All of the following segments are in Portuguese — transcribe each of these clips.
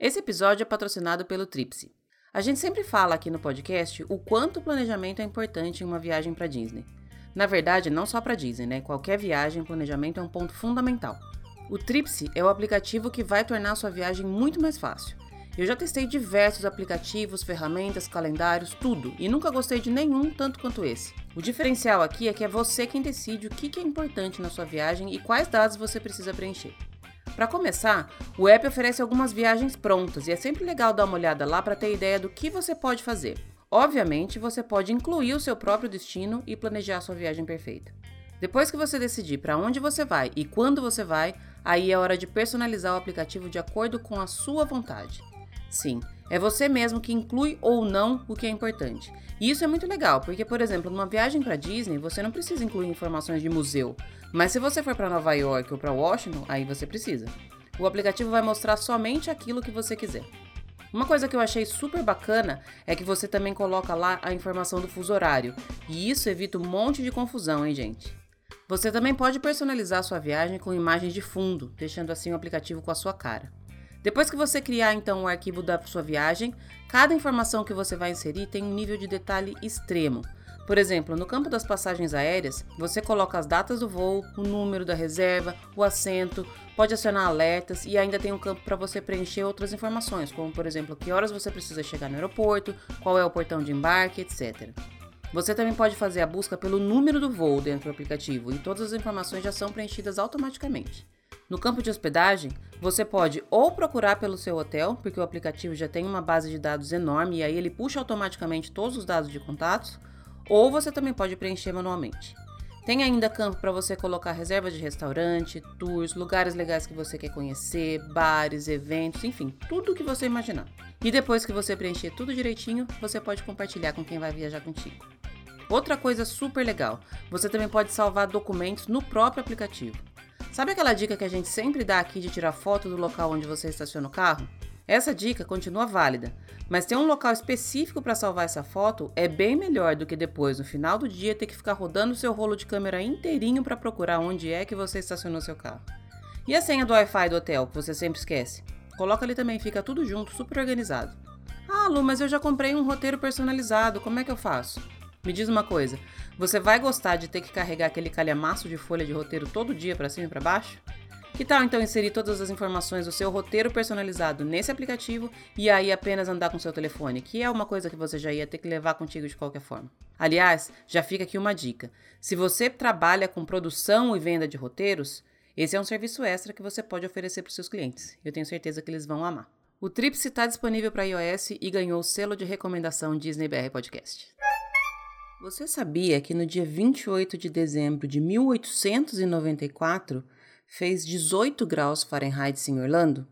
Esse episódio é patrocinado pelo Tripsy. A gente sempre fala aqui no podcast o quanto o planejamento é importante em uma viagem para Disney. Na verdade, não só para Disney, né? Qualquer viagem, planejamento é um ponto fundamental. O Tripsy é o aplicativo que vai tornar sua viagem muito mais fácil. Eu já testei diversos aplicativos, ferramentas, calendários, tudo, e nunca gostei de nenhum tanto quanto esse. O diferencial aqui é que é você quem decide o que é importante na sua viagem e quais dados você precisa preencher. Para começar, o app oferece algumas viagens prontas e é sempre legal dar uma olhada lá para ter ideia do que você pode fazer. Obviamente, você pode incluir o seu próprio destino e planejar sua viagem perfeita. Depois que você decidir para onde você vai e quando você vai, aí é hora de personalizar o aplicativo de acordo com a sua vontade. Sim, é você mesmo que inclui ou não o que é importante. E isso é muito legal, porque, por exemplo, numa viagem para Disney, você não precisa incluir informações de museu. Mas se você for para Nova York ou para Washington, aí você precisa. O aplicativo vai mostrar somente aquilo que você quiser. Uma coisa que eu achei super bacana é que você também coloca lá a informação do fuso horário, e isso evita um monte de confusão, hein, gente? Você também pode personalizar sua viagem com imagens de fundo, deixando assim o aplicativo com a sua cara. Depois que você criar então o arquivo da sua viagem, cada informação que você vai inserir tem um nível de detalhe extremo. Por exemplo, no campo das passagens aéreas, você coloca as datas do voo, o número da reserva, o assento, pode acionar alertas e ainda tem um campo para você preencher outras informações, como por exemplo, que horas você precisa chegar no aeroporto, qual é o portão de embarque, etc. Você também pode fazer a busca pelo número do voo dentro do aplicativo e todas as informações já são preenchidas automaticamente. No campo de hospedagem, você pode ou procurar pelo seu hotel, porque o aplicativo já tem uma base de dados enorme e aí ele puxa automaticamente todos os dados de contatos, ou você também pode preencher manualmente. Tem ainda campo para você colocar reserva de restaurante, tours, lugares legais que você quer conhecer, bares, eventos, enfim, tudo o que você imaginar. E depois que você preencher tudo direitinho, você pode compartilhar com quem vai viajar contigo. Outra coisa super legal, você também pode salvar documentos no próprio aplicativo. Sabe aquela dica que a gente sempre dá aqui de tirar foto do local onde você estaciona o carro? Essa dica continua válida, mas ter um local específico para salvar essa foto é bem melhor do que depois, no final do dia, ter que ficar rodando seu rolo de câmera inteirinho para procurar onde é que você estacionou seu carro. E a senha do Wi-Fi do hotel, que você sempre esquece? Coloca ali também, fica tudo junto, super organizado. Ah, Lu, mas eu já comprei um roteiro personalizado, como é que eu faço? Me diz uma coisa, você vai gostar de ter que carregar aquele calhamaço de folha de roteiro todo dia para cima e para baixo? Que tal então inserir todas as informações do seu roteiro personalizado nesse aplicativo e aí apenas andar com seu telefone, que é uma coisa que você já ia ter que levar contigo de qualquer forma? Aliás, já fica aqui uma dica. Se você trabalha com produção e venda de roteiros, esse é um serviço extra que você pode oferecer para seus clientes. Eu tenho certeza que eles vão amar. O Trips está disponível para iOS e ganhou o selo de recomendação Disney BR Podcast. Você sabia que no dia 28 de dezembro de 1894 fez 18 graus Fahrenheit em Orlando?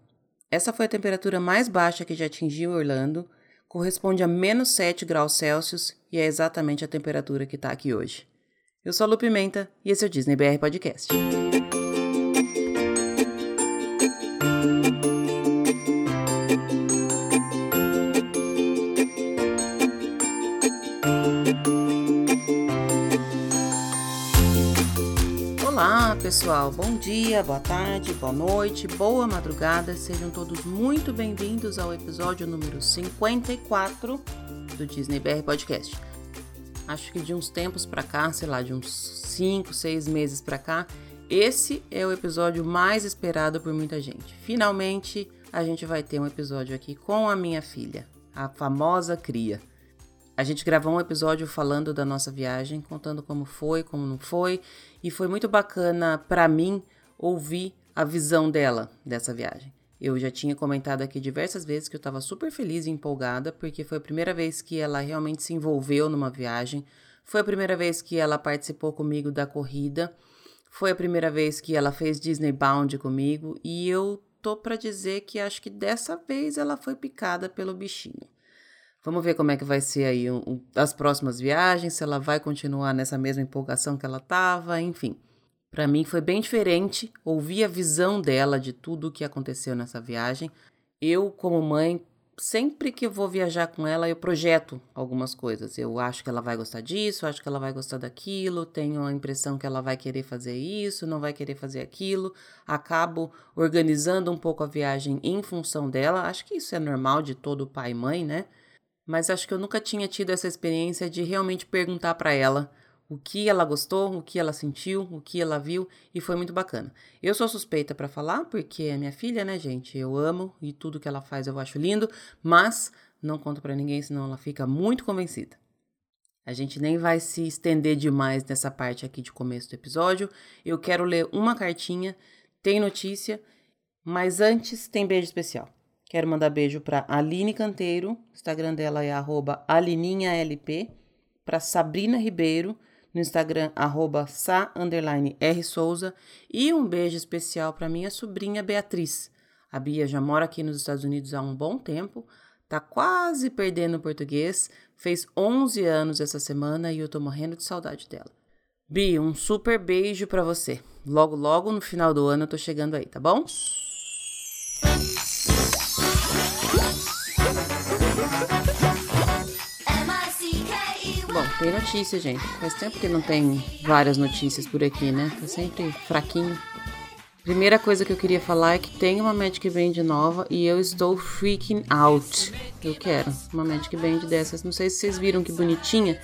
Essa foi a temperatura mais baixa que já atingiu Orlando, corresponde a menos 7 graus Celsius e é exatamente a temperatura que está aqui hoje. Eu sou a Lu Pimenta e esse é o Disney BR Podcast. Pessoal, bom dia, boa tarde, boa noite, boa madrugada, sejam todos muito bem-vindos ao episódio número 54 do Disney BR Podcast. Acho que de uns tempos para cá, sei lá, de uns 5, 6 meses para cá, esse é o episódio mais esperado por muita gente. Finalmente, a gente vai ter um episódio aqui com a minha filha, a famosa Cria. A gente gravou um episódio falando da nossa viagem, contando como foi, como não foi, e foi muito bacana para mim ouvir a visão dela dessa viagem. Eu já tinha comentado aqui diversas vezes que eu estava super feliz e empolgada, porque foi a primeira vez que ela realmente se envolveu numa viagem, foi a primeira vez que ela participou comigo da corrida, foi a primeira vez que ela fez Disney Bound comigo, e eu tô para dizer que acho que dessa vez ela foi picada pelo bichinho. Vamos ver como é que vai ser aí um, um, as próximas viagens, se ela vai continuar nessa mesma empolgação que ela estava, enfim. Para mim foi bem diferente ouvir a visão dela de tudo o que aconteceu nessa viagem. Eu, como mãe, sempre que eu vou viajar com ela, eu projeto algumas coisas. Eu acho que ela vai gostar disso, acho que ela vai gostar daquilo, tenho a impressão que ela vai querer fazer isso, não vai querer fazer aquilo. Acabo organizando um pouco a viagem em função dela. Acho que isso é normal de todo pai e mãe, né? Mas acho que eu nunca tinha tido essa experiência de realmente perguntar para ela o que ela gostou, o que ela sentiu, o que ela viu e foi muito bacana. Eu sou suspeita para falar porque é minha filha, né, gente? Eu amo e tudo que ela faz eu acho lindo, mas não conto para ninguém senão ela fica muito convencida. A gente nem vai se estender demais nessa parte aqui de começo do episódio. Eu quero ler uma cartinha, tem notícia, mas antes tem beijo especial. Quero mandar beijo para Aline Canteiro, Instagram dela é alininhalp, para Sabrina Ribeiro, no Instagram, arroba e um beijo especial para minha sobrinha Beatriz. A Bia já mora aqui nos Estados Unidos há um bom tempo, tá quase perdendo o português, fez 11 anos essa semana e eu tô morrendo de saudade dela. Bia, um super beijo para você. Logo, logo no final do ano eu tô chegando aí, tá bom? Tem notícia, gente. Faz tempo que não tem várias notícias por aqui, né? Tá sempre fraquinho. Primeira coisa que eu queria falar é que tem uma Magic Band nova e eu estou freaking out. Eu quero uma Magic Band dessas. Não sei se vocês viram que bonitinha.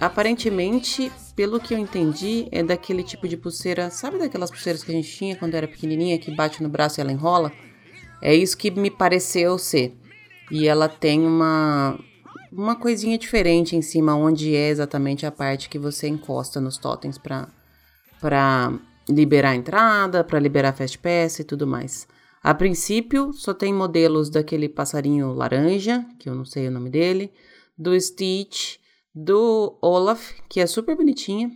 Aparentemente, pelo que eu entendi, é daquele tipo de pulseira. Sabe daquelas pulseiras que a gente tinha quando era pequenininha, que bate no braço e ela enrola? É isso que me pareceu ser. E ela tem uma, uma coisinha diferente em cima, onde é exatamente a parte que você encosta nos totens para para liberar a entrada, para liberar Fast Pass e tudo mais. A princípio, só tem modelos daquele passarinho laranja, que eu não sei o nome dele, do Stitch, do Olaf, que é super bonitinha,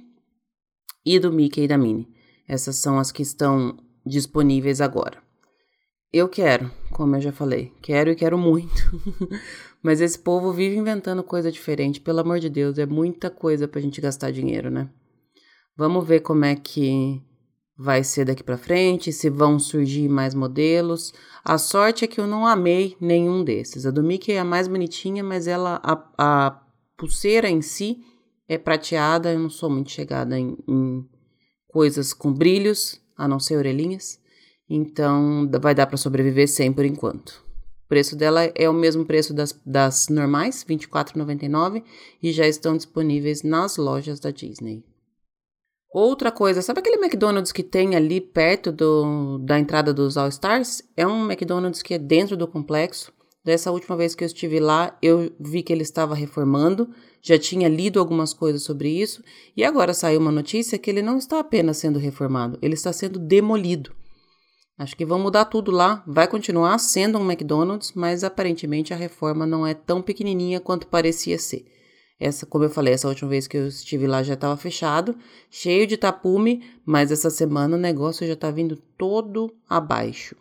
e do Mickey e da Minnie. Essas são as que estão disponíveis agora. Eu quero, como eu já falei, quero e quero muito. Mas esse povo vive inventando coisa diferente, pelo amor de Deus, é muita coisa pra gente gastar dinheiro, né? Vamos ver como é que vai ser daqui para frente, se vão surgir mais modelos. A sorte é que eu não amei nenhum desses. A do Mickey é a mais bonitinha, mas ela a, a pulseira em si é prateada. Eu não sou muito chegada em, em coisas com brilhos, a não ser orelhinhas. Então, vai dar para sobreviver sem por enquanto. O preço dela é o mesmo preço das, das normais, R$ 24,99, e já estão disponíveis nas lojas da Disney. Outra coisa, sabe aquele McDonald's que tem ali perto do, da entrada dos All Stars? É um McDonald's que é dentro do complexo. Dessa última vez que eu estive lá, eu vi que ele estava reformando, já tinha lido algumas coisas sobre isso, e agora saiu uma notícia que ele não está apenas sendo reformado, ele está sendo demolido. Acho que vão mudar tudo lá. Vai continuar sendo um McDonald's, mas aparentemente a reforma não é tão pequenininha quanto parecia ser. Essa, como eu falei, essa última vez que eu estive lá já estava fechado, cheio de tapume, mas essa semana o negócio já está vindo todo abaixo.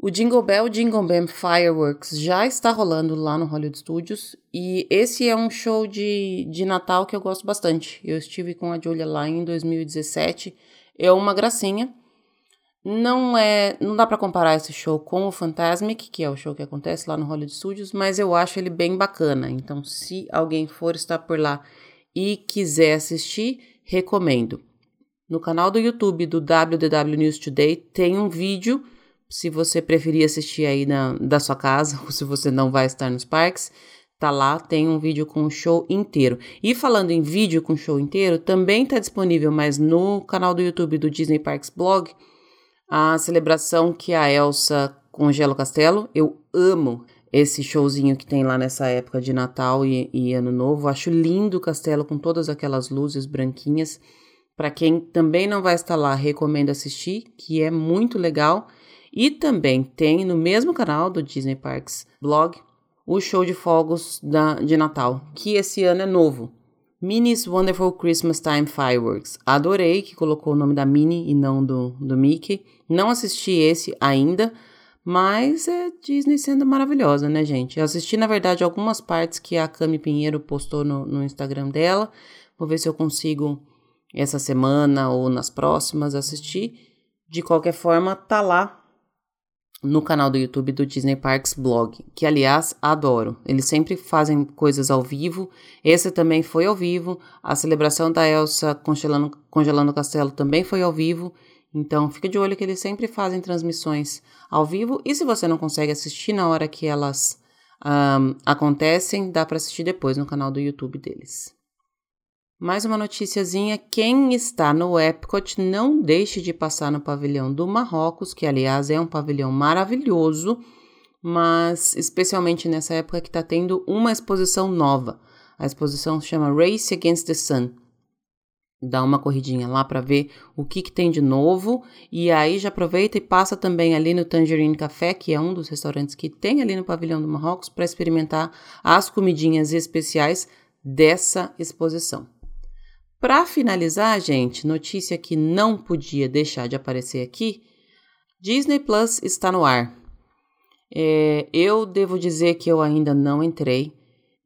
O Jingle Bell Jingle Bam Fireworks já está rolando lá no Hollywood Studios e esse é um show de, de Natal que eu gosto bastante. Eu estive com a Julia lá em 2017, é uma gracinha. Não é, não dá para comparar esse show com o Fantasmic, que é o show que acontece lá no Hollywood Studios, mas eu acho ele bem bacana. Então, se alguém for estar por lá e quiser assistir, recomendo. No canal do YouTube do WDW News Today tem um vídeo, se você preferir assistir aí na, da sua casa, ou se você não vai estar nos parques, tá lá, tem um vídeo com o show inteiro. E falando em vídeo com o show inteiro, também está disponível, mas no canal do YouTube do Disney Parks Blog, a celebração que a Elsa congela o castelo. Eu amo esse showzinho que tem lá nessa época de Natal e, e Ano Novo. Acho lindo o castelo com todas aquelas luzes branquinhas. Para quem também não vai estar lá, recomendo assistir, que é muito legal. E também tem no mesmo canal do Disney Parks Blog o show de fogos da, de Natal, que esse ano é novo. Minnie's Wonderful Christmas Time Fireworks. Adorei que colocou o nome da Minnie e não do, do Mickey. Não assisti esse ainda, mas é Disney sendo maravilhosa, né, gente? Eu assisti, na verdade, algumas partes que a Cami Pinheiro postou no, no Instagram dela. Vou ver se eu consigo essa semana ou nas próximas assistir. De qualquer forma, tá lá no canal do YouTube do Disney Parks Blog, que aliás adoro. Eles sempre fazem coisas ao vivo. Esse também foi ao vivo. A celebração da Elsa congelando, congelando o castelo também foi ao vivo. Então fica de olho que eles sempre fazem transmissões ao vivo. E se você não consegue assistir na hora que elas um, acontecem, dá para assistir depois no canal do YouTube deles. Mais uma noticiazinha: quem está no Epcot não deixe de passar no pavilhão do Marrocos, que aliás é um pavilhão maravilhoso, mas especialmente nessa época que está tendo uma exposição nova. A exposição se chama Race Against the Sun. Dá uma corridinha lá para ver o que, que tem de novo e aí já aproveita e passa também ali no Tangerine Café, que é um dos restaurantes que tem ali no pavilhão do Marrocos, para experimentar as comidinhas especiais dessa exposição. Para finalizar, gente, notícia que não podia deixar de aparecer aqui: Disney Plus está no ar. É, eu devo dizer que eu ainda não entrei,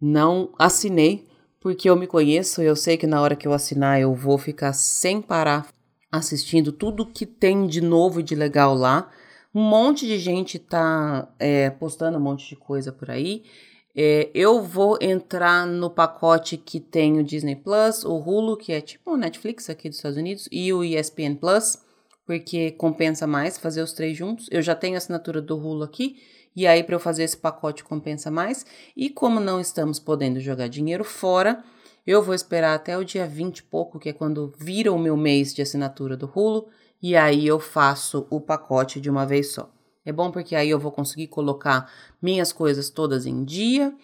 não assinei, porque eu me conheço, eu sei que na hora que eu assinar eu vou ficar sem parar assistindo tudo que tem de novo e de legal lá. Um monte de gente tá é, postando um monte de coisa por aí. É, eu vou entrar no pacote que tem o Disney Plus, o Hulu, que é tipo o Netflix aqui dos Estados Unidos, e o ESPN Plus, porque compensa mais fazer os três juntos. Eu já tenho a assinatura do Hulu aqui, e aí para eu fazer esse pacote compensa mais. E como não estamos podendo jogar dinheiro fora, eu vou esperar até o dia 20 e pouco, que é quando vira o meu mês de assinatura do Hulu, e aí eu faço o pacote de uma vez só. É bom porque aí eu vou conseguir colocar minhas coisas todas em dia.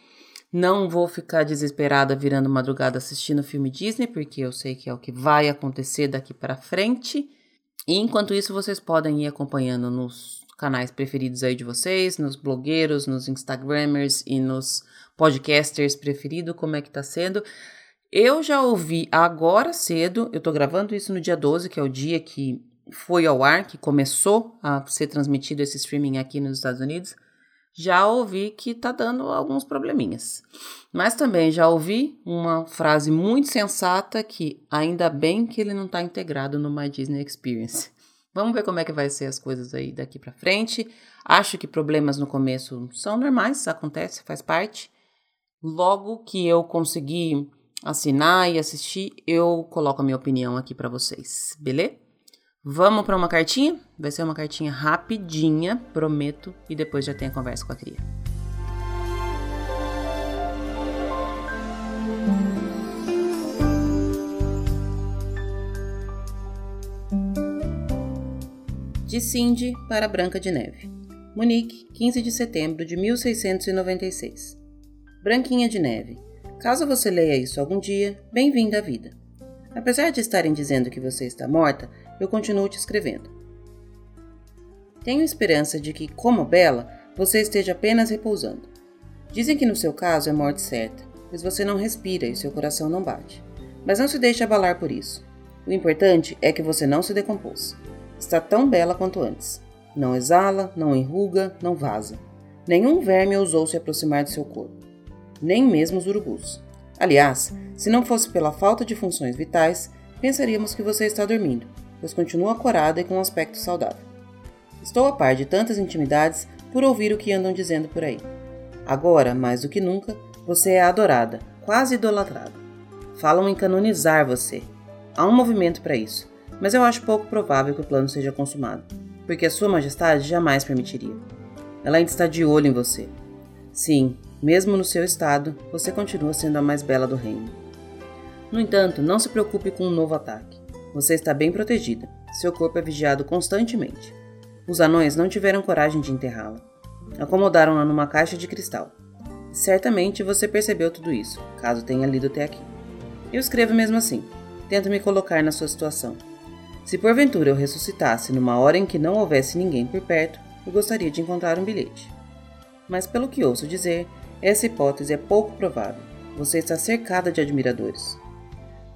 Não vou ficar desesperada virando madrugada assistindo filme Disney, porque eu sei que é o que vai acontecer daqui para frente. E enquanto isso, vocês podem ir acompanhando nos canais preferidos aí de vocês, nos blogueiros, nos Instagramers e nos podcasters preferidos, como é que tá sendo. Eu já ouvi agora cedo, eu tô gravando isso no dia 12, que é o dia que foi ao ar, que começou a ser transmitido esse streaming aqui nos Estados Unidos, já ouvi que tá dando alguns probleminhas. Mas também já ouvi uma frase muito sensata que ainda bem que ele não está integrado no My Disney Experience. Vamos ver como é que vai ser as coisas aí daqui para frente. Acho que problemas no começo são normais, acontece, faz parte. Logo que eu conseguir assinar e assistir, eu coloco a minha opinião aqui para vocês, beleza? Vamos para uma cartinha? Vai ser uma cartinha rapidinha, prometo, e depois já tem a conversa com a cria. De Cindy para Branca de Neve. Munique, 15 de setembro de 1696. Branquinha de Neve. Caso você leia isso algum dia, bem-vinda à vida. Apesar de estarem dizendo que você está morta, eu continuo te escrevendo. Tenho esperança de que, como Bela, você esteja apenas repousando. Dizem que no seu caso é morte certa, pois você não respira e seu coração não bate. Mas não se deixe abalar por isso. O importante é que você não se decompôs. Está tão bela quanto antes. Não exala, não enruga, não vaza. Nenhum verme ousou se aproximar de seu corpo. Nem mesmo os urubus. Aliás, se não fosse pela falta de funções vitais, pensaríamos que você está dormindo, pois continua corada e com um aspecto saudável. Estou a par de tantas intimidades por ouvir o que andam dizendo por aí. Agora, mais do que nunca, você é adorada, quase idolatrada. Falam em canonizar você. Há um movimento para isso, mas eu acho pouco provável que o plano seja consumado, porque a Sua Majestade jamais permitiria. Ela ainda está de olho em você. Sim, mesmo no seu estado, você continua sendo a mais bela do reino. No entanto, não se preocupe com um novo ataque. Você está bem protegida. Seu corpo é vigiado constantemente. Os anões não tiveram coragem de enterrá-la. Acomodaram-na numa caixa de cristal. Certamente você percebeu tudo isso, caso tenha lido até aqui. Eu escrevo mesmo assim. Tento me colocar na sua situação. Se porventura eu ressuscitasse numa hora em que não houvesse ninguém por perto, eu gostaria de encontrar um bilhete. Mas pelo que ouço dizer, essa hipótese é pouco provável. Você está cercada de admiradores.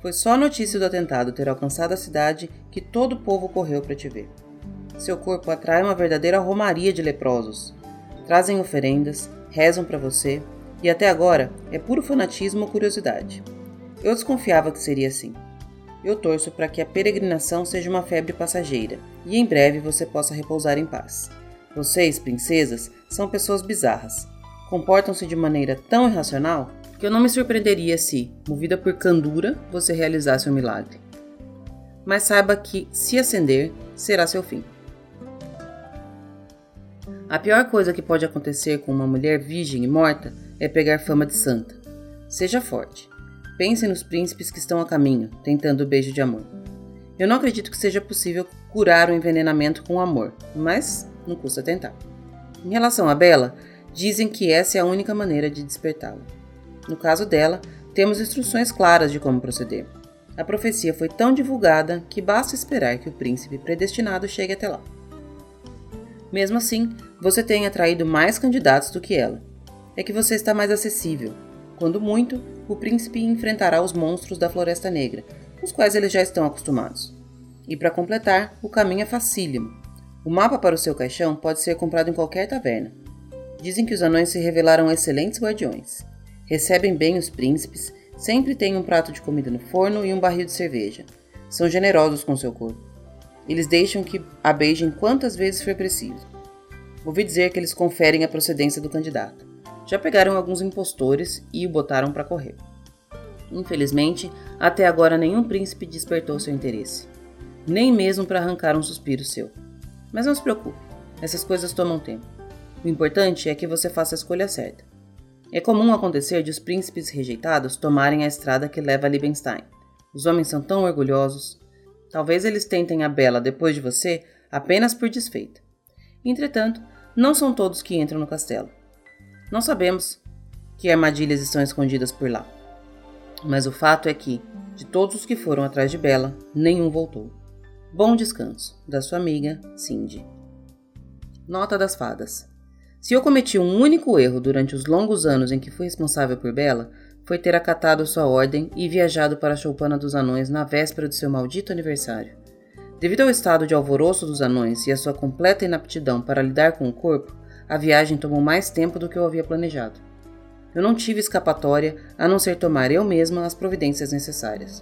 Foi só a notícia do atentado ter alcançado a cidade que todo o povo correu para te ver. Seu corpo atrai uma verdadeira romaria de leprosos. Trazem oferendas, rezam para você, e até agora é puro fanatismo ou curiosidade. Eu desconfiava que seria assim. Eu torço para que a peregrinação seja uma febre passageira e em breve você possa repousar em paz. Vocês, princesas, são pessoas bizarras. Comportam-se de maneira tão irracional que eu não me surpreenderia se, movida por candura, você realizasse um milagre. Mas saiba que, se acender, será seu fim. A pior coisa que pode acontecer com uma mulher virgem e morta é pegar fama de santa. Seja forte. Pense nos príncipes que estão a caminho, tentando o beijo de amor. Eu não acredito que seja possível curar o envenenamento com amor, mas não custa tentar. Em relação a Bela, dizem que essa é a única maneira de despertá-la. No caso dela, temos instruções claras de como proceder. A profecia foi tão divulgada que basta esperar que o príncipe predestinado chegue até lá. Mesmo assim, você tem atraído mais candidatos do que ela. É que você está mais acessível. Quando muito, o príncipe enfrentará os monstros da Floresta Negra, os quais eles já estão acostumados. E para completar, o caminho é facílimo. O mapa para o seu caixão pode ser comprado em qualquer taverna. Dizem que os anões se revelaram excelentes guardiões. Recebem bem os príncipes, sempre têm um prato de comida no forno e um barril de cerveja. São generosos com seu corpo. Eles deixam que a beijem quantas vezes for preciso. Ouvi dizer que eles conferem a procedência do candidato. Já pegaram alguns impostores e o botaram para correr. Infelizmente, até agora nenhum príncipe despertou seu interesse, nem mesmo para arrancar um suspiro seu. Mas não se preocupe, essas coisas tomam tempo. O importante é que você faça a escolha certa. É comum acontecer de os príncipes rejeitados tomarem a estrada que leva a Liebenstein. Os homens são tão orgulhosos. Talvez eles tentem a Bela depois de você apenas por desfeita. Entretanto, não são todos que entram no castelo. Não sabemos que armadilhas estão escondidas por lá. Mas o fato é que, de todos os que foram atrás de Bela, nenhum voltou. Bom descanso, da sua amiga Cindy. Nota das fadas. Se eu cometi um único erro durante os longos anos em que fui responsável por Bela, foi ter acatado sua ordem e viajado para a choupana dos anões na véspera de seu maldito aniversário. Devido ao estado de alvoroço dos anões e a sua completa inaptidão para lidar com o corpo, a viagem tomou mais tempo do que eu havia planejado. Eu não tive escapatória a não ser tomar eu mesma as providências necessárias.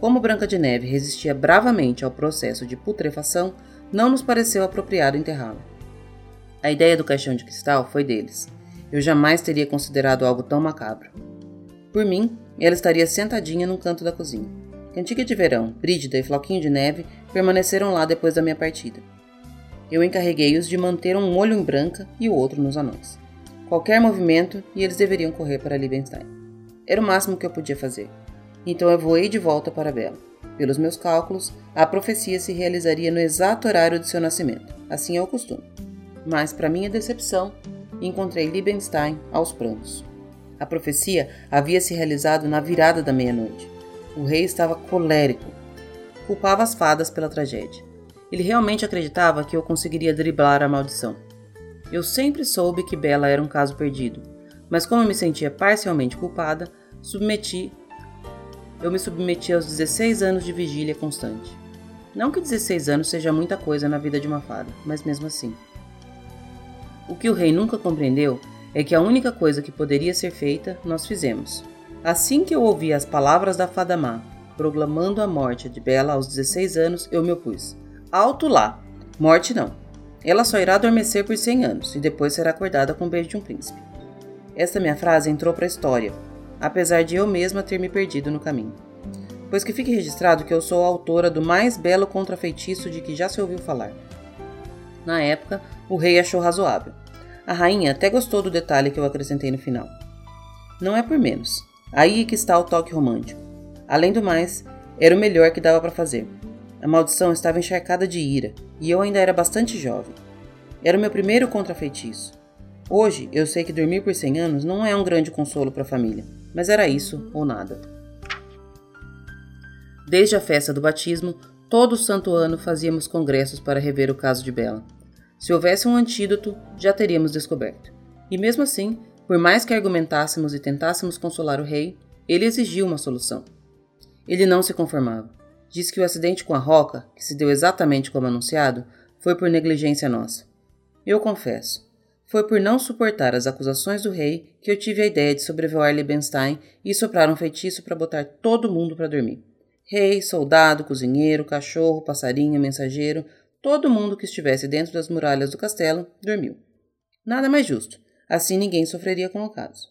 Como Branca de Neve resistia bravamente ao processo de putrefação, não nos pareceu apropriado enterrá-la. A ideia do caixão de cristal foi deles. Eu jamais teria considerado algo tão macabro. Por mim, ela estaria sentadinha num canto da cozinha. Cantiga de Verão, Brígida e Floquinho de Neve permaneceram lá depois da minha partida. Eu encarreguei-os de manter um olho em Branca e o outro nos anões. Qualquer movimento e eles deveriam correr para Liebenstein. Era o máximo que eu podia fazer. Então eu voei de volta para Bela. Pelos meus cálculos, a profecia se realizaria no exato horário de seu nascimento, assim é o costume. Mas, para minha decepção, encontrei Liebenstein aos prantos. A profecia havia se realizado na virada da meia-noite. O rei estava colérico. Culpava as fadas pela tragédia. Ele realmente acreditava que eu conseguiria driblar a maldição. Eu sempre soube que Bela era um caso perdido, mas como eu me sentia parcialmente culpada, submeti eu me submeti aos 16 anos de vigília constante. Não que 16 anos seja muita coisa na vida de uma fada, mas mesmo assim. O que o rei nunca compreendeu é que a única coisa que poderia ser feita, nós fizemos. Assim que eu ouvi as palavras da fada má, proclamando a morte de Bela aos 16 anos, eu me opus. Alto lá! Morte não. Ela só irá adormecer por 100 anos e depois será acordada com o beijo de um príncipe. Esta minha frase entrou para a história, apesar de eu mesma ter me perdido no caminho. Pois que fique registrado que eu sou a autora do mais belo contrafeitiço de que já se ouviu falar. Na época, o rei achou razoável. A rainha até gostou do detalhe que eu acrescentei no final. Não é por menos. Aí é que está o toque romântico. Além do mais, era o melhor que dava para fazer. A maldição estava encharcada de ira, e eu ainda era bastante jovem. Era o meu primeiro contrafeitiço. Hoje, eu sei que dormir por 100 anos não é um grande consolo para a família, mas era isso ou nada. Desde a festa do batismo, todo santo ano fazíamos congressos para rever o caso de Bela. Se houvesse um antídoto, já teríamos descoberto. E mesmo assim, por mais que argumentássemos e tentássemos consolar o rei, ele exigia uma solução. Ele não se conformava. Disse que o acidente com a roca, que se deu exatamente como anunciado, foi por negligência nossa. Eu confesso, foi por não suportar as acusações do rei que eu tive a ideia de sobrevoar Liebenstein e soprar um feitiço para botar todo mundo para dormir. Rei, soldado, cozinheiro, cachorro, passarinho, mensageiro, todo mundo que estivesse dentro das muralhas do castelo dormiu. Nada mais justo, assim ninguém sofreria com o caso.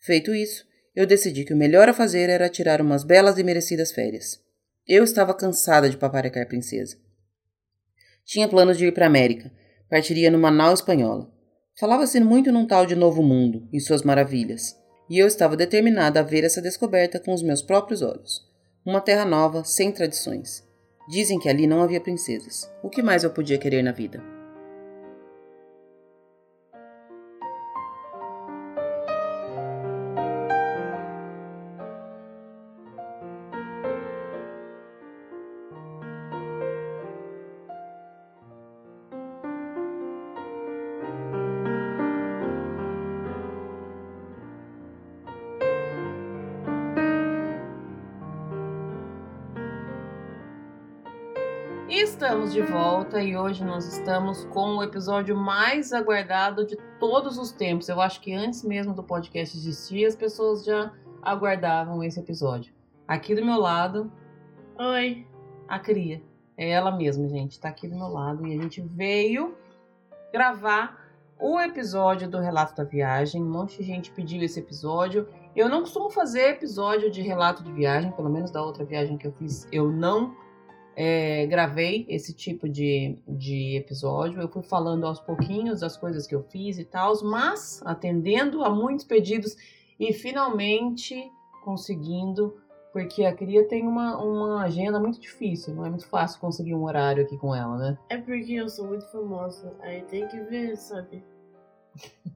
Feito isso, eu decidi que o melhor a fazer era tirar umas belas e merecidas férias. Eu estava cansada de paparicar princesa. Tinha planos de ir para a América, partiria numa nau espanhola. Falava-se muito num tal de Novo Mundo e suas maravilhas, e eu estava determinada a ver essa descoberta com os meus próprios olhos. Uma terra nova, sem tradições. Dizem que ali não havia princesas. O que mais eu podia querer na vida? Estamos de volta e hoje nós estamos com o episódio mais aguardado de todos os tempos. Eu acho que antes mesmo do podcast existir, as pessoas já aguardavam esse episódio. Aqui do meu lado. Oi. A Cria. É ela mesma, gente. Tá aqui do meu lado. E a gente veio gravar o episódio do Relato da Viagem. Um monte de gente pediu esse episódio. Eu não costumo fazer episódio de relato de viagem, pelo menos da outra viagem que eu fiz, eu não é, gravei esse tipo de, de episódio. Eu fui falando aos pouquinhos das coisas que eu fiz e tal, mas atendendo a muitos pedidos e finalmente conseguindo, porque a Cria tem uma, uma agenda muito difícil, não é muito fácil conseguir um horário aqui com ela, né? É porque eu sou muito famosa, aí tem que ver, sabe?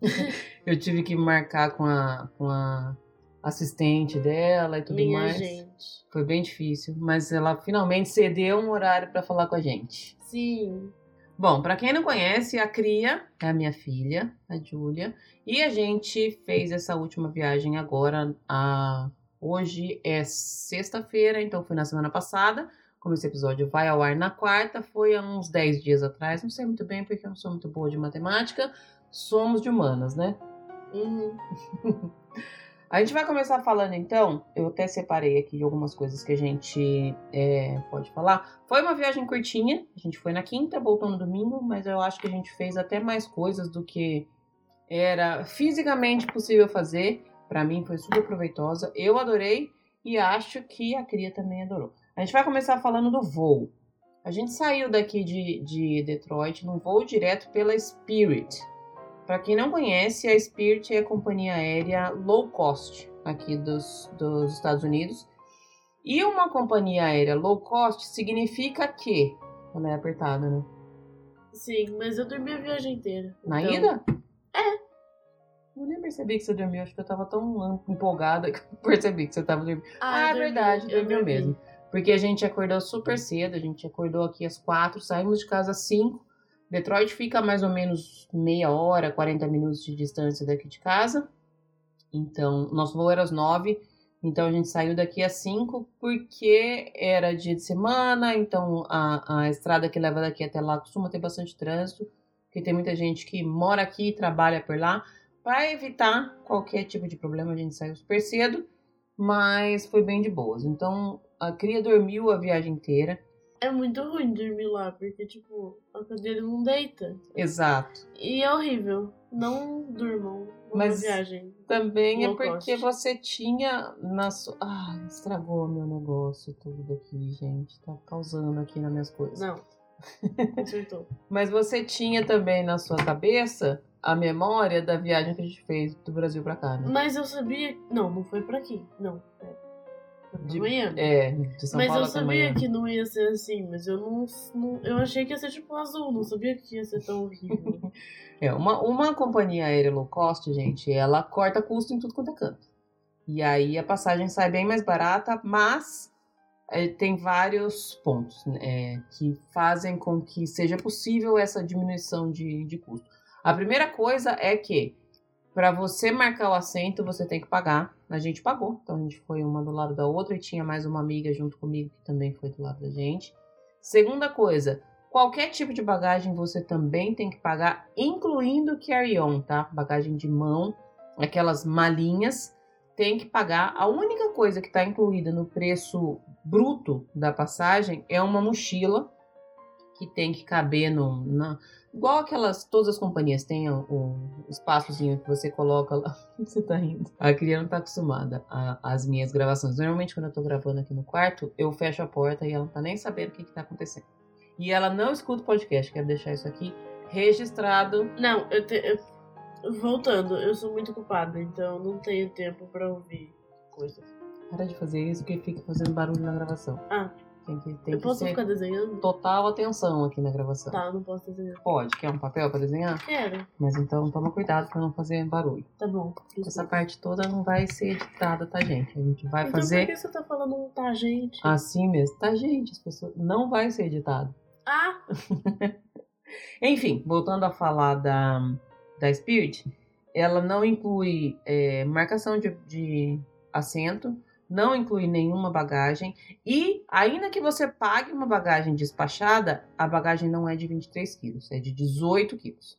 eu tive que marcar com a, com a assistente dela e tudo Minha mais. gente. Foi bem difícil, mas ela finalmente cedeu um horário para falar com a gente. Sim. Bom, para quem não conhece, a Cria é a minha filha, a Júlia, e a gente fez essa última viagem agora. A... Hoje é sexta-feira, então foi na semana passada. Como esse episódio vai ao ar na quarta, foi há uns 10 dias atrás. Não sei muito bem porque eu não sou muito boa de matemática. Somos de humanas, né? Uhum. A gente vai começar falando então. Eu até separei aqui algumas coisas que a gente é, pode falar. Foi uma viagem curtinha. A gente foi na quinta, voltou no domingo, mas eu acho que a gente fez até mais coisas do que era fisicamente possível fazer. Para mim foi super proveitosa. Eu adorei e acho que a Cria também adorou. A gente vai começar falando do voo. A gente saiu daqui de, de Detroit num voo direto pela Spirit. Para quem não conhece, a Spirit é a companhia aérea low cost aqui dos, dos Estados Unidos. E uma companhia aérea low cost significa que ela é apertada, né? Sim, mas eu dormi a viagem inteira. Na Então, ida? É. Eu nem percebi que você dormiu, acho que eu tava tão empolgada que eu percebi que você tava dormindo. Ah, é eu dormi, verdade, dormiu dormi. mesmo. Porque a gente acordou super cedo, a gente acordou aqui às quatro, saímos de casa às cinco. Detroit fica a mais ou menos meia hora, 40 minutos de distância daqui de casa. Então, nosso voo era às nove, então a gente saiu daqui às cinco porque era dia de semana, então a, a estrada que leva daqui até lá costuma ter bastante trânsito, porque tem muita gente que mora aqui e trabalha por lá. Para evitar qualquer tipo de problema, a gente saiu super cedo, mas foi bem de boas. Então, a Cria dormiu a viagem inteira. É muito ruim dormir lá, porque, tipo, a cadeira não deita. Exato. E é horrível. Não durmam Mas- viagem. Também é porque cost. você tinha na sua. Ah, estragou meu negócio tudo aqui, gente. Tá causando aqui nas minhas coisas. Não. Consertou. Mas você tinha também na sua cabeça a memória da viagem que a gente fez do Brasil pra cá, né? Mas eu sabia. Não, não foi pra aqui. Não. De- Miami. É, de São Mas Paulo eu sabia Miami. que não ia ser assim, mas eu não, não- Eu achei que ia ser tipo azul, não sabia que ia ser tão horrível. É, uma, uma companhia aérea low cost, gente, ela corta custo em tudo quanto é canto. E aí a passagem sai bem mais barata, mas é, tem vários pontos né, é, que fazem com que seja possível essa diminuição de, de custo. A primeira coisa é que para você marcar o assento, você tem que pagar. A gente pagou, então a gente foi uma do lado da outra e tinha mais uma amiga junto comigo que também foi do lado da gente. Segunda coisa, qualquer tipo de bagagem você também tem que pagar, incluindo carry-on, tá? Bagagem de mão, aquelas malinhas, tem que pagar. A única coisa que está incluída no preço bruto da passagem é uma mochila, que tem que caber no. Na, igual aquelas. Todas as companhias têm o, o espaçozinho que você coloca lá. você tá rindo. A criança não tá acostumada às minhas gravações. Normalmente, quando eu tô gravando aqui no quarto, eu fecho a porta e ela não tá nem sabendo o que, que tá acontecendo. E ela não escuta o podcast, quero deixar isso aqui registrado. Não, eu, te, eu voltando, eu sou muito ocupada, então não tenho tempo pra ouvir coisas. Para de fazer isso que fica fazendo barulho na gravação. Ah. Tem que, tem eu que posso ficar desenhando? total atenção aqui na gravação. Tá, não posso desenhar. Pode, quer um papel pra desenhar? Quero. Mas então toma cuidado pra não fazer barulho. Tá bom. Essa parte toda não vai ser editada, tá, gente? A gente vai então, fazer. Por que você tá falando tá, gente? Assim mesmo. Tá, gente, as pessoas. Não vai ser editado. Ah! Enfim, voltando a falar da, da Spirit, ela não inclui é, marcação de, de assento, não inclui nenhuma bagagem e ainda que você pague uma bagagem despachada, a bagagem não é de 23 quilos, é de 18 quilos.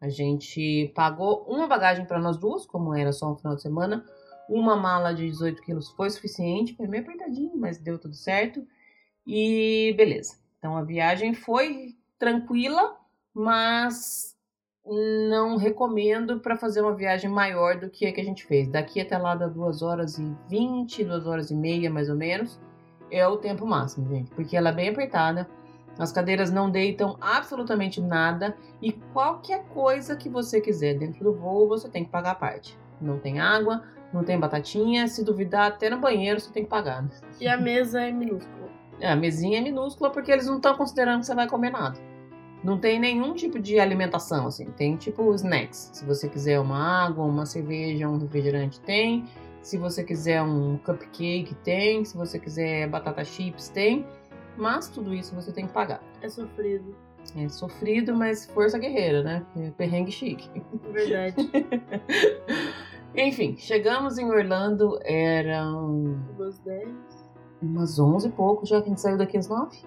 A gente pagou uma bagagem para nós duas, como era só um final de semana. Uma mala de 18 quilos foi suficiente, foi meio apertadinho, mas deu tudo certo. E beleza. Então a viagem foi tranquila, mas não recomendo para fazer uma viagem maior do que a que a gente fez. Daqui até lá dá 2 horas e 20, 2 horas e meia mais ou menos. É o tempo máximo, gente, porque ela é bem apertada. As cadeiras não deitam absolutamente nada e qualquer coisa que você quiser dentro do voo você tem que pagar a parte. Não tem água, não tem batatinha, se duvidar até no banheiro você tem que pagar. Né? E a mesa é minúscula. É, a mesinha é minúscula porque eles não estão considerando que você vai comer nada. Não tem nenhum tipo de alimentação, assim. Tem tipo snacks. Se você quiser uma água, uma cerveja, um refrigerante, tem. Se você quiser um cupcake, tem. Se você quiser batata chips, tem. Mas tudo isso você tem que pagar. É sofrido. É sofrido, mas força guerreira, né? É perrengue chique. Verdade. Enfim, chegamos em Orlando, eram. Umas 10. Umas 11 e pouco, já que a gente saiu daqui às 9.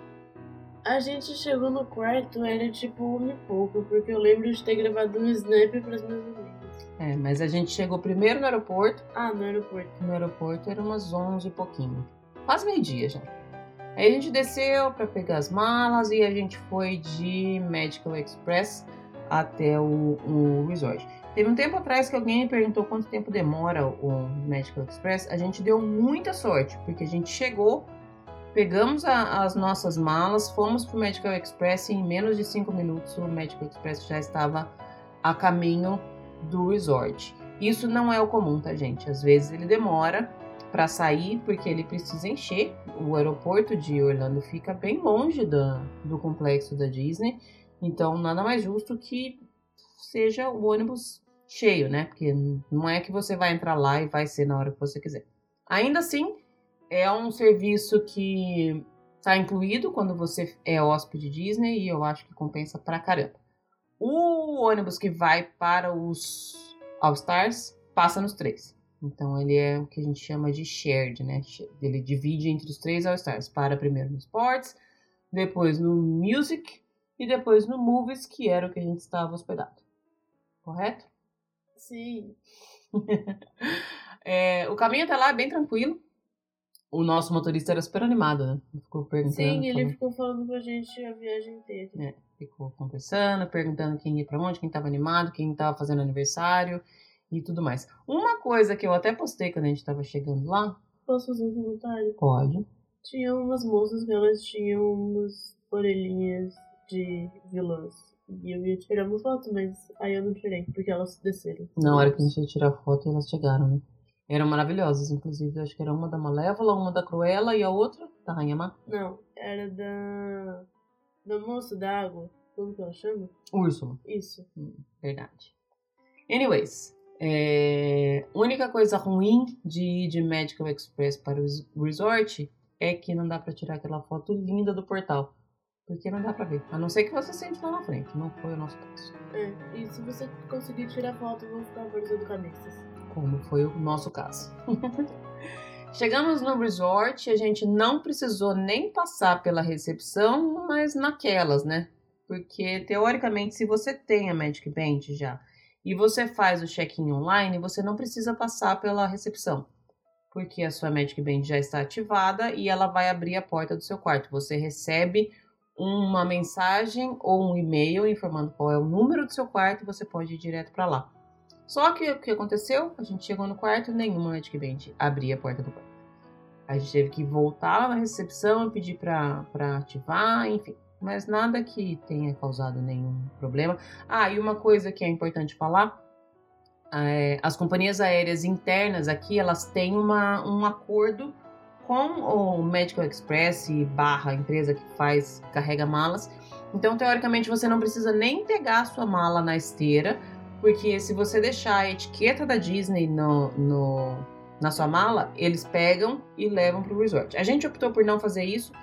A gente chegou no quarto, era tipo uma e pouco, porque eu lembro de ter gravado um snap pras minhas amigas. É, mas a gente chegou primeiro no aeroporto. Ah, no aeroporto. No aeroporto era umas 11 e pouquinho. Quase meio-dia já. Aí a gente desceu para pegar as malas e a gente foi de Medical Express até o, o resort. Teve um tempo atrás que alguém me perguntou quanto tempo demora o Medical Express. A gente deu muita sorte, porque a gente chegou Pegamos a, as nossas malas, fomos para o Medical Express e em menos de 5 minutos o Medical Express já estava a caminho do resort. Isso não é o comum, tá, gente? Às vezes ele demora para sair porque ele precisa encher. O aeroporto de Orlando fica bem longe do, do complexo da Disney, então nada mais justo que seja o ônibus cheio, né? Porque não é que você vai entrar lá e vai ser na hora que você quiser. Ainda assim, é um serviço que está incluído quando você é hóspede Disney e eu acho que compensa pra caramba. O ônibus que vai para os All Stars passa nos três. Então ele é o que a gente chama de shared, né? Ele divide entre os três All Stars. Para primeiro no Sports, depois no Music e depois no Movies, que era o que a gente estava hospedado. Correto? Sim. é, o caminho até lá é bem tranquilo o nosso motorista era super animado, né? Ele ficou perguntando. Sim, ele falando... ficou falando com a gente a viagem inteira. É, ficou conversando, perguntando quem ia pra onde, quem tava animado, quem tava fazendo aniversário e tudo mais. Uma coisa que eu até postei quando a gente tava chegando lá. Posso fazer um comentário? Pode. Tinha umas moças que elas tinham umas orelhinhas de vilãs. E eu ia tirar uma foto, mas aí eu não tirei, porque elas desceram. Na hora que a gente ia tirar foto, elas chegaram, né? Eram maravilhosas, inclusive. Acho que era uma da Malévola, uma da Cruella e a outra da Rainha Má. Não, era da. Da moça da água. Como que ela chama? Úrsula. Isso. Hum, verdade. Anyways, é... única coisa ruim de ir de Medical Express para o resort é que não dá para tirar aquela foto linda do portal. Porque não dá pra ver. A não ser que você sente lá na frente. Não foi o nosso caso. É, e se você conseguir tirar foto, vão ficar aparecendo cabeças como foi o nosso caso. Chegamos no resort, a gente não precisou nem passar pela recepção, mas naquelas, né? Porque teoricamente, se você tem a Magic Band já e você faz o check-in online, você não precisa passar pela recepção, porque a sua Magic Band já está ativada e ela vai abrir a porta do seu quarto. Você recebe uma mensagem ou um e-mail informando qual é o número do seu quarto e você pode ir direto para lá. Só que o que aconteceu? A gente chegou no quarto, nenhuma Magic Band abria a porta do quarto. A gente teve que voltar na recepção, pedir para ativar, enfim. Mas nada que tenha causado nenhum problema. Ah, e uma coisa que é importante falar: é, as companhias aéreas internas aqui elas têm uma, um acordo com o Medical Express barra empresa que faz, carrega malas. Então, teoricamente, você não precisa nem pegar a sua mala na esteira, porque se você deixar a etiqueta da Disney no, no na sua mala, eles pegam e levam para o resort. A gente optou por não fazer isso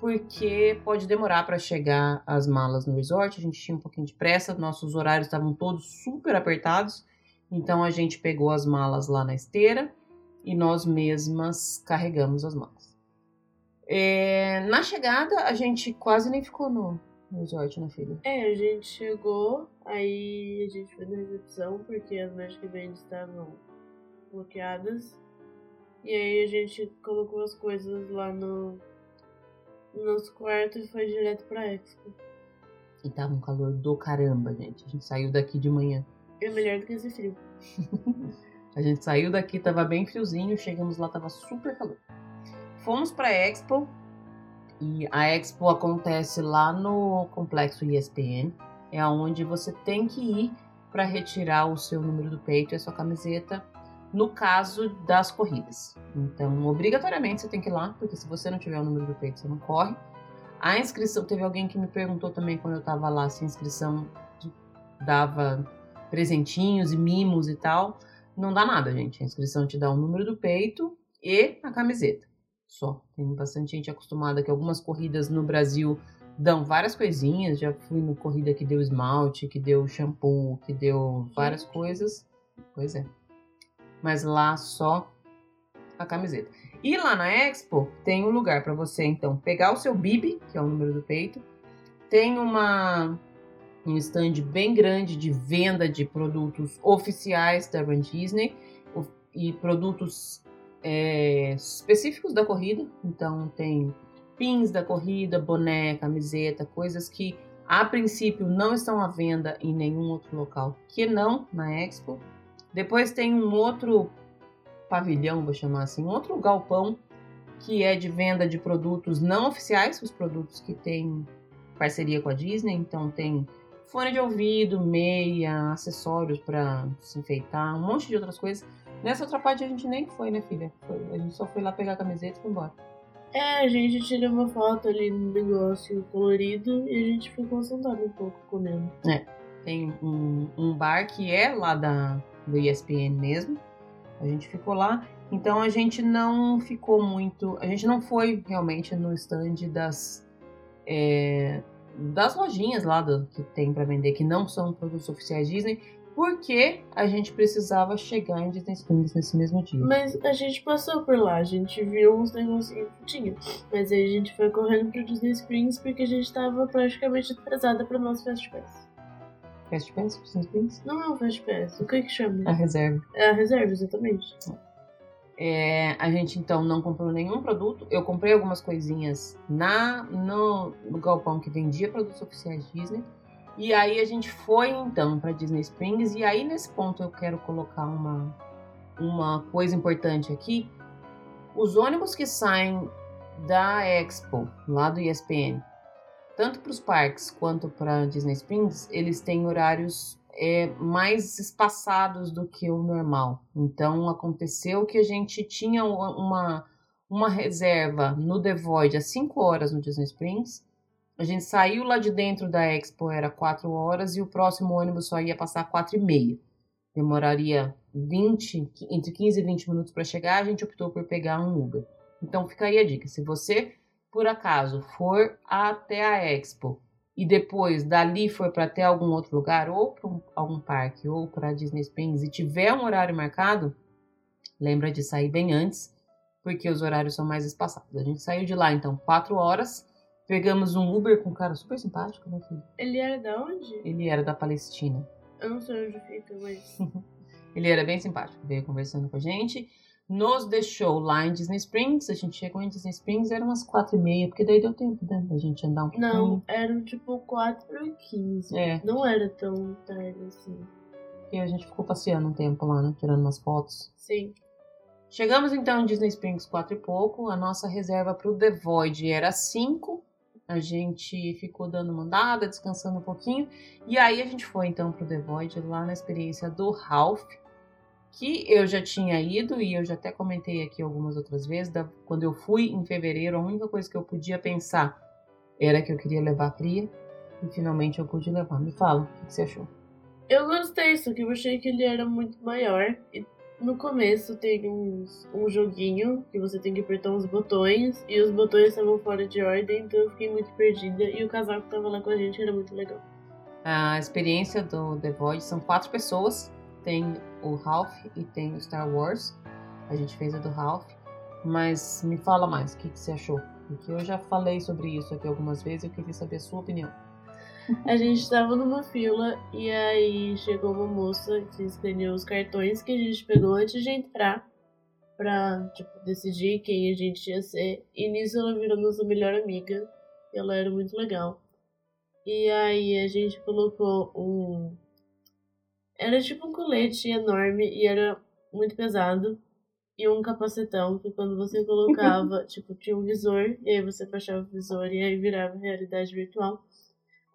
porque pode demorar para chegar as malas no resort. A gente tinha um pouquinho de pressa, nossos horários estavam todos super apertados, então a gente pegou as malas lá na esteira e nós mesmas carregamos as malas. É, na chegada, a gente quase nem ficou no, resort, né, filha? É, a gente chegou, aí a gente foi na recepção porque as Magic Bands estavam bloqueadas. E aí a gente colocou as coisas lá no, no nosso quarto e foi direto pra Expo. E tava um calor do caramba, gente. A gente saiu daqui de manhã. É melhor do que esse frio. A gente saiu daqui, tava bem friozinho, chegamos lá, tava super calor. Fomos pra Expo, e a Expo acontece lá no complexo ESPN, é onde você tem que ir para retirar o seu número do peito e a sua camiseta, no caso das corridas. Então, obrigatoriamente você tem que ir lá, porque se você não tiver o número do peito, você não corre. A inscrição, teve alguém que me perguntou também quando eu tava lá se a inscrição dava presentinhos e mimos e tal. Não dá nada, gente. A inscrição te dá o número do peito e a camiseta. Só. Tem bastante gente acostumada que algumas corridas no Brasil dão várias coisinhas. Já fui no corrida que deu esmalte, que deu shampoo, que deu várias coisas. Pois é. Mas lá só a camiseta. E lá na Expo tem um lugar para você então pegar o seu bib, que é o número do peito. Tem uma um stand bem grande de venda de produtos oficiais da Run Disney e produtos é, específicos da corrida. Então tem pins da corrida, boné, camiseta, coisas que a princípio não estão à venda em nenhum outro local que não na Expo. Depois tem um outro pavilhão, vou chamar assim, um outro galpão que é de venda de produtos não oficiais, os produtos que têm parceria com a Disney. Então tem fone de ouvido, meia, acessórios para se enfeitar, um monte de outras coisas. Nessa outra parte a gente nem foi, né, filha? Foi, a gente só foi lá pegar a camiseta e foi embora. É, a gente tirou uma foto ali no negócio colorido e a gente ficou sentado um pouco comendo. É, tem um, um bar que é lá da, do ESPN mesmo. A gente ficou lá. Então a gente não ficou muito. A gente não foi realmente no stand das. É, das lojinhas lá do, que tem para vender, que não são produtos oficiais Disney, porque a gente precisava chegar em Disney Springs nesse mesmo dia. Mas a gente passou por lá, a gente viu uns negocinhos que tinha. Mas aí a gente foi correndo pro Disney Springs porque a gente tava praticamente atrasada pro nosso Fast Pass. Fast Pass? Disney Springs? Não é o Fast Pass, o que que chama? A reserva. É a reserva, exatamente. É, a gente então não comprou nenhum produto. Eu comprei algumas coisinhas na no, no galpão que vendia produtos oficiais Disney. E aí a gente foi então para Disney Springs. E aí nesse ponto eu quero colocar uma, uma coisa importante aqui. Os ônibus que saem da Expo, lá do ESPN, tanto para os parques quanto para Disney Springs, eles têm horários é, mais espaçados do que o normal. Então aconteceu que a gente tinha uma, uma reserva no The Void às 5 horas no Disney Springs. A gente saiu lá de dentro da Expo, era 4 horas, e o próximo ônibus só ia passar 4 e meia. Demoraria 20, entre 15 e 20 minutos para chegar, a gente optou por pegar um Uber. Então fica aí a dica, se você por acaso for até a Expo e depois dali for para até algum outro lugar, ou para um, algum parque, ou para Disney Springs, e tiver um horário marcado, lembra de sair bem antes, porque os horários são mais espaçados. A gente saiu de lá, então, 4 horas, pegamos um Uber com um cara super simpático, né, filho? Ele era da onde? Ele era da Palestina. Eu não sei onde fica, mas. Ele era bem simpático, veio conversando com a gente. nos deixou lá em Disney Springs. A gente chegou em Disney Springs, era umas quatro e meia, porque daí deu tempo, né? Da gente andar um pouquinho. Não, eram tipo 4 e 15. É. Não era tão tarde assim. E a gente ficou passeando um tempo lá, né? Tirando umas fotos. Sim. Chegamos então em Disney Springs quatro e pouco. A nossa reserva para o The Void era 5. A gente ficou dando uma andada, descansando um pouquinho. E aí a gente foi então pro The Void lá na experiência do Ralph, que eu já tinha ido e eu já até comentei aqui algumas outras vezes. Da, quando eu fui em fevereiro, a única coisa que eu podia pensar era que eu queria levar a Cria. E finalmente eu pude levar. Me fala, o que, que você achou? Eu gostei, só que eu achei que ele era muito maior. E no começo tem uns, um joguinho que você tem que apertar uns botões. E os botões estavam fora de ordem, então eu fiquei muito perdida. E o casal que tava lá com a gente era muito legal. A experiência do The Void são quatro pessoas. Tem o Ralph e tem o Star Wars. A gente fez a do Ralph. Mas me fala mais, o que, que você achou? Porque eu já falei sobre isso aqui algumas vezes eu queria saber a sua opinião. A gente tava numa fila e aí chegou uma moça que escaneou os cartões que a gente pegou antes de entrar pra, tipo, decidir quem a gente ia ser. E nisso ela virou nossa melhor amiga. E ela era muito legal. E aí a gente colocou um. Era tipo um colete enorme e era muito pesado. E um capacetão que quando você colocava, tipo, tinha um visor, e aí você baixava o visor e aí virava realidade virtual.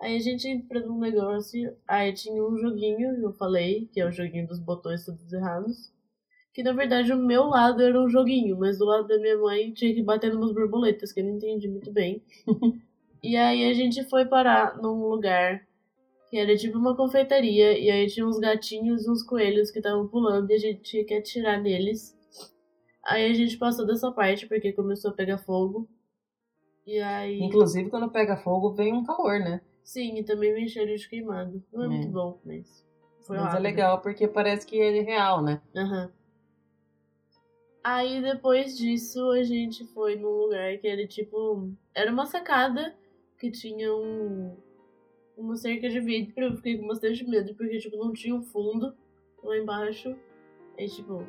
Aí a gente entra num negócio, aí tinha um joguinho, eu falei, que é o joguinho dos botões todos errados. Que na verdade o meu lado era um joguinho, mas do lado da minha mãe tinha que bater umas borboletas, que eu não entendi muito bem. e aí a gente foi parar num lugar que era tipo uma confeitaria, e aí tinha uns gatinhos e uns coelhos que estavam pulando e a gente tinha que atirar neles. Aí a gente passou dessa parte porque começou a pegar fogo. E aí. Inclusive, quando pega fogo, vem um calor, né? Sim, e também me encheram de queimado. Não é, É. muito bom, mas. Foi Mas é rápido. legal porque parece que é real, né? Aham. Aí depois disso a gente foi num lugar que era tipo. Era uma sacada que tinha um. Uma cerca de vidro. Eu fiquei com bastante medo porque tipo não tinha um fundo lá embaixo. Aí tipo,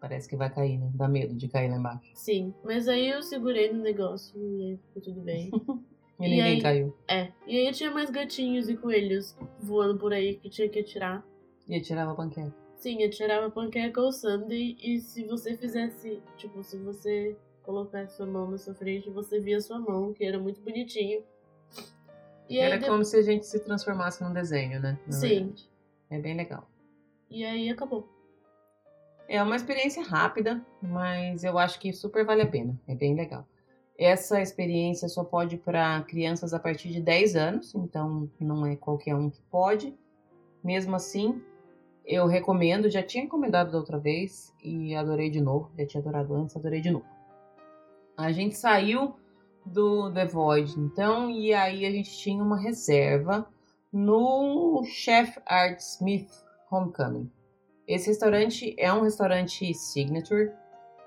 Parece que vai cair, né? Dá medo de cair lá embaixo. sim. Mas aí eu segurei no negócio e ficou tudo bem. E, E ninguém aí? caiu. é. E aí tinha mais gatinhos e coelhos voando por aí que tinha que atirar. E tirava a panqueca. Sim, atirava panqueca ou sundae e se você fizesse, tipo, se você colocasse sua mão na sua frente, você via sua mão, que era muito bonitinho. E Era como se a gente se transformasse num desenho, né? Sim. verdade. É bem legal. e aí acabou. É uma experiência rápida, mas eu acho que super vale a pena. É bem legal. Essa experiência só pode para crianças a partir de 10 anos, então não é qualquer um que pode. Mesmo assim, eu recomendo, já tinha encomendado da outra vez e adorei de novo. Já tinha adorado antes, adorei de novo. A gente saiu do The Void, então, e aí a gente tinha uma reserva no Chef Art Smith Homecoming. Esse restaurante é um restaurante signature,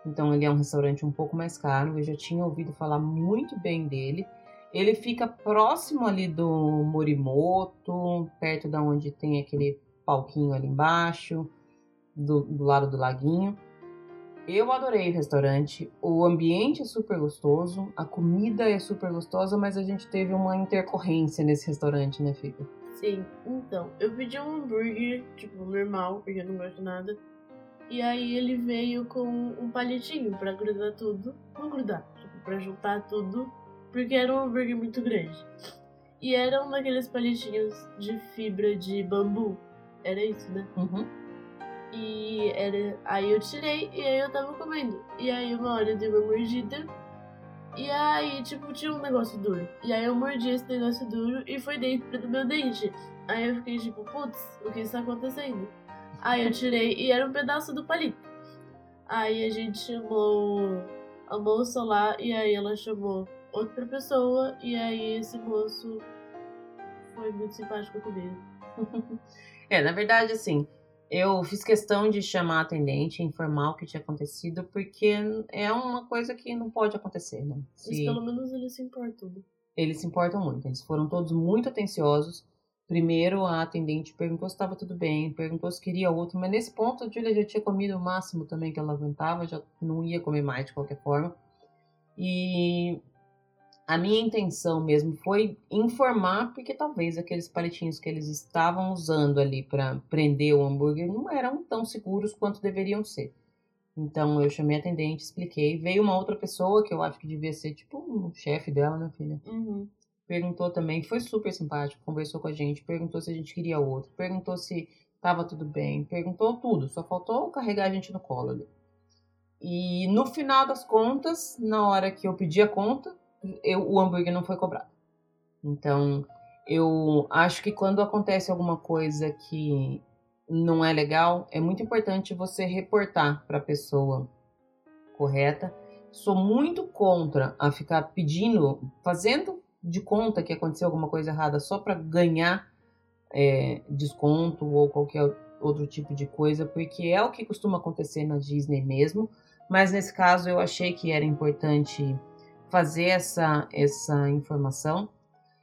então ele é um restaurante um pouco mais caro. Eu já tinha ouvido falar muito bem dele. Ele fica próximo ali do Morimoto, perto da onde tem aquele palquinho ali embaixo, do, do lado do laguinho. Eu adorei o restaurante, o ambiente é super gostoso, a comida é super gostosa, mas a gente teve uma intercorrência nesse restaurante, né, Fica? Sim, então, eu pedi um hambúrguer, tipo, normal, porque eu não gosto de nada. E aí ele veio com um palitinho pra grudar tudo. Não grudar, tipo, pra juntar tudo. Porque era um hambúrguer muito grande. E era um daqueles palitinhos de fibra de bambu. Era isso, né? Uhum. E era. Aí eu tirei e aí eu tava comendo. E aí uma hora eu dei uma mordida. E aí, tipo, tinha um negócio duro. E aí eu mordi esse negócio duro e foi dentro do meu dente. Aí eu fiquei tipo, putz, o que está acontecendo? Aí eu tirei e era um pedaço do palito. Aí a gente chamou a moça lá e aí ela chamou outra pessoa e aí esse moço foi muito simpático comigo. É, na verdade, assim, eu fiz questão de chamar a atendente, informar o que tinha acontecido, porque é uma coisa que não pode acontecer, né? Mas Se pelo menos ele se importou. né? eles se importam muito, eles foram todos muito atenciosos. Primeiro a atendente perguntou se estava tudo bem, perguntou se queria outro, mas nesse ponto a Julia já tinha comido o máximo também que ela aguentava, já não ia comer mais de qualquer forma. E a minha intenção mesmo foi informar, porque talvez aqueles palitinhos que eles estavam usando ali para prender o hambúrguer não eram tão seguros quanto deveriam ser. Então eu chamei a atendente, expliquei. Veio uma outra pessoa que eu acho que devia ser tipo um chefe dela, né, filha? Uhum. Perguntou também, foi super simpático, conversou com a gente, perguntou se a gente queria outro, perguntou se tava tudo bem, perguntou tudo, só faltou carregar a gente no colo ali. E no final das contas, na hora que eu pedi a conta, eu, o hambúrguer não foi cobrado. Então, eu acho que quando acontece alguma coisa que não é legal, é muito importante você reportar para a pessoa correta. Sou muito contra a ficar pedindo, fazendo de conta que aconteceu alguma coisa errada só para ganhar é, desconto ou qualquer outro tipo de coisa, porque é o que costuma acontecer na Disney mesmo. Mas nesse caso eu achei que era importante fazer essa, essa informação.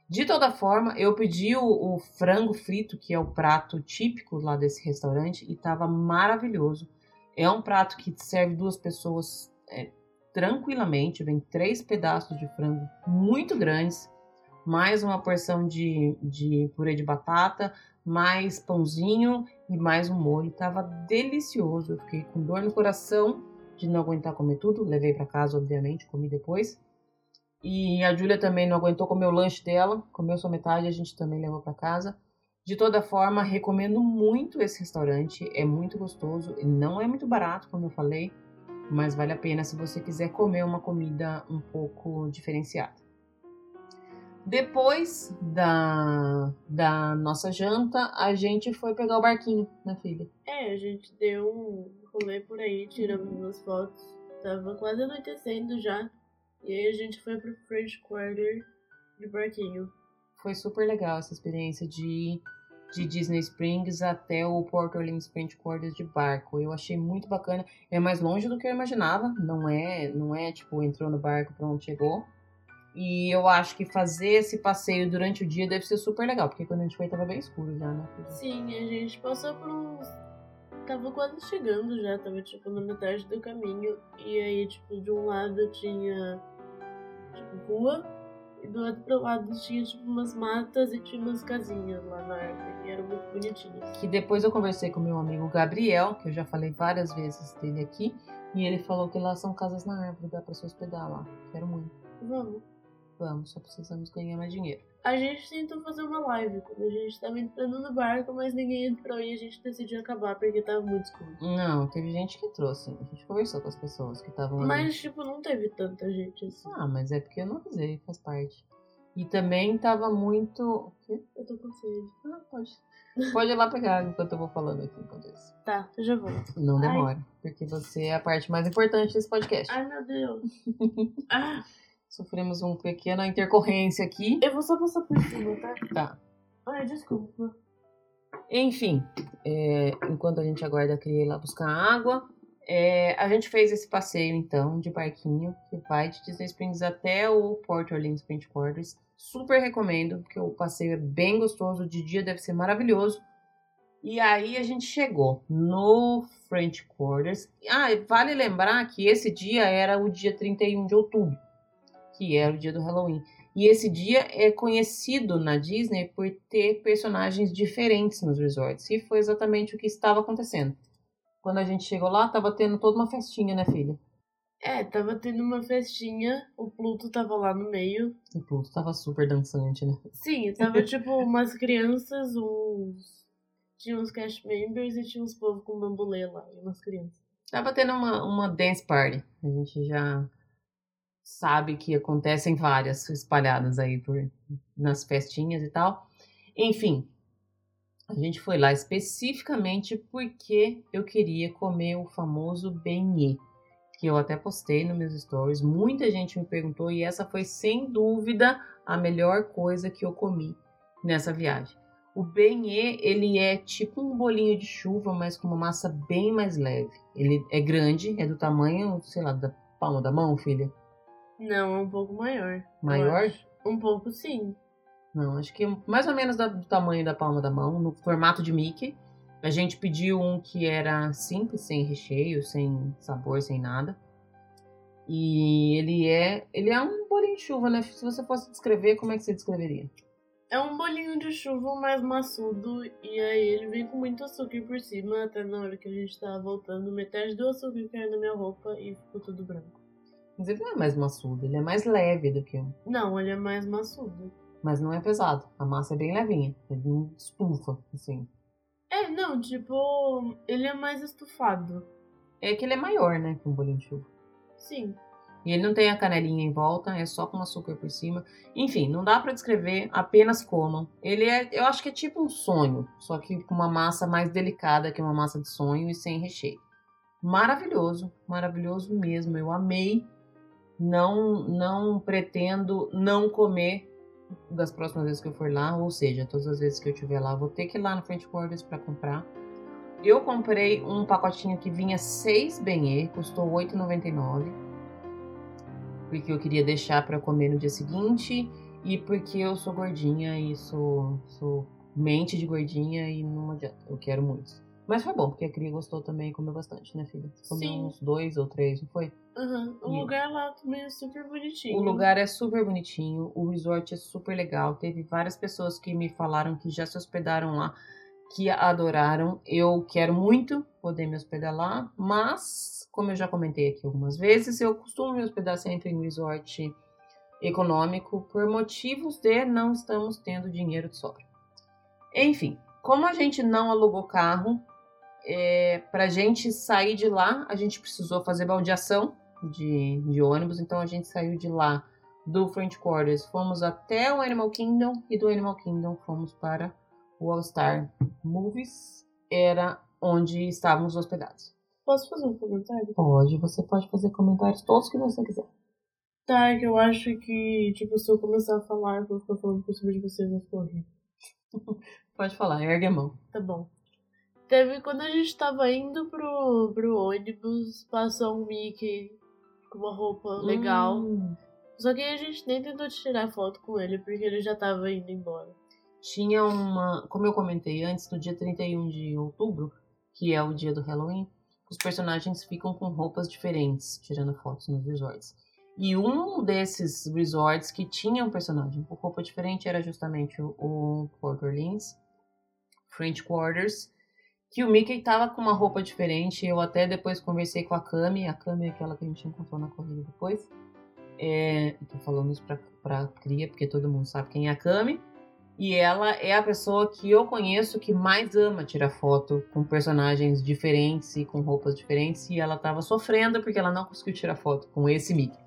De toda forma, eu pedi o, o frango frito, que é o prato típico lá desse restaurante, e estava maravilhoso. É um prato que serve duas pessoas é, tranquilamente. Vem três pedaços de frango muito grandes mais uma porção de, de purê de batata, mais pãozinho e mais um molho. Tava delicioso. Eu fiquei com dor no coração de não aguentar comer tudo. Levei para casa, obviamente, comi depois. E a Júlia também não aguentou comer o lanche dela, comeu só metade, a gente também levou para casa. De toda forma, recomendo muito esse restaurante, é muito gostoso, não é muito barato, como eu falei, mas vale a pena se você quiser comer uma comida um pouco diferenciada. Depois da, da nossa janta, a gente foi pegar o barquinho, né, filha? É, a gente deu um rolê por aí, tiramos umas fotos. Tava quase anoitecendo já. E aí a gente foi pro French Quarter de barquinho. Foi super legal essa experiência de, de Disney Springs até o Port Orleans French Quarter de barco. Eu achei muito bacana. É mais longe do que eu imaginava. Não é, não é tipo, entrou no barco, pronto, chegou. E eu acho que fazer esse passeio durante o dia deve ser super legal, porque quando a gente foi tava bem escuro já, né? Sim, a gente passou por uns. Tava quase chegando já, tava tipo na metade do caminho. E aí, tipo, de um lado tinha tipo rua, e do outro lado tinha tipo umas matas e tinha umas casinhas lá na árvore, que eram muito bonitinhas. Que depois eu conversei com meu amigo Gabriel, que eu já falei várias vezes dele aqui, e ele falou que lá são casas na árvore, dá pra se hospedar lá. Quero muito. Vamos. Vamos, só precisamos ganhar mais dinheiro. A gente tentou fazer uma live quando a gente tava entrando no barco, mas ninguém entrou e a gente decidiu acabar porque tava muito escuro. Não, teve gente que sim. A gente conversou com as pessoas que estavam ali. Mas, tipo, não teve tanta gente assim. Ah, mas é porque eu não avisei, faz parte. E também tava muito. O quê? Eu tô com sede. Ah, pode. Pode ir lá pegar enquanto eu vou falando aqui enquanto isso. Tá, eu já vou. Não demora, porque você é a parte mais importante desse podcast. Ai, meu Deus. ah, Sofremos uma pequena intercorrência aqui. eu vou só passar por cima, tá? Tá. Ai, desculpa. Enfim, é, enquanto a gente aguarda a Cria ir lá buscar água, é, a gente fez esse passeio então de barquinho que vai de Disney Springs até o Port Orleans French Quarters. Super recomendo, porque o passeio é bem gostoso, de dia deve ser maravilhoso. E aí a gente chegou no French Quarters. Ah, vale lembrar que esse dia era o dia 31 de outubro, que era o dia do Halloween. E esse dia é conhecido na Disney por ter personagens diferentes nos resorts. E foi exatamente o que estava acontecendo. Quando a gente chegou lá, tava tendo toda uma festinha, né, filha? É, tava tendo uma festinha, o Pluto tava lá no meio. O Pluto tava super dançante, né? Sim, tava tipo umas crianças, uns. Tinha uns cast members e tinha uns povo com bambolê lá, e umas crianças. Tava tendo uma, uma dance party. A gente já sabe que acontecem várias espalhadas aí por, nas festinhas e tal. Enfim, a gente foi lá especificamente porque eu queria comer o famoso beignet, que eu até postei nos meus stories. Muita gente me perguntou e essa foi sem dúvida a melhor coisa que eu comi nessa viagem. O beignet, ele é tipo um bolinho de chuva, mas com uma massa bem mais leve. Ele é grande, é do tamanho, sei lá, da palma da mão, filha. Não, é um pouco maior. Maior? Um pouco sim. Não, acho que mais ou menos do tamanho da palma da mão, no formato de Mickey. A gente pediu um que era simples, sem recheio, sem sabor, sem nada. E ele é, ele é um bolinho de chuva, né? Se você fosse descrever, como é que você descreveria? É um bolinho de chuva mais maçudo e aí ele vem com muito açúcar por cima, até na hora que a gente tava voltando, metade do açúcar caiu na minha roupa e ficou tudo branco. Ele não é mais maçudo, ele é mais leve do que um. Não, ele é mais maçudo. Mas não é pesado. A massa é bem levinha. Ele não estufa, assim. É, não, tipo, ele é mais estufado. É que ele é maior, né, que um bolinho de chuva. Sim. E ele não tem a canelinha em volta, é só com açúcar por cima. Enfim, não dá para descrever, apenas comam. Ele é, eu acho que é tipo um sonho, só que com uma massa mais delicada que uma massa de sonho e sem recheio. Maravilhoso, maravilhoso mesmo. Eu amei. Não, não pretendo não comer das próximas vezes que eu for lá, ou seja, todas as vezes que eu estiver lá, vou ter que ir lá no French Quarters para comprar. Eu comprei um pacotinho que vinha 6 beignets, custou R$ 8,99. Porque eu queria deixar para comer no dia seguinte e porque eu sou gordinha e sou, sou mente de gordinha e não adianta, eu quero muito. Mas foi bom, porque a Cria gostou também e comeu bastante, né, filha? Comeu Sim. uns dois ou três, não foi? Uhum. O E- lugar lá também é super bonitinho. O lugar é super bonitinho, o resort é super legal. Teve várias pessoas que me falaram que já se hospedaram lá, que adoraram. Eu quero muito poder me hospedar lá, mas, como eu já comentei aqui algumas vezes, eu costumo me hospedar sempre em resort econômico por motivos de não estamos tendo dinheiro de sobra. Enfim, como a gente não alugou carro, é, para a gente sair de lá, a gente precisou fazer baldeação de, de ônibus, então a gente saiu de lá do French Quarters, fomos até o Animal Kingdom e do Animal Kingdom fomos para o All Star Movies, era onde estávamos hospedados. Posso fazer um comentário? Pode, você pode fazer comentários todos que você quiser. Tá, é que eu acho que, tipo, se eu começar a falar, eu vou ficar falando por cima de vocês, ficar horrível. Pode falar, ergue a mão. Tá bom. Teve quando a gente tava indo pro, pro ônibus, passou um Mickey com uma roupa legal. Hum, Só que a gente nem tentou tirar foto com ele, porque ele já tava indo embora. tinha uma, como eu comentei antes, no dia 31 de outubro, que é o dia do Halloween, os personagens ficam com roupas diferentes, tirando fotos nos resorts. E um desses resorts que tinha um personagem com roupa diferente era justamente o, o Port Orleans, French Quarters, que o Mickey tava com uma roupa diferente. Eu até depois conversei com a Cami, a Cami é aquela que a gente encontrou na corrida depois. É, tô falando isso pra, pra cria, porque todo mundo sabe quem é a Cami. E ela é a pessoa que eu conheço que mais ama tirar foto com personagens diferentes e com roupas diferentes. E ela tava sofrendo porque ela não conseguiu tirar foto com esse Mickey.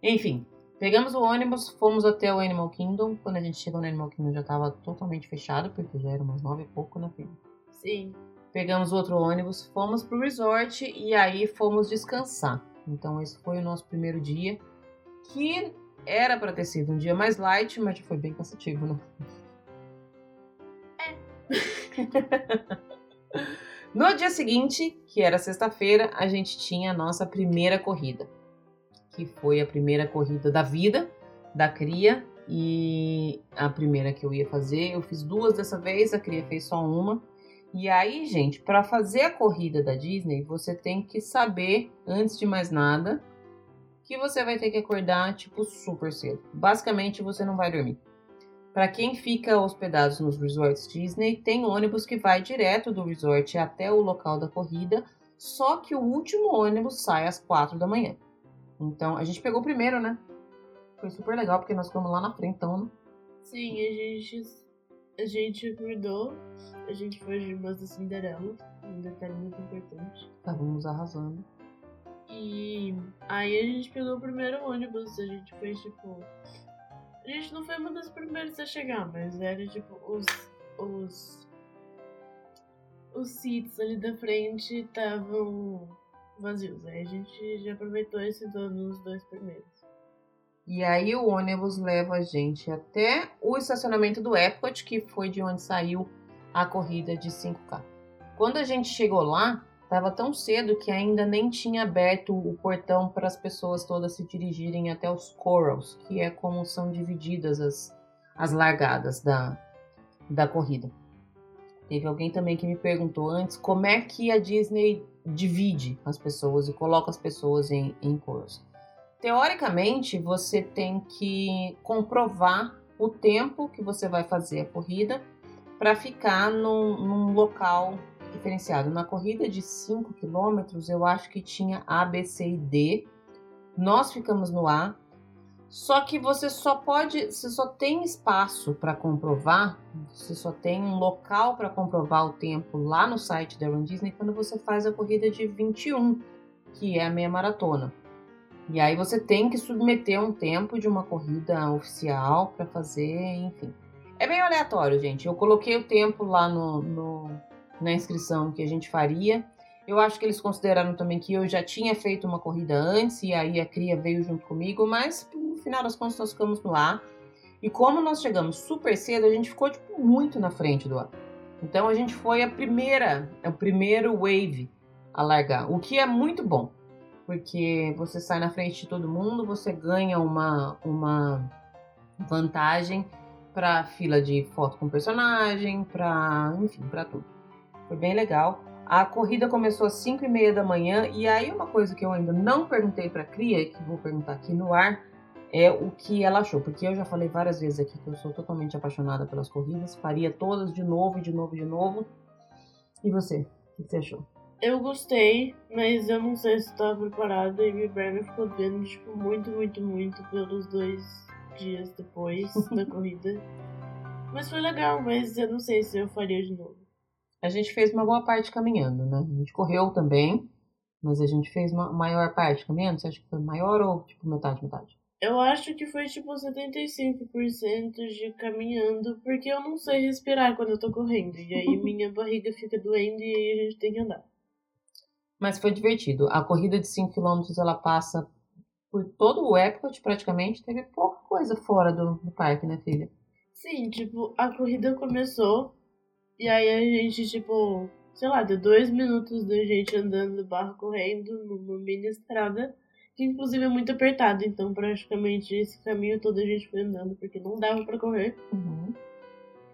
Enfim, pegamos o ônibus, fomos até o Animal Kingdom. Quando a gente chegou no Animal Kingdom já tava totalmente fechado, porque já era umas nove e pouco, né, filho? Sim. Pegamos outro ônibus, fomos pro resort e aí fomos descansar. Então esse foi o nosso primeiro dia, que era para ter sido um dia mais light, mas foi bem cansativo, né? no dia seguinte, que era sexta-feira, a gente tinha a nossa primeira corrida, que foi a primeira corrida da vida, da cria, e a primeira que eu ia fazer, eu fiz duas dessa vez, a cria fez só uma. E aí, gente, para fazer a corrida da Disney, você tem que saber, antes de mais nada, que você vai ter que acordar tipo super cedo. Basicamente, você não vai dormir. Para quem fica hospedado nos resorts Disney, tem ônibus que vai direto do resort até o local da corrida, só que o último ônibus sai às 4 da manhã. Então, a gente pegou o primeiro, né? Foi super legal porque nós ficamos lá na frente, então? Sim, a gente, a gente acordou, a gente foi de irmãs da Cinderela, um detalhe muito importante. estávamos arrasando. E aí a gente pegou o primeiro ônibus, a gente foi tipo. A gente não foi uma das primeiras a chegar, mas era tipo os. os. os seats ali da frente estavam vazios. Aí a gente já aproveitou e sentou nos dois primeiros. E aí o ônibus leva a gente até o estacionamento do Epcot, que foi de onde saiu a corrida de 5K. Quando a gente chegou lá, estava tão cedo que ainda nem tinha aberto o portão para as pessoas todas se dirigirem até os corals, que é como são divididas as, as largadas da, da corrida. Teve alguém também que me perguntou antes como é que a Disney divide as pessoas e coloca as pessoas em, em cores. Teoricamente, você tem que comprovar o tempo que você vai fazer a corrida para ficar num, num, local diferenciado. Na corrida de 5 quilômetros, eu acho que tinha A, B, C e D. Nós ficamos no A, só que você só pode, você só tem espaço para comprovar, você só tem um local para comprovar o tempo lá no site da Run Disney quando você faz a corrida de 21, que é a meia maratona. E aí você tem que submeter um tempo de uma corrida oficial para fazer, enfim. É bem aleatório, gente. Eu coloquei o tempo lá no, no, na inscrição que a gente faria eu acho que eles consideraram também que eu já tinha feito uma corrida antes e aí a cria veio junto comigo, mas no final das contas nós ficamos lá. E como nós chegamos super cedo, a gente ficou tipo, muito na frente do ar. Então a gente foi a primeira, o primeiro wave a largar, o que é muito bom, porque você sai na frente de todo mundo, você ganha uma, uma vantagem para fila de foto com personagem, para enfim, para tudo. Foi bem legal. A corrida começou às 5 e meia da manhã e aí uma coisa que eu ainda não perguntei para Cria, que vou perguntar aqui no ar, é o que ela achou, porque eu já falei várias vezes aqui que eu sou totalmente apaixonada pelas corridas, faria todas de novo, de novo, de novo. E você, o que você achou? Eu gostei, mas eu não sei se estava preparada e minha perna ficou doendo, tipo, muito, muito, muito pelos dois dias depois da corrida. Mas foi legal, mas eu não sei se eu faria de novo. A gente fez uma boa parte caminhando, né? A gente correu também, mas a gente fez uma maior parte caminhando. Você acha que foi maior ou tipo metade, metade? Eu acho que foi tipo 75% de caminhando, porque eu não sei respirar quando eu tô correndo. E aí minha barriga fica doendo e aí a gente tem que andar. Mas foi divertido. A corrida de 5 km ela passa por todo o Epcot praticamente. Teve pouca coisa fora do, do parque, né, filha? Sim, tipo, a corrida começou e aí a gente, tipo, sei lá, deu dois minutos da gente andando barro correndo numa mini estrada, que inclusive é muito apertado, então praticamente esse caminho todo a gente foi andando, porque não dava para correr. Uhum.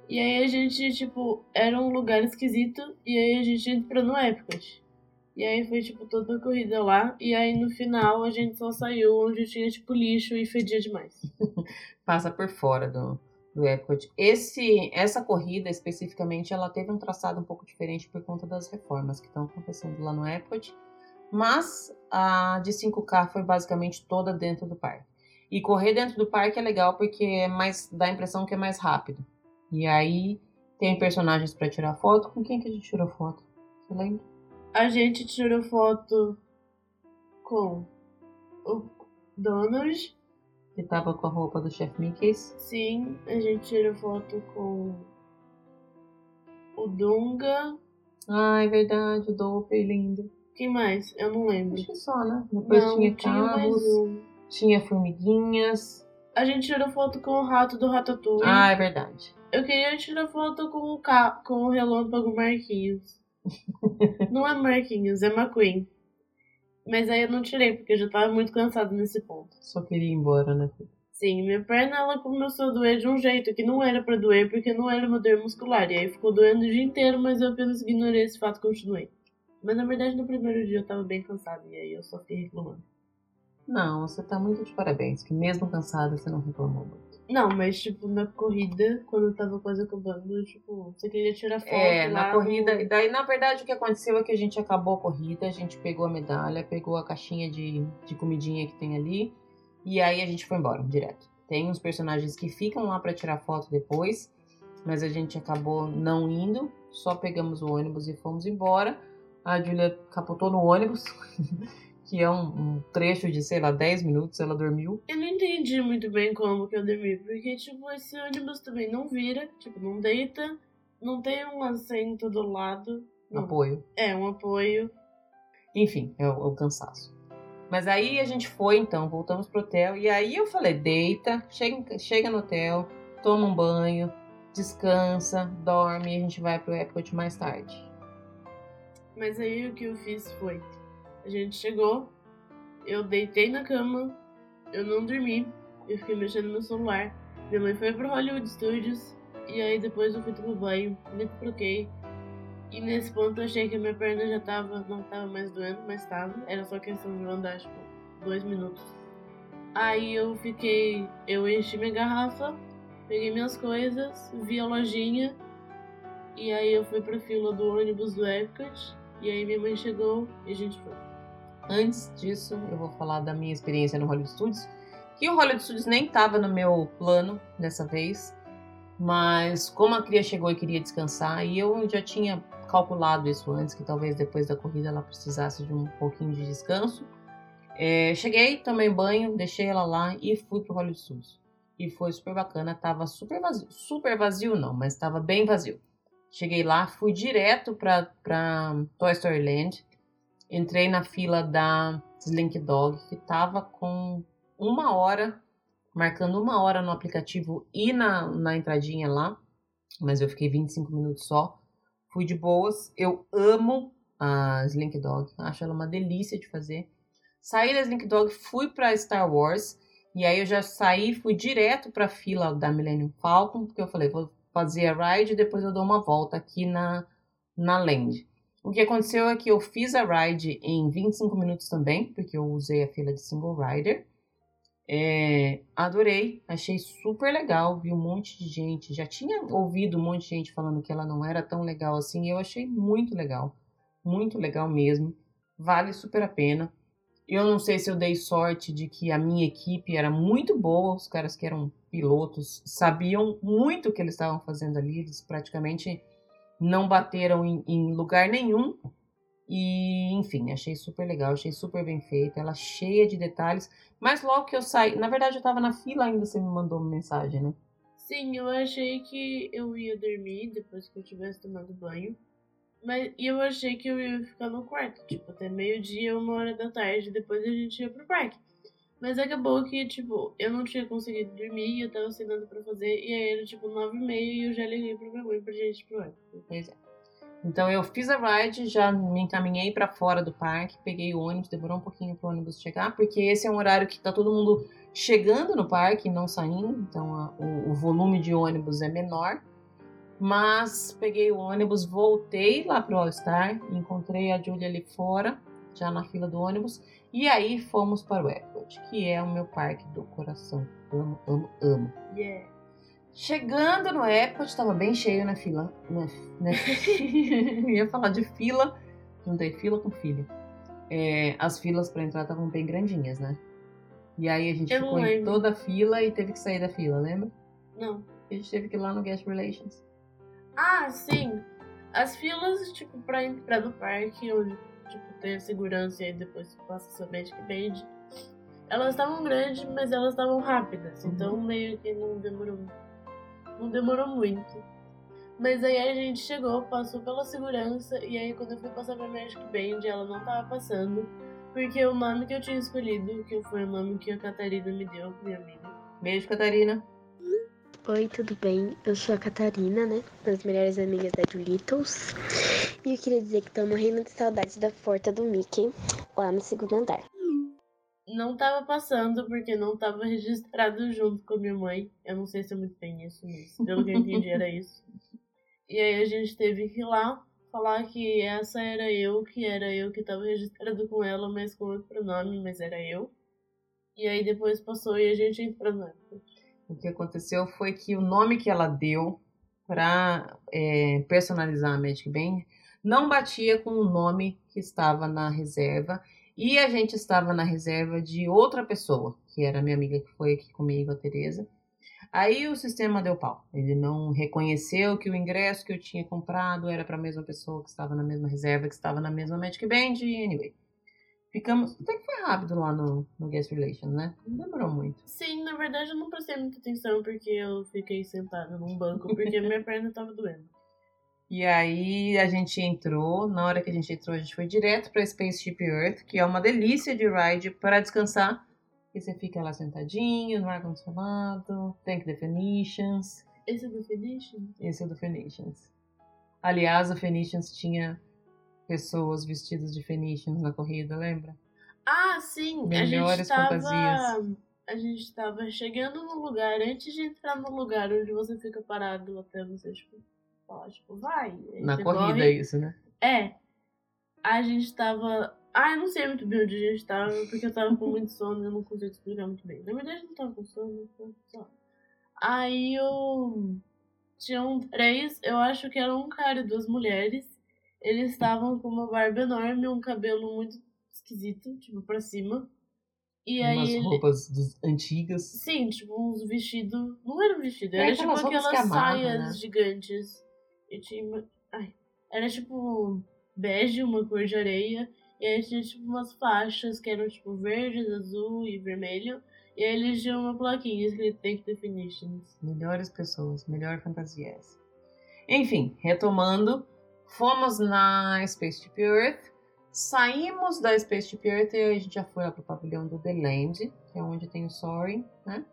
E aí a gente, tipo, era um lugar esquisito, e aí a gente entrou no Epcot. E aí foi, tipo, toda a corrida lá, e aí no final a gente só saiu onde tinha, tipo, lixo e fedia demais. Passa por fora do, do Epcot. Esse, essa corrida especificamente, ela teve um traçado um pouco diferente por conta das reformas que estão acontecendo lá no Epcot, mas a de 5K foi basicamente toda dentro do parque. E correr dentro do parque é legal porque é mais dá a impressão que é mais rápido. E aí tem personagens para tirar foto. Com quem que a gente tirou foto? Você lembra? A gente tirou foto com o Donald, que tava com a roupa do Chef Mickey. Sim, a gente tirou foto com o Dunga. Ah, é verdade, o Dope, lindo. Quem mais? Eu não lembro. Acho que só, né? Depois não, tinha carros, um. tinha formiguinhas. A gente tirou foto com o rato do Ratatouille. Ah, é verdade. Eu queria tirar foto com o, ca... com o relâmpago Marquinhos. Não é Marquinhos, é McQueen. Mas aí eu não tirei, porque eu já tava muito cansada nesse ponto. Só queria ir embora, né? Sim, minha perna ela começou a doer de um jeito que não era para doer, porque não era uma dor muscular. E aí ficou doendo o dia inteiro, mas eu apenas ignorei esse fato e continuei. Mas na verdade no primeiro dia eu tava bem cansada, e aí eu só fiquei reclamando. Não, você tá muito de parabéns, que mesmo cansada você não reclamou. Não, mas tipo, na corrida, quando eu tava quase acabando, tipo, você queria tirar foto. É, na corrida. No... Daí, na verdade, o que aconteceu é que a gente acabou a corrida, a gente pegou a medalha, pegou a caixinha de, de comidinha que tem ali, e aí a gente foi embora, direto. Tem uns personagens que ficam lá para tirar foto depois, mas a gente acabou não indo, só pegamos o ônibus e fomos embora. A Julia capotou no ônibus. que é um, um, trecho de, sei lá, 10 minutos, ela dormiu. Eu não entendi muito bem como que eu dormi, porque, tipo, esse ônibus também não vira, tipo, não deita, não tem um assento do lado. Não. Apoio. É, um apoio. Enfim, é o, é o, cansaço. Mas aí a gente foi, então, voltamos pro hotel, e aí eu falei, deita, chega, chega no hotel, toma um banho, descansa, dorme, e a gente vai pro Epcot mais tarde. Mas aí o que eu fiz foi a gente chegou, eu deitei na cama, eu não dormi, eu fiquei mexendo no celular. Minha mãe foi pro Hollywood Studios e aí depois eu fui tomar banho, me troquei. E nesse ponto eu achei que a minha perna já tava, não tava mais doendo, mas tava. Era só questão de andar, tipo, dois minutos. Aí eu fiquei, eu enchi minha garrafa, peguei minhas coisas, vi a lojinha. E aí eu fui pra fila do ônibus do Epcot. E aí minha mãe chegou e a gente foi. Antes disso, eu vou falar da minha experiência no Hollywood Studios. Que o Hollywood Studios nem tava no meu plano dessa vez. Mas como a cria chegou e queria descansar, e eu já tinha calculado isso antes, que talvez depois da corrida ela precisasse de um pouquinho de descanso. É, cheguei, tomei banho, deixei ela lá e fui pro Hollywood Studios. E foi super bacana, tava super vazio. Super vazio não, mas tava bem vazio. Cheguei lá, fui direto pra Toy Story Land. Entrei na fila da Slink Dog, que tava com uma hora marcando uma hora no aplicativo e na, na entradinha lá, mas eu fiquei 25 minutos só. Fui de boas. Eu amo a Slink Dog, acho ela uma delícia de fazer. Saí da Slink Dog, fui para Star Wars, e aí eu já saí, fui direto para a fila da Millennium Falcon, porque eu falei, vou fazer a ride e depois eu dou uma volta aqui na, na Land. O que aconteceu é que eu fiz a ride em 25 minutos também, porque eu usei a fila de single rider. É, adorei, achei super legal, vi um monte de gente, já tinha ouvido um monte de gente falando que ela não era tão legal assim, e eu achei muito legal, muito legal mesmo, vale super a pena. Eu não sei se eu dei sorte de que a minha equipe era muito boa, os caras que eram pilotos sabiam muito o que eles estavam fazendo ali, eles praticamente não bateram em, em lugar nenhum, e, enfim, achei super legal, achei super bem feita, ela cheia de detalhes. Mas logo que eu saí, na verdade eu tava na fila ainda, você me mandou uma mensagem, né? Sim, eu achei que eu ia dormir depois que eu tivesse tomado banho. Mas eu achei que eu ia ficar no quarto, tipo, até meio-dia, uma hora da tarde, depois a gente ia pro parque. Mas acabou que, tipo, eu não tinha conseguido dormir, eu tava sem nada pra fazer, e aí era tipo nove e meia e eu já liguei pra minha mãe pra gente ir pro parque. Pois é. Então eu fiz a ride, já me encaminhei para fora do parque, peguei o ônibus, demorou um pouquinho para o ônibus chegar, porque esse é um horário que tá todo mundo chegando no parque não saindo, então a, o, o, volume de ônibus é menor. Mas peguei o ônibus, voltei lá pro All Star, encontrei a Julia ali fora, já na fila do ônibus, e aí fomos para o Epcot, que é o meu parque do coração. Amo, amo, amo. Yeah. Chegando no Epcot, estava bem cheio na fila. Né? né? ia falar de fila, juntei fila com filho. É, as filas para entrar estavam bem grandinhas, né? E aí a gente Eu ficou em toda a fila e teve que sair da fila, lembra? Não. A gente teve que ir lá no Guest Relations. Ah, sim. As filas, tipo, pra entrar no parque, onde tipo, tem a segurança e aí depois passa sua Magic Band, elas estavam grandes, mas elas estavam rápidas. Uhum. Então meio que não demorou não demorou muito. Mas aí a gente chegou, passou pela segurança, e aí quando eu fui passar pra Magic Band, ela não tava passando. Porque o nome que eu tinha escolhido, que foi o nome que a Catarina me deu, minha amiga. Beijo, Catarina. Oi, tudo bem? Eu sou a Catarina, né? Das melhores amigas da Julitos. E eu queria dizer que tô morrendo de saudades da porta do Mickey, lá no segundo andar não tava passando porque não tava registrado junto com a minha mãe. Eu não sei se é muito bem isso, mas pelo que eu entendi era isso. E aí a gente teve que ir lá falar que essa era eu, que era eu que tava registrado com ela, mas com outro nome, mas era eu. E aí depois passou e a gente entrou no O que aconteceu foi que o nome que ela deu para é, personalizar a Magic Band não batia com o nome que estava na reserva e a gente estava na reserva de outra pessoa, que era minha amiga que foi aqui comigo, a Tereza. Aí o sistema deu pau. Ele não reconheceu que o ingresso que eu tinha comprado era para a mesma pessoa que estava na mesma reserva, que estava na mesma Magic Band, anyway. Ficamos. Até que foi rápido lá no, no Guest Relations, né? Não demorou muito. Sim, na verdade eu não prestei muita atenção porque eu fiquei sentada num banco, porque minha perna estava doendo. E aí a gente entrou, na hora que a gente entrou, a gente foi direto para Spaceship Earth, que é uma delícia de ride para descansar. E você fica lá sentadinho, no ar-condicionado, Tank Definitions. Esse é do Phoenicians? Esse é do Phoenicians. Aliás, o Phoenicians tinha pessoas vestidas de Phoenicians na corrida, lembra? Ah, sim. Melhores a gente tava, fantasias. a gente tava chegando no lugar, antes de entrar no lugar onde você fica parado até você, tipo, falar, tipo, vai. Na corrida, corre. isso, né? É. A gente tava. Ah, eu não sei muito bem onde a gente tava, porque eu tava com muito sono, eu não consigo explicar muito bem. Na verdade, eu não tava com sono, sei lá. Aí eu. Tinham três, eu acho que era um cara e duas mulheres. Eles estavam com uma barba enorme, um cabelo muito esquisito, tipo, pra cima. E aí. Umas ele- roupas dos- antigas. Sim, tipo, uns vestidos. Não era um vestido, É era tipo aquelas saias né? gigantes. E tinha. Ai. Era tipo bege, uma cor de areia. E aí tinha tipo umas faixas que eram tipo verde, azul e vermelho. E aí eles tinham uma plaquinha escrito Take Definitions. Melhores pessoas, melhor fantasias. Enfim, retomando, fomos na Spaceship Earth, saímos da Spaceship Earth e a gente já foi lá pro pavilhão do The Land, que é onde tem o Soaring, né?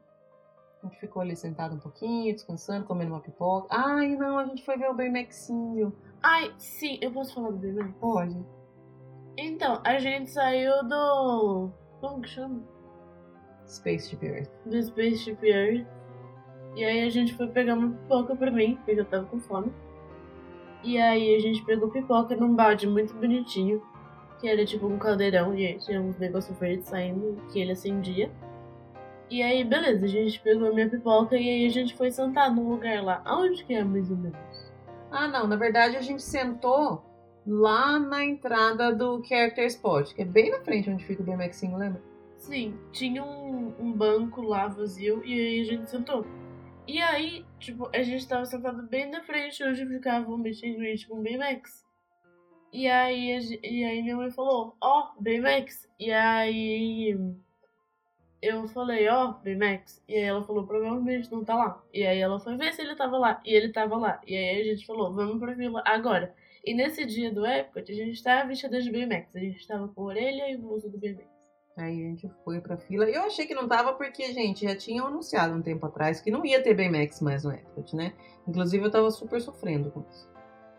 A gente ficou ali sentado um pouquinho, descansando, comendo uma pipoca. Ai, não, a gente foi ver o Baymaxinho. Ai, sim, eu posso falar do bebê? Pode. Então, a gente saiu do. Como que chama? Spaceship Earth. do Spaceship Earth. E aí a gente foi pegar uma pipoca pra mim, porque eu tava com fome. E aí a gente pegou pipoca num balde muito bonitinho, que era tipo um caldeirão e aí tinha uns negócios verdes saindo que ele acendia. E aí, beleza, a gente pegou a minha pipoca e aí a gente foi sentar num lugar lá. Aonde que é mais ou menos? Ah, não, na verdade a gente sentou lá na entrada do Character Spot, que é bem na frente onde fica o Baymaxinho, lembra? Sim, tinha um, um banco lá vazio e aí a gente sentou. E aí, tipo, a gente tava sentado bem na frente onde ficava o meet and greet com o Baymax. E aí, e aí minha mãe falou, ó, Baymax. E aí eu falei, ó, Baymax. E aí ela falou, provavelmente não tá lá. E aí ela foi ver se ele tava lá. E ele tava lá. E aí a gente falou, vamos pra vila agora. E nesse dia do Epcot, a gente tava vestida de Baymax. A gente tava com a orelha e blusa do Baymax. Aí a gente foi pra fila. Eu achei que não tava porque, gente, já tinham anunciado um tempo atrás que não ia ter Baymax mais no Epcot, né? Inclusive eu tava super sofrendo com isso.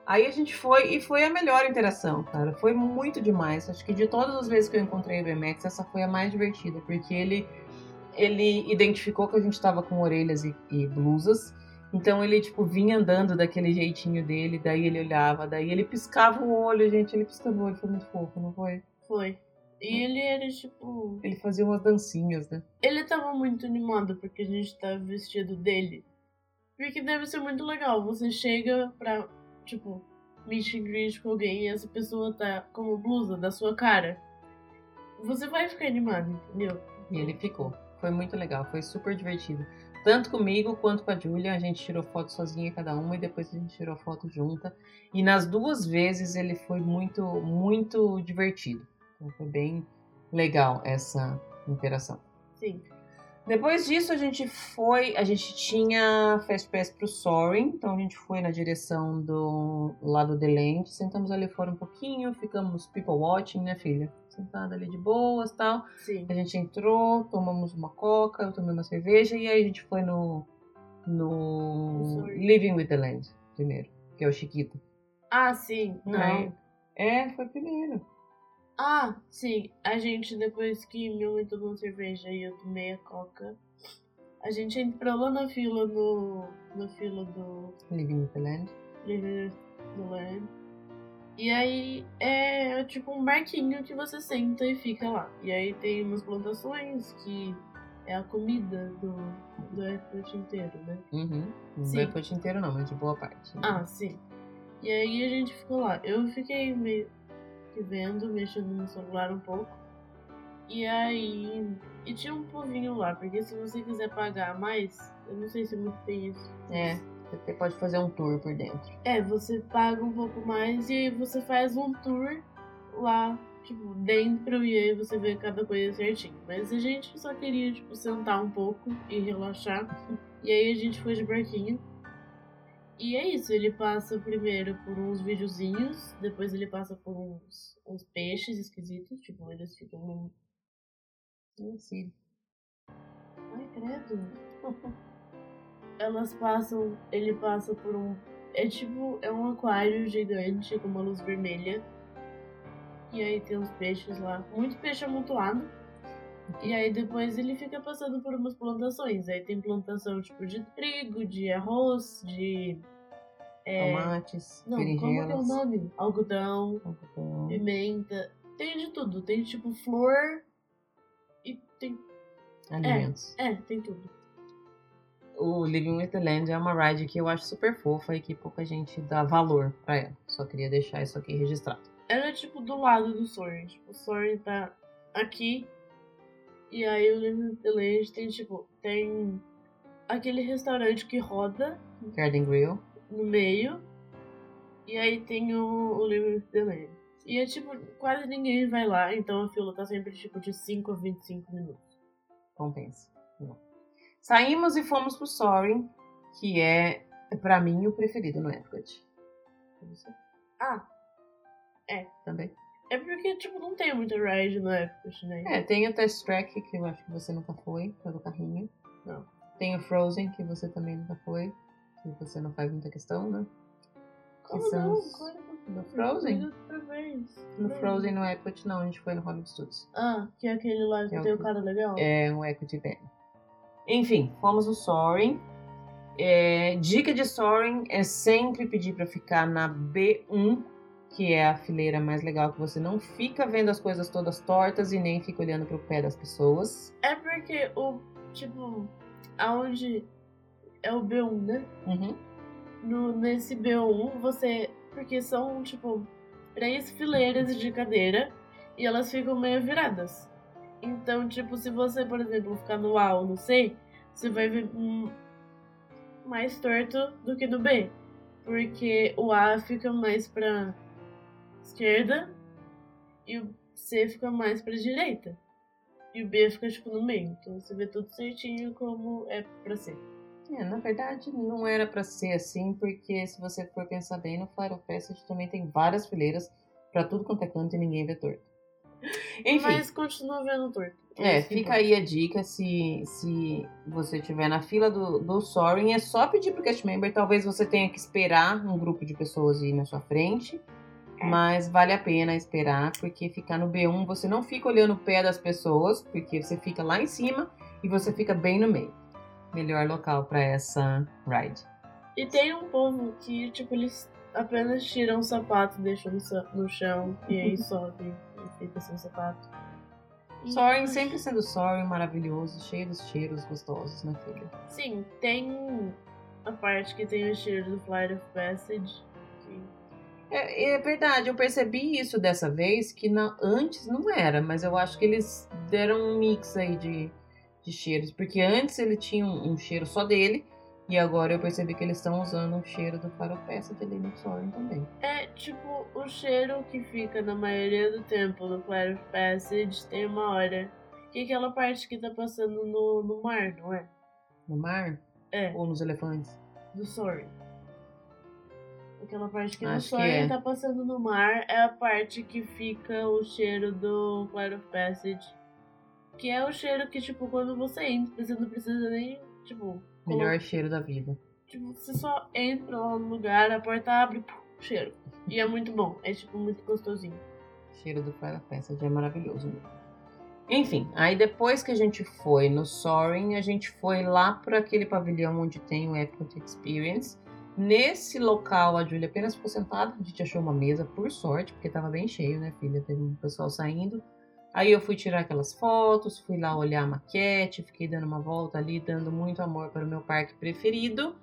Aí a gente foi e foi a melhor interação, cara. Foi muito demais. Acho que de todas as vezes que eu encontrei o Baymax, essa foi a mais divertida, porque ele ele identificou que a gente tava com orelhas e, e blusas. Então ele, tipo, vinha andando daquele jeitinho dele, daí ele olhava, daí ele piscava o olho, gente, ele piscava o olho, foi muito fofo, não foi? Foi. E ele era tipo. Ele fazia umas dancinhas, né? Ele tava muito animado porque a gente tava vestido dele. Porque deve ser muito legal. Você chega pra, tipo, meet and greet com alguém e essa pessoa tá com uma blusa da sua cara. Você vai ficar animado, entendeu? E ele ficou. Foi muito legal, foi super divertido. Tanto comigo quanto com a Julia, a gente tirou foto sozinha cada uma e depois a gente tirou foto junta. E nas duas vezes ele foi muito, muito divertido. Então foi bem legal essa interação. Sim. Depois disso a gente foi, a gente tinha Fast Pass pro Soaring, então a gente foi na direção do lado do The Land, sentamos ali fora um pouquinho, ficamos people watching, né filha? Sentada ali de boas tal. Sim. A gente entrou, tomamos uma coca, eu tomei uma cerveja e aí a gente foi no, no Sorry. Living with the Land primeiro, que é o Chiquito. Ah, sim. Não. É, foi primeiro. Ah, sim. A gente, depois que minha mãe tomou cerveja e eu tomei a coca, a gente entrou lá na fila no. na fila do Living with the Land. Living do Land. E aí é tipo um barquinho que você senta e fica lá. E aí tem umas plantações que é a comida do, do airport inteiro, né? Uhum. Sim. vai airport inteiro não, mas de boa parte. Ah, sim. E aí a gente ficou lá. Eu fiquei meio vendo, mexendo no celular um pouco. E aí. E tinha um povinho lá, porque se você quiser pagar mais, eu não sei se é muito bem isso. É, você pode fazer um tour por dentro. É, você paga um pouco mais e você faz um tour lá, tipo, dentro e aí você vê cada coisa certinho. Mas a gente só queria, tipo, sentar um pouco e relaxar. E aí a gente foi de barquinho. E é isso, ele passa primeiro por uns videozinhos, depois ele passa por uns, uns peixes esquisitos, tipo, eles ficam num. Sim. Ai, credo. Elas passam. Ele passa por um. É tipo. É um aquário gigante com uma luz vermelha. E aí tem uns peixes lá. Muito peixe amontoado. E aí depois ele fica passando por umas plantações. Aí tem plantação tipo de trigo, de arroz, de. É... Tomates, Não, como é o nome? Algodão, algodão. pimenta. Tem de tudo. Tem tipo flor e tem. alimentos. É, tem tudo. O Living with the Land é uma ride que eu acho super fofa e que pouca gente dá valor pra ela. Só queria deixar isso aqui registrado. Ela é tipo do lado do Soren. Tipo, o Soren tá aqui. E aí o Living with the Land tem tipo. Tem aquele restaurante que roda Garden Grill. no meio. E aí tem o, o with the Land. E é tipo, quase ninguém vai lá, então a fila tá sempre tipo de 5 a 25 minutos. Compensa. Não. Saímos e fomos pro Soaring, que é, pra mim, o preferido no Epcot. Ah, Também. É porque tipo, não tem muita ride no Epcot, né? É, tem o Test Track, que eu acho que você nunca foi, pelo carrinho. Não. Tem o Frozen, que você também nunca foi, que você não faz muita questão, né? Como que não? os- Claro que eu No Frozen? No. Frozen, no Epcot, não, a gente foi no Hollywood Studios. Ah, que é aquele lá que É o tem o que- cara legal? É um Equity Band. Enfim, fomos no Soaring. É, dica de Soaring é sempre pedir para ficar na B1, que é a fileira mais legal, que você não fica vendo as coisas todas tortas e nem fica olhando pro pé das pessoas. É porque o, tipo, aonde é o B1, né? Uhum. No, nesse B1, você. Porque são, tipo, três fileiras de cadeira e elas ficam meio viradas. Então, tipo, se você, por exemplo, ficar no A ou no C, você vai ver hum, mais torto do que no B. Porque o A fica mais pra esquerda e o C fica mais pra direita. E o B fica, tipo, no meio. Então você vê tudo certinho como é pra ser. É, na verdade, não era para ser assim, porque se você for pensar bem, no Passage também tem várias fileiras para tudo quanto é canto e ninguém vê torto. Enfim. Mas continua vendo torto. É, que fica aí a dica se, se você estiver na fila do, do Soaring, é só pedir pro cast member, talvez você tenha que esperar um grupo de pessoas ir na sua frente, É. mas vale a pena esperar, porque ficar no B1 você não fica olhando o pé das pessoas, porque você fica lá em cima e você fica bem no meio. Melhor local para essa ride. E tem um povo que, tipo, eles apenas tiram o sapato, deixam no, chão e aí sobe e fica sem sapato. Soaring sempre sendo Soaring, maravilhoso, cheio dos cheiros gostosos na filha. Sim, tem a parte que tem o cheiro do Flight of Passage. É, é verdade, eu percebi isso dessa vez, que na- antes não era, mas eu acho que eles deram um mix aí de, de cheiros, porque antes ele tinha um, um cheiro só dele, e agora eu percebi que eles estão usando o cheiro do faropeça no Soaring também. É tipo o cheiro que fica na maioria do tempo no of Passage tem uma hora. Que é aquela parte que tá passando no, no mar, não é? No mar É, ou nos elefantes? do Soaring. Aquela parte que que Soaring é. tá passando no mar é a parte que fica o cheiro do Flight of Passage. Que é o cheiro que, tipo, quando você entra, você não precisa nem, tipo... Melhor cheiro da vida. Tipo, você só entra lá no lugar, a porta abre, pum, cheiro. E é muito bom. É, tipo, muito gostosinho. cheiro do faropeça já é maravilhoso. Enfim, aí depois que a gente foi no Soaring, a gente foi lá para aquele pavilhão onde tem o Epcot Experience. Nesse local, a Julia apenas ficou sentada. A gente achou uma mesa, por sorte, porque tava bem cheio, né, filha? Teve um pessoal saindo. Aí eu fui tirar aquelas fotos, fui lá olhar a maquete, fiquei dando uma volta ali, dando muito amor para o meu parque preferido.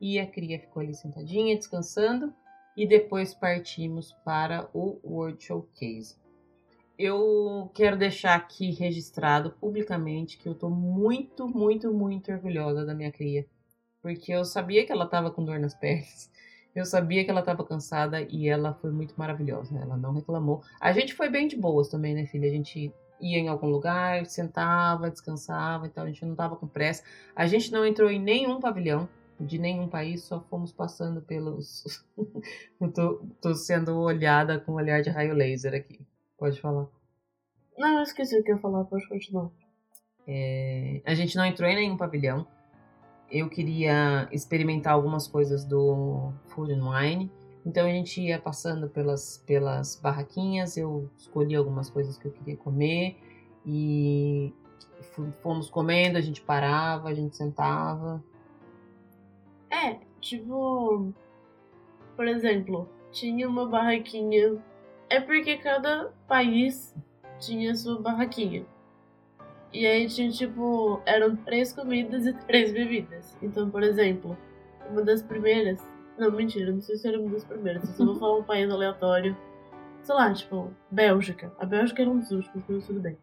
E a cria ficou ali sentadinha, descansando. E depois partimos para o World Showcase. Eu quero deixar aqui registrado publicamente que eu tô muito, muito, muito orgulhosa da minha cria. Porque eu sabia que ela tava com dor nas pernas. Eu sabia que ela tava cansada e ela foi muito maravilhosa. Ela não reclamou. A gente foi bem de boas também, né, filha? A gente ia em algum lugar, sentava, descansava e tal. A gente não tava com pressa. A gente não entrou em nenhum pavilhão de nenhum país, só fomos passando pelos. eu tô, tô sendo olhada com um olhar de raio laser aqui. Pode falar. Não, eu esqueci o que eu ia falar, pode continuar. É, a gente não entrou em nenhum pavilhão. Eu queria experimentar algumas coisas do Food and Wine. Então a gente ia passando pelas, pelas barraquinhas, eu escolhi algumas coisas que eu queria comer. E fomos comendo, a gente parava, a gente sentava. É, tipo. Por exemplo, tinha uma barraquinha. É porque cada país tinha sua barraquinha. E aí tinha, tipo, eram três comidas e três bebidas. Então, por exemplo, uma das primeiras. Não, mentira, não sei se era uma das primeiras. Eu só vou falar um país aleatório. Sei lá, tipo, Bélgica. A Bélgica era um dos últimos, mas tudo bem.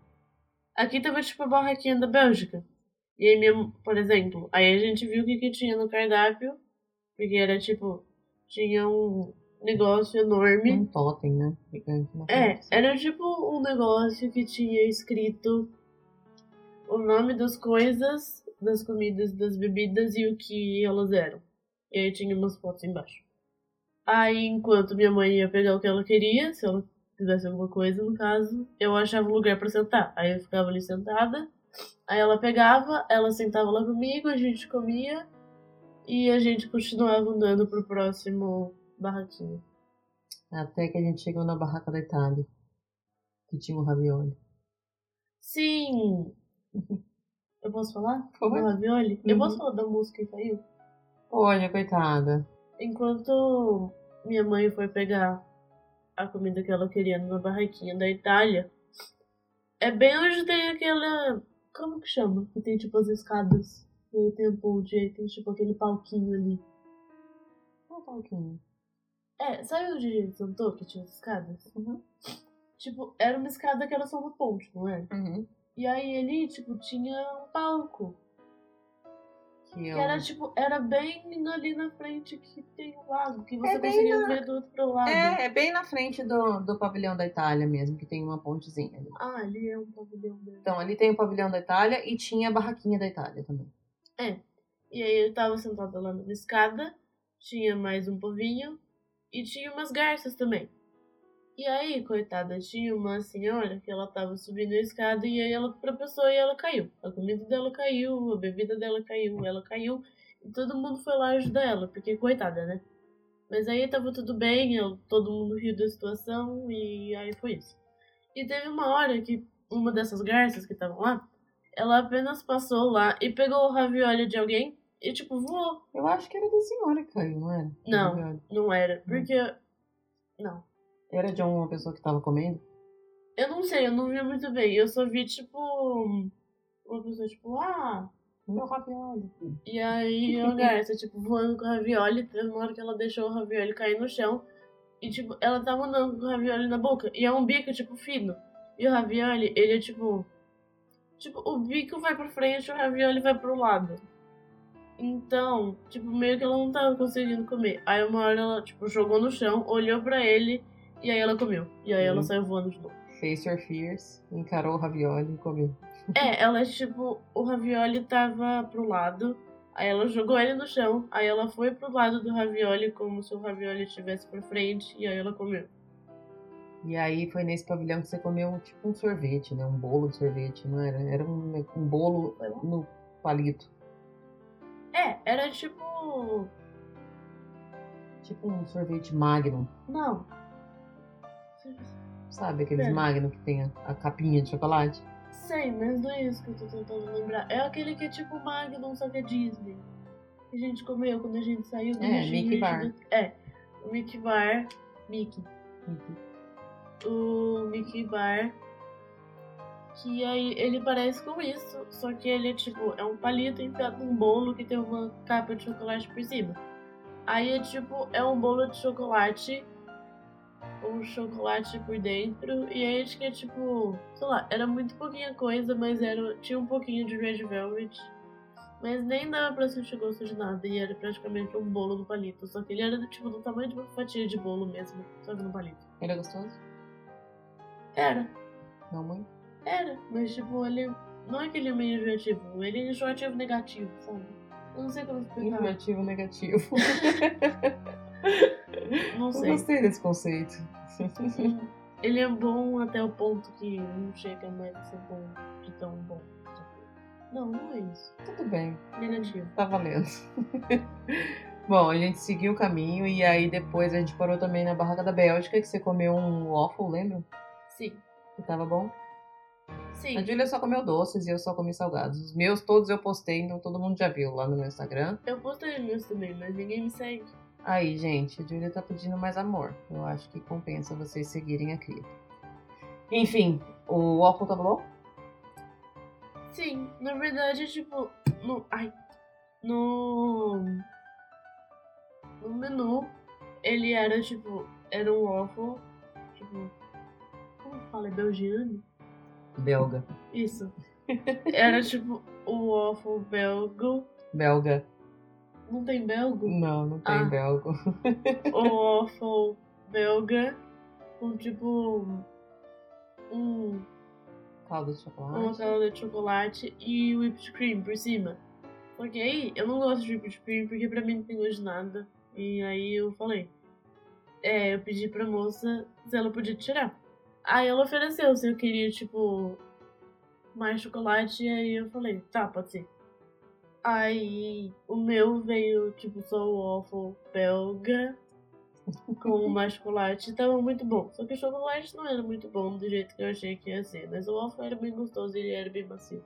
Aqui tava, tipo, a barraquinha da Bélgica. E aí, mesmo, por exemplo, aí a gente viu o que, que tinha no cardápio. Porque era, tipo, tinha um negócio enorme. Um totem, né? É, era tipo um negócio que tinha escrito o nome das coisas, das comidas, das bebidas e o que elas eram. E aí tinha umas fotos embaixo. Aí, enquanto minha mãe ia pegar o que ela queria, se ela quisesse alguma coisa, no caso, eu achava um lugar pra sentar. Aí eu ficava ali sentada. Aí ela pegava, ela sentava lá comigo, a gente comia e a gente continuava andando pro próximo barraquinho. Até que a gente chegou na barraca da Itália. Que tinha um ravioli. Sim! Eu posso falar? Por favor. Do ravioli? Eu Uhum. posso falar da música que saiu? Olha, coitada. Enquanto minha mãe foi pegar a comida que ela queria numa barraquinha da Itália, é bem onde tem aquela. Como que chama? Que tem tipo as escadas. E aí tem a ponte, e aí tem tipo aquele palquinho ali. Qual palquinho? É, sabe onde a gente sentou que tinha as escadas? Uhum. Tipo, era uma escada que era só uma ponte, não é? Uhum. E aí ali, tipo, tinha um palco. Que, Que é era um- tipo, era bem ali na frente que tem o lago, que você É conseguia na- ver do outro lado. É, é bem na frente do, do pavilhão da Itália mesmo, que tem uma pontezinha ali. Ah, ali é um pavilhão mesmo. Então, ali tem o pavilhão da Itália e tinha a barraquinha da Itália também. É. E aí eu tava sentada lá na escada, tinha mais um povinho e tinha umas garças também. E aí, coitada, tinha uma senhora que ela tava subindo a escada e aí ela tropeçou e ela caiu. A comida dela caiu, a bebida dela caiu, ela caiu e todo mundo foi lá ajudar ela, porque coitada, né? Mas aí tava tudo bem, eu- todo mundo riu da situação e aí foi isso. E teve uma hora que uma dessas garças que estavam lá, ela apenas passou lá e pegou o ravioli de alguém e, tipo, voou. Eu acho que era da senhora que caiu, não era? Não. Não era, porque. Não. Era de uma pessoa que tava comendo? Eu não sei, eu não vi muito bem. Eu só vi, tipo. Uma pessoa, tipo, ah. Meu ravioli. E aí a garça, tipo, voando com o ravioli. Teve uma hora que ela deixou o ravioli cair no chão. E, tipo, ela tava andando com o ravioli na boca. E é um bico, tipo, fino. E o ravioli, ele é, tipo. Tipo, o bico vai pra frente e o ravioli vai pro lado. Então, tipo, meio que ela não tava conseguindo comer. Aí uma hora ela, tipo, jogou no chão, olhou pra ele. E aí ela comeu. E aí ela Hum. saiu voando de novo. Face your fears, encarou o ravioli e comeu. É, ela, tipo, o ravioli tava pro lado, aí ela jogou ele no chão, aí ela foi pro lado do ravioli como se o ravioli estivesse pra frente, e aí ela comeu. E aí foi nesse pavilhão que você comeu tipo um sorvete, né? Um bolo de sorvete, não era? Era um, um bolo no palito. É, era tipo. Tipo um sorvete magno. Não. Sabe aqueles É. magno que tem a, a capinha de chocolate? Sei, mas não é isso que eu tô tentando lembrar. É aquele que é tipo Magnum, só que é Disney. Que a gente comeu quando a gente saiu do É, Mickey Mickey Bar. É, o Mickey Bar. Mickey. Uhum. o Mickey Bar. Que aí ele parece com isso, só que ele é tipo, é um palito enfiado num bolo que tem uma capa de chocolate por cima. Aí é tipo, é um bolo de chocolate, com chocolate por dentro, e aí acho que é tipo, sei lá, era muito pouquinha coisa, mas era, tinha um pouquinho de Red Velvet. Mas nem dava pra sentir gosto de nada, e era praticamente um bolo no palito. Só que ele era tipo do tamanho de uma fatia de bolo mesmo, só que no palito. Era gostoso? Era. Não, mãe? Era, mas tipo, ele. Não é que ele é meio enjoativo, ele é enjoativo negativo, sabe? Eu não sei como explicar. Negativo, negativo. Não Eu sei. gostei desse conceito. Ele é bom até o ponto que não chega mais a ser bom de tão bom. Não, não é isso. Tudo bem, Negativo. tá valendo. Bom, a gente seguiu o caminho e aí depois a gente parou também na Barraca da Bélgica, que você comeu um waffle, lembra? Sim. Que tava bom. Sim. A Júlia só comeu doces e eu só comi salgados. Os meus todos eu postei, então todo mundo já viu lá no meu Instagram. Eu postei meus também, mas ninguém me segue. Aí, gente, a Júlia tá pedindo mais amor. Eu acho que compensa vocês seguirem a cria. Enfim, o álcool tá bom? Sim, na verdade, tipo, no. Ai. No. No menu, ele era tipo. Era um waffle. Tipo. Como fala? É belgiano? Belga. Isso. Era tipo o waffle belgo. Belga. Não tem belgo? Não, não tem Ah. belga. O waffle belga. Com tipo. Um, Calda de uma chocolate. calda de chocolate e whipped cream por cima. Aí eu não gosto de whipped cream porque pra mim não tem gosto de nada. E aí eu falei. É, eu pedi pra moça se ela podia tirar. Aí ela ofereceu se eu queria, tipo, mais chocolate. E aí eu falei, tá, pode ser. Aí o meu veio, tipo, só o waffle belga com mais chocolate. Tava muito bom. Só que o chocolate não era muito bom do jeito que eu achei que ia ser. Mas o waffle era bem gostoso e ele era bem macio.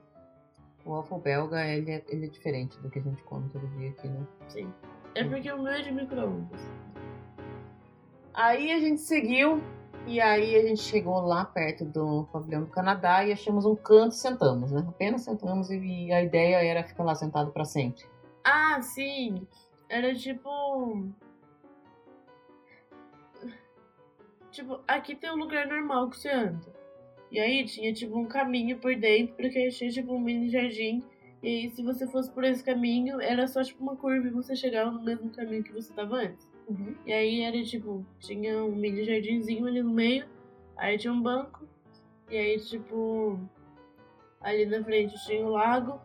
O waffle belga, ele é, ele é diferente do que a gente come todo dia aqui, né? Sim. É porque o meu é de micro-ondas. Aí a gente seguiu e aí a gente chegou lá perto do pavilhão do Canadá e achamos um canto e sentamos, né? Apenas sentamos e a ideia era ficar lá sentado pra sempre. Ah, sim! Era tipo. Tipo, aqui tem um lugar normal que você anda. E aí tinha tipo um caminho por dentro, porque tinha tipo um mini jardim. E aí, se você fosse por esse caminho, era só tipo uma curva e você chegava no mesmo caminho que você tava antes. E aí era tipo, tinha um mini jardinzinho ali no meio, aí tinha um banco, e aí tipo, ali na frente tinha o lago,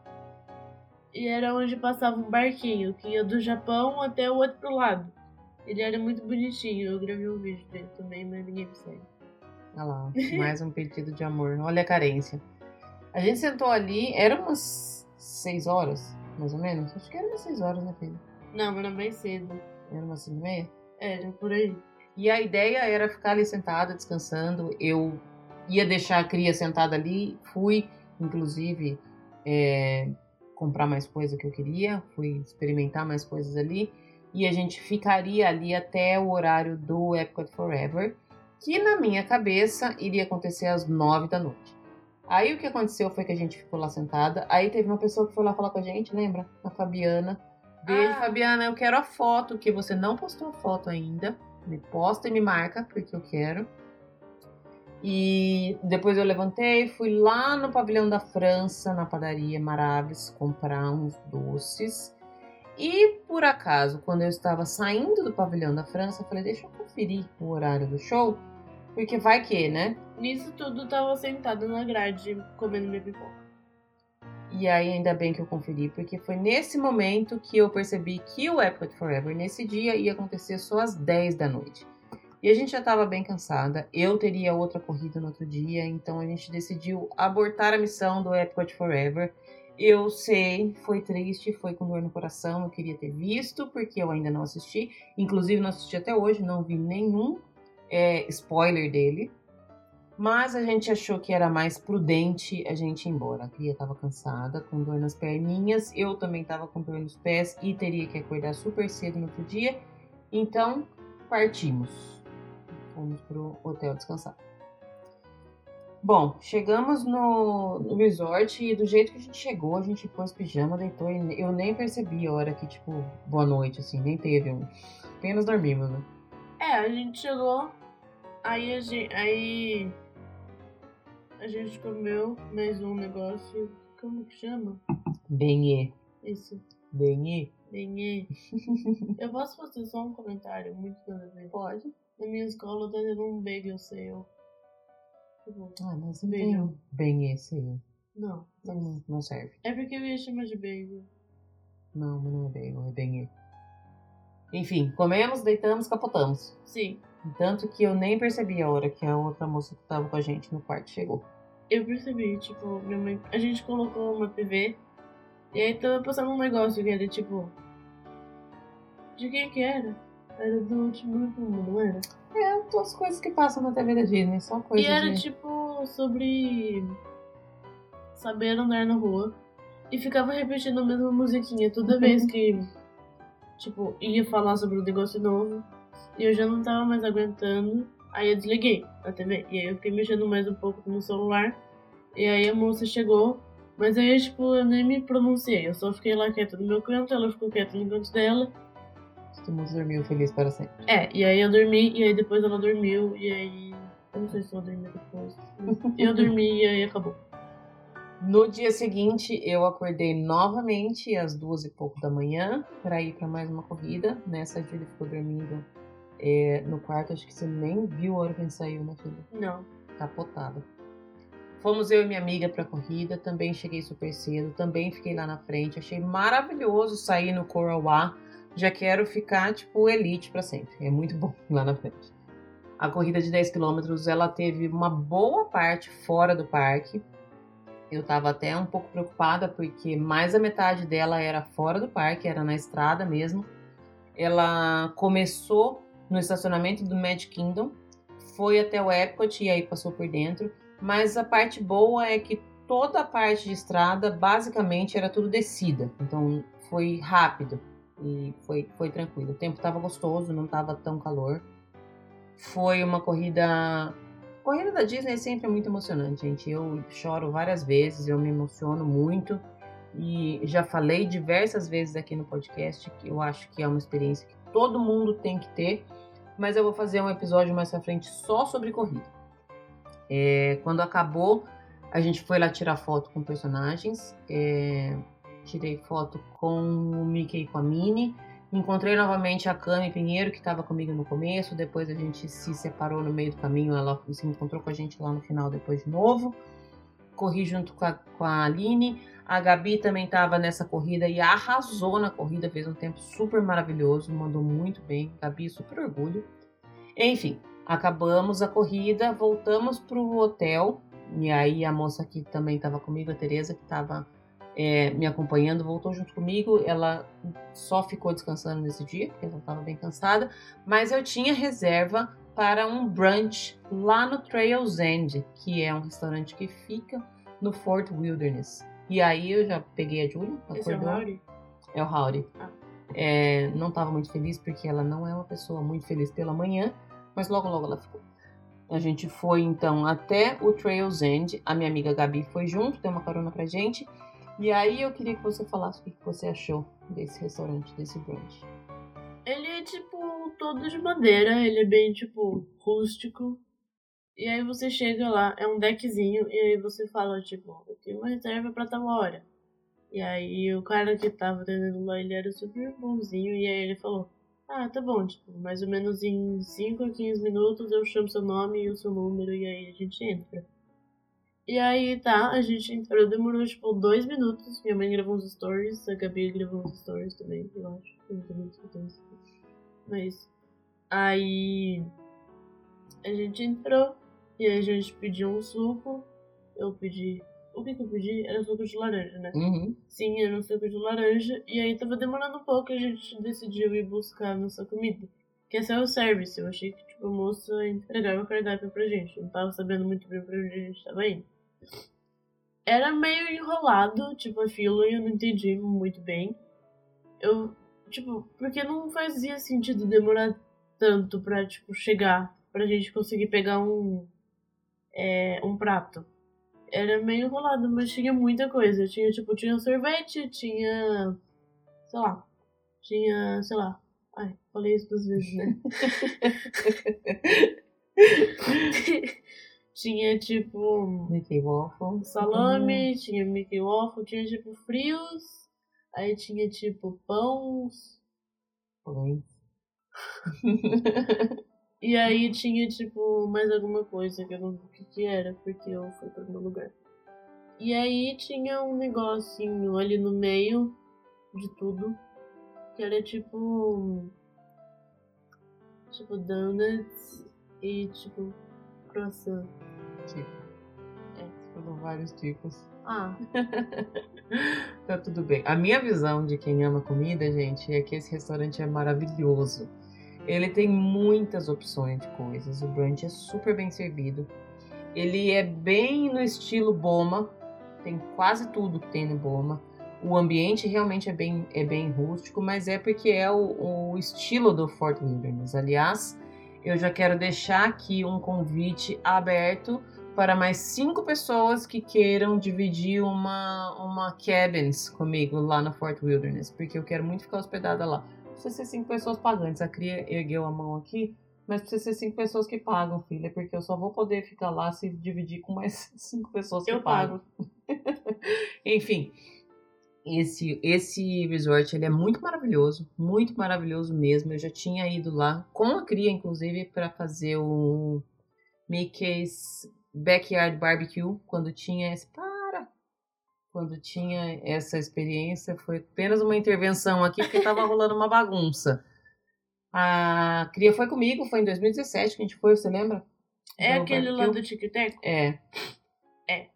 e era onde passava um barquinho que ia do Japão até o outro lado. Ele era muito bonitinho, eu gravei um vídeo dele também, mas ninguém me segue. Olha lá, mais um pedido de amor. Olha a carência. A gente sentou ali, era umas seis horas, mais ou menos. Acho que era umas seis horas, né, filho? Não, era mais cedo. Era umas cinco e meia. Era por aí. E a ideia era ficar ali sentada, descansando. Eu ia deixar a cria sentada ali, fui, inclusive, é, comprar mais coisa que eu queria, fui experimentar mais coisas ali. E a gente ficaria ali até o horário do Epcot Forever, que na minha cabeça iria acontecer às nove da noite. Aí o que aconteceu foi que a gente ficou lá sentada. Aí teve uma pessoa que foi lá falar com a gente, lembra? A Fabiana. Beijo, Ah. Fabiana. Eu quero a foto, que você não postou a foto ainda. Me posta e me marca, porque eu quero. E depois eu levantei, fui lá no pavilhão da França, na padaria Maraves, comprar uns doces. E por acaso, quando eu estava saindo do pavilhão da França, eu falei: deixa eu conferir o horário do show, porque vai que, né? Nisso tudo tava sentada na grade comendo minha pipoca. E aí, ainda bem que eu conferi, porque foi nesse momento que eu percebi que o Epcot Forever, nesse dia, ia acontecer só às 10 da noite. E a gente já estava bem cansada, eu teria outra corrida no outro dia, então a gente decidiu abortar a missão do Epcot Forever. Eu sei, foi triste, foi com dor no coração, eu queria ter visto, porque eu ainda não assisti. Inclusive, não assisti até hoje, não vi nenhum é, spoiler dele. Mas a gente achou que era mais prudente a gente ir embora. A cria estava cansada, com dor nas perninhas. Eu também estava com dor nos pés e teria que acordar super cedo no outro dia. Então, partimos. Fomos pro hotel descansar. Bom, chegamos no, no resort e do jeito que a gente chegou, a gente pôs pijama, deitou e eu nem percebi a hora que, tipo, boa noite, assim, nem teve um. Apenas dormimos, né? É, a gente chegou, aí a gente, aí a gente comeu mais um negócio, como que chama? Benê. Isso, Benê? benê. Eu posso fazer só um comentário, muito nada a. Pode. Na minha escola tá tendo um bagel sale. Tipo, Ah, mas não tem benê, sim. não, Não, não serve. é porque eu ia chamar de bagel. Não, mas não é bagel, é benê. Enfim, comemos, deitamos, capotamos. Sim, Tanto que eu nem percebi a hora que a outra moça que tava com a gente no quarto chegou. eu percebi, tipo, minha mãe, a gente colocou uma TV e aí tava passando um negócio que era tipo, de quem que era? Era do último filme, não era? É, todas as coisas que passam na TV da Disney, só coisas E era de... tipo sobre. saber andar na rua e ficava repetindo a mesma musiquinha toda vez que, tipo, ia falar sobre um negócio novo. E eu já não tava mais aguentando. Aí eu desliguei a TV. E aí eu fiquei mexendo mais um pouco no celular. E aí a moça chegou. Mas aí, tipo, eu nem me pronunciei. Eu só fiquei lá quieta no meu canto. Ela ficou quieta no canto dela. Todo mundo dormiu feliz para sempre. É, e aí eu dormi. E aí depois ela dormiu. E aí. Eu não sei se ela dormiu depois. eu dormi e aí acabou. No dia seguinte, eu acordei novamente às duas e pouco da manhã para ir para mais uma corrida. Nessa dia ele ficou dormindo é, no quarto. Acho que você nem viu a hora que ele saiu, né, filha? Não. Capotada. Fomos eu e minha amiga para a corrida. Também cheguei super cedo. Também fiquei lá na frente. Achei maravilhoso sair no Corauá. Já quero ficar tipo elite para sempre. É muito bom lá na frente. A corrida de 10 quilômetros ela teve uma boa parte fora do parque eu estava até um pouco preocupada porque mais da metade dela era fora do parque, era na estrada mesmo. Ela começou no estacionamento do Magic Kingdom, foi até o Epcot e aí passou por dentro. Mas a parte boa é que toda a parte de estrada basicamente era tudo descida, então foi rápido e foi, foi tranquilo. O tempo estava gostoso, não estava tão calor. Foi uma corrida corrida da Disney sempre é muito emocionante, gente. Eu choro várias vezes, eu me emociono muito. E já falei diversas vezes aqui no podcast que eu acho que é uma experiência que todo mundo tem que ter. Mas eu vou fazer um episódio mais pra frente só sobre corrida. É, quando acabou, a gente foi lá tirar foto com personagens. É, tirei foto com o Mickey e com a Minnie. Encontrei novamente a Cami Pinheiro, que estava comigo no começo, depois a gente se separou no meio do caminho, ela se encontrou com a gente lá no final depois de novo. Corri junto com a, com a Aline, a Gabi também estava nessa corrida e arrasou na corrida, fez um tempo super maravilhoso, mandou muito bem, Gabi, super orgulho. Enfim, acabamos a corrida, voltamos para o hotel, e aí a moça que também estava comigo, a Tereza, que estava é, me acompanhando, voltou junto comigo. Ela só ficou descansando nesse dia, porque ela estava bem cansada. Mas eu tinha reserva para um brunch lá no Trails End, que é um restaurante que fica no Fort Wilderness. E aí eu já peguei a Julia. Esse é o Howdy? É o Howdy. Ah. É, não estava muito feliz porque ela não é uma pessoa muito feliz pela manhã, mas logo logo ela ficou. A gente foi então até o Trails End. A minha amiga Gabi foi junto, deu uma carona pra gente. E aí eu queria que você falasse o que você achou desse restaurante, desse brunch. Ele é tipo todo de madeira, ele é bem tipo rústico. E aí você chega lá, é um deckzinho, e aí você fala, tipo, eu tenho uma reserva pra tal hora. E aí o cara que tava atendendo lá, ele era super bonzinho, e aí ele falou, ah, tá bom, tipo, mais ou menos em 5 a 15 minutos eu chamo seu nome e o seu número, e aí a gente entra. E aí, tá, a gente entrou, demorou tipo dois minutos. Minha mãe gravou uns stories, a Gabi gravou uns stories também, eu acho. Eu não Mas aí a gente entrou e aí a gente pediu um suco. Eu pedi. O que, que eu pedi? Era suco de laranja, né? Uhum. Sim, era um suco de laranja. E aí tava demorando um pouco e a gente decidiu ir buscar nossa comida. Que é self-service. Eu achei que tipo, a moça entregava o cardápio pra gente. Eu não tava sabendo muito bem pra onde a gente tava indo. Era meio enrolado, tipo, a fila, e eu não entendi muito bem. Eu, tipo, porque não fazia sentido demorar tanto pra, tipo, chegar, pra gente conseguir pegar um, é, um prato. Era meio enrolado, mas tinha muita coisa. Tinha, tipo, tinha sorvete, tinha, sei lá, tinha, sei lá. Ai, falei isso duas vezes, né? Tinha tipo. Mickey Waffle. Salame, uhum. tinha Mickey Waffle, tinha tipo frios. Aí tinha tipo pães. Pães. e aí tinha tipo mais alguma coisa que eu não vi o que, que era, porque eu fui para meu lugar. E aí tinha um negocinho ali no meio de tudo. Que era tipo. Tipo donuts e tipo croissant tipo. É. Foram vários tipos. Ah. tá tudo bem. A minha visão de quem ama comida, gente, é que esse restaurante é maravilhoso. Ele tem muitas opções de coisas. O brunch é super bem servido. Ele é bem no estilo Boma, tem quase tudo que tem no Boma. O ambiente realmente é bem, é bem rústico, mas é porque é o, o estilo do Fort Wilderness. Aliás, eu já quero deixar aqui um convite aberto para mais cinco pessoas que queiram dividir uma, uma cabins comigo lá no Fort Wilderness, porque eu quero muito ficar hospedada lá. Precisa ser cinco pessoas pagantes. A Cria ergueu a mão aqui, mas precisa ser cinco pessoas que pagam, filha, porque eu só vou poder ficar lá se dividir com mais cinco pessoas que Eu pagam. Enfim, esse esse resort ele é muito maravilhoso, muito maravilhoso mesmo. Eu já tinha ido lá com a cria, inclusive, para fazer o Mickey's Backyard Barbecue quando tinha esse quando tinha essa experiência foi apenas uma intervenção aqui porque estava rolando uma bagunça. A cria foi comigo, foi em 2017 que a gente foi, você lembra? É Do aquele lá do Tic Tac? É. É.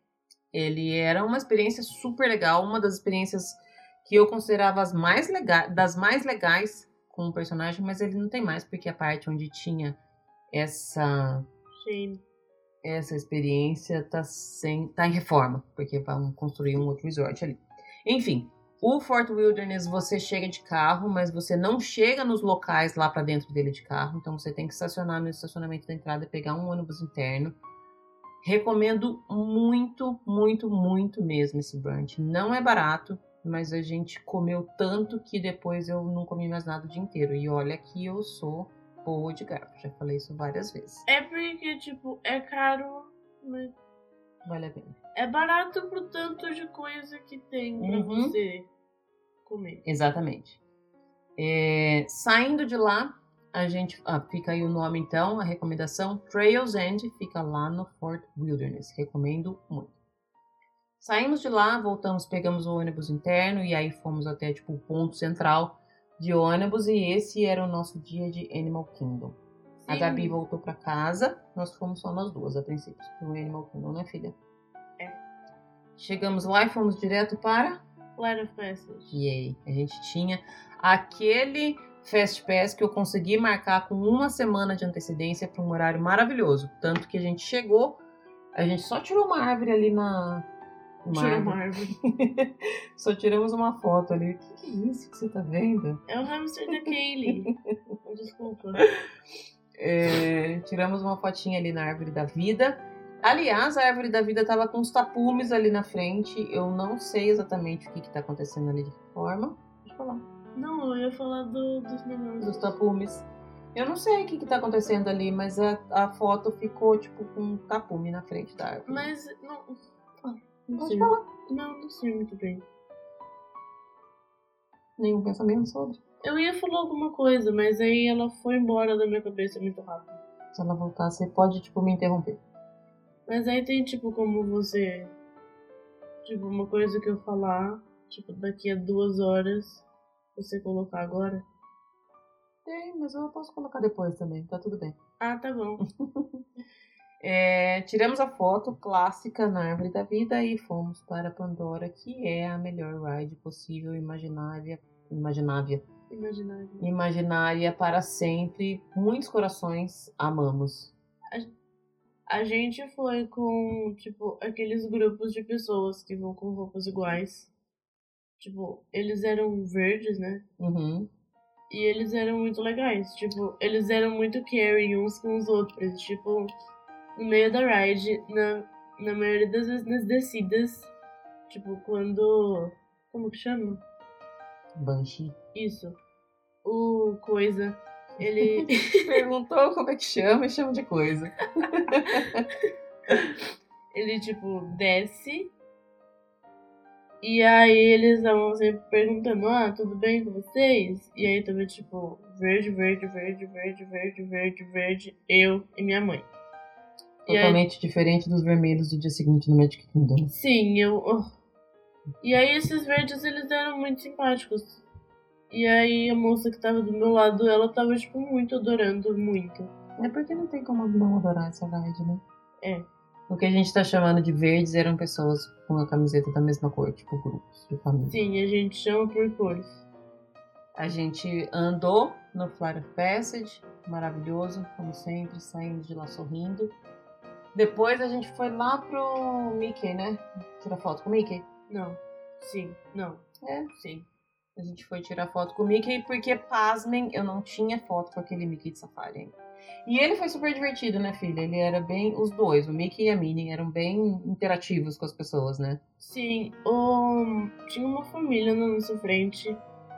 Ele era uma experiência super legal, uma das experiências que eu considerava as mais legais, das mais legais com o personagem, mas ele não tem mais, porque a parte onde tinha essa Shane. Essa experiência tá sem tá em reforma, porque vão construir um outro resort ali. Enfim, o Fort Wilderness você chega de carro, mas você não chega nos locais lá pra dentro dele de carro, então você tem que estacionar no estacionamento da entrada e pegar um ônibus interno. Recomendo muito, muito, muito mesmo esse brunch. Não é barato, mas a gente comeu tanto que depois eu não comi mais nada o dia inteiro. E olha que eu sou boa de garfo, já falei isso várias vezes. É porque, tipo, é caro, mas Vale a pena. é barato pro tanto de coisa que tem pra Uhum. você comer. Exatamente. É, saindo de lá, a gente. ah, fica aí o nome então, a recomendação. Trails End fica lá no Fort Wilderness. Recomendo muito. Saímos de lá, voltamos, pegamos o ônibus interno e aí fomos até tipo, o ponto central de ônibus. E esse era o nosso dia de Animal Kingdom. A Sim. Gabi voltou pra casa, nós fomos só nós duas a princípio, pro Animal Kingdom, né, filha? É. Chegamos lá e fomos direto para Flight of Passage. Yay. A gente tinha aquele Fast Pass que eu consegui marcar com uma semana de antecedência para um horário maravilhoso. Tanto que a gente chegou, a gente só tirou uma árvore ali na. Uma Tirou uma árvore. Só tiramos uma foto ali. O que, que é isso que você tá vendo? É o hamster da Kaylee. Desculpa. É, tiramos uma fotinha ali na árvore da vida. Aliás, a árvore da vida tava com uns tapumes ali na frente. Eu não sei exatamente o que, que tá acontecendo ali de que forma. Deixa eu falar. Não, eu ia falar do, dos negócios. dos tapumes. Eu não sei o que, que tá acontecendo ali, mas a, a foto ficou tipo com um tapume na frente da árvore. Mas não. Não sei. falar. Não, não sei muito bem. Nenhum pensamento sobre. Eu ia falar alguma coisa, mas aí ela foi embora da minha cabeça muito rápido. Se ela voltar, você pode, tipo, me interromper. Mas aí tem tipo como você. Tipo, uma coisa que eu falar, tipo, daqui a duas horas, você colocar agora. Tem, mas eu posso colocar depois também, tá tudo bem. Ah, tá bom. É, tiramos a foto clássica na árvore da vida e fomos para Pandora, que é a melhor ride possível, imaginária, imaginária, Imaginário. imaginária para sempre. Muitos corações amamos. A gente foi com, tipo, aqueles grupos de pessoas que vão com roupas iguais. Tipo, eles eram verdes, né? Uhum. E eles eram muito legais. Tipo, eles eram muito caring uns com os outros. Tipo, no meio da ride, na, na maioria das vezes nas descidas. Tipo, quando. Como que chama? Banshee. Isso. O coisa. Ele. Perguntou como é que chama e chama de coisa. ele, tipo, desce. E aí eles estavam sempre perguntando, ah, tudo bem com vocês? E aí tava tipo, verde, verde, verde, verde, verde, verde, verde, eu e minha mãe. E aí- Totalmente diferente dos vermelhos do dia seguinte no Magic Kingdom. Sim, eu. oh. E aí esses verdes eles eram muito simpáticos. E aí a moça que tava do meu lado, ela tava, tipo, muito adorando, muito. É porque não tem como não adorar essa ride, né? É. O que a gente tá chamando de verdes eram pessoas com a camiseta da mesma cor, tipo grupos de família. Sim, a gente chama por cores. A gente andou no Flight of Passage, maravilhoso, como sempre, saímos de lá sorrindo. Depois a gente foi lá pro Mickey, né? Tirar foto com o Mickey. Não. Sim. Não. É. Sim. A gente foi tirar foto com o Mickey porque, pasmem, eu não tinha foto com aquele Mickey de safari ainda. E ele foi super divertido, né, filha? Ele era bem. Os dois, o Mickey e a Minnie, eram bem interativos com as pessoas, né? Sim. O... Tinha uma família na nossa frente.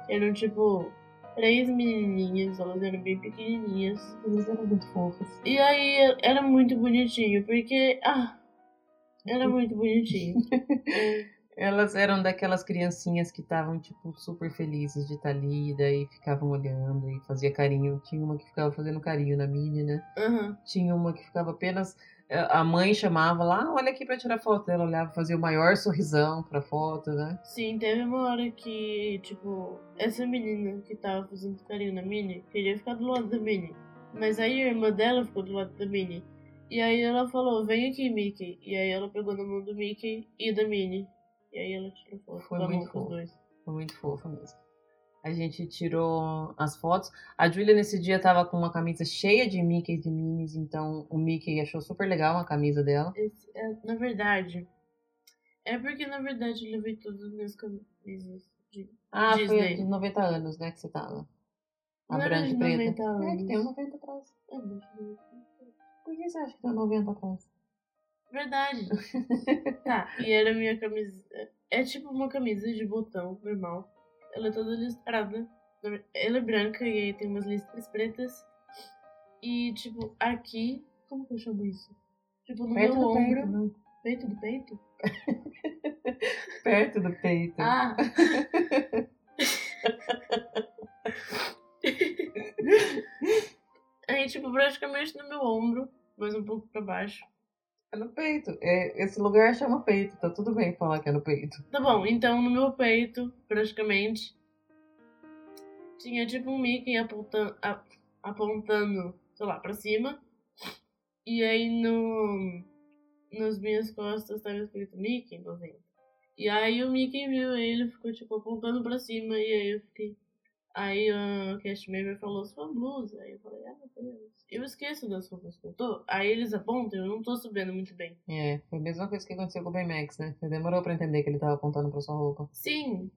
Eram tipo três menininhas, elas eram bem pequenininhas. Eles eram muito fofos. E aí era muito bonitinho, porque. Ah! Era muito bonitinho. Elas eram daquelas criancinhas que estavam, tipo, super felizes de estar ali, daí ficavam olhando e fazia carinho. Tinha uma que ficava fazendo carinho na Minnie, né? Aham. Tinha uma que ficava apenas. Eh, A mãe chamava lá, "Ah, olha aqui pra tirar foto. Ela olhava, fazia o maior sorrisão pra foto, né? Sim, teve uma hora que, tipo, essa menina que tava fazendo carinho na Minnie queria ficar do lado da Minnie. Mas aí a irmã dela ficou do lado da Minnie. E aí ela falou, vem aqui, Mickey. E aí ela pegou na mão do Mickey e da Minnie. E aí ela tirou foto Foi muito fofo. Foi muito fofa mesmo. A gente tirou as fotos. A Julia nesse dia tava com uma camisa cheia de Mickey e de Minnies, então o Mickey achou super legal a camisa dela. Esse- é, na verdade, é porque na verdade eu levei todas as minhas camisas de. Ah, foi Disney. a de 90 anos, né, que você tava. A Não branca e preta. 90 É que anos. tem um 90 atrás. É. Por que você acha que tem um 90 atrás? Verdade. tá, e era a minha camisa. É tipo uma camisa de botão normal. Ela é toda listrada. Ela é branca e aí tem umas listras pretas. E tipo, aqui. Como que eu chamo isso? Tipo, no Perto meu ombro. peito, né? Peito do peito? Perto do peito. Ah! aí, tipo, praticamente no meu ombro, mas um pouco pra baixo. É no peito. É, esse lugar chama peito, tá tudo bem falar que é no peito. Tá bom, então no meu peito, praticamente, tinha tipo um Mickey apontando, apontando sei lá, pra cima. E aí no, nas minhas costas tava escrito Mickey 90. E aí o Mickey viu ele ficou tipo apontando pra cima e aí eu fiquei. Aí o cast member falou sua blusa. Aí eu falei, ah meu Deus. Eu esqueço das roupas que eu tô. Aí eles apontam, eu não tô sabendo muito bem. É, foi a mesma coisa que aconteceu com o Baymax, né? Você demorou pra entender que ele tava apontando pra sua roupa. Sim,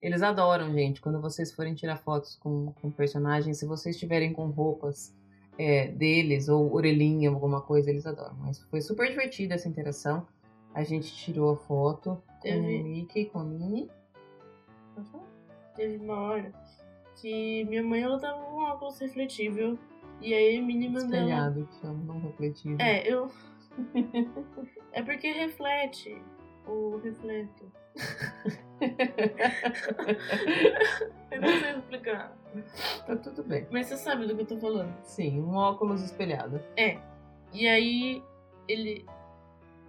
Eles adoram, gente, quando vocês forem tirar fotos com, com personagens, se vocês estiverem com roupas é, deles ou orelhinha, alguma coisa, eles adoram. Mas foi super divertida essa interação. A gente tirou a foto com o Mickey, com a Minnie. Teve uma hora que minha mãe ela tava com um óculos refletível e aí a mínima dela. Espelhado, que chama, não refletivo. É, eu. é porque reflete. O refleto. eu não sei explicar. tá tudo bem. Mas você sabe do que eu tô falando. Sim, um óculos espelhado. É. E aí ele.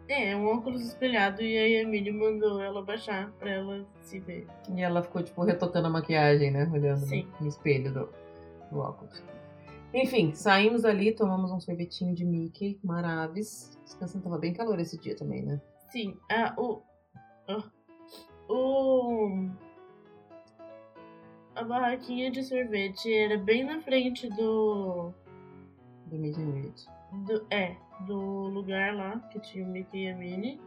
É, um óculos espelhado e aí a Minnie mandou ela baixar pra ela se ver. E ela ficou, tipo, retocando a maquiagem, né? Olhando no- Sim. no espelho do, do óculos. Enfim, saímos ali, tomamos um sorvetinho de Mickey, maravis. Descansando, tava bem calor esse dia também, né? Sim, ah, o. ah, o. A barraquinha de sorvete era bem na frente do. Do Greet. do é, do lugar lá que tinha o Mickey e a Minnie.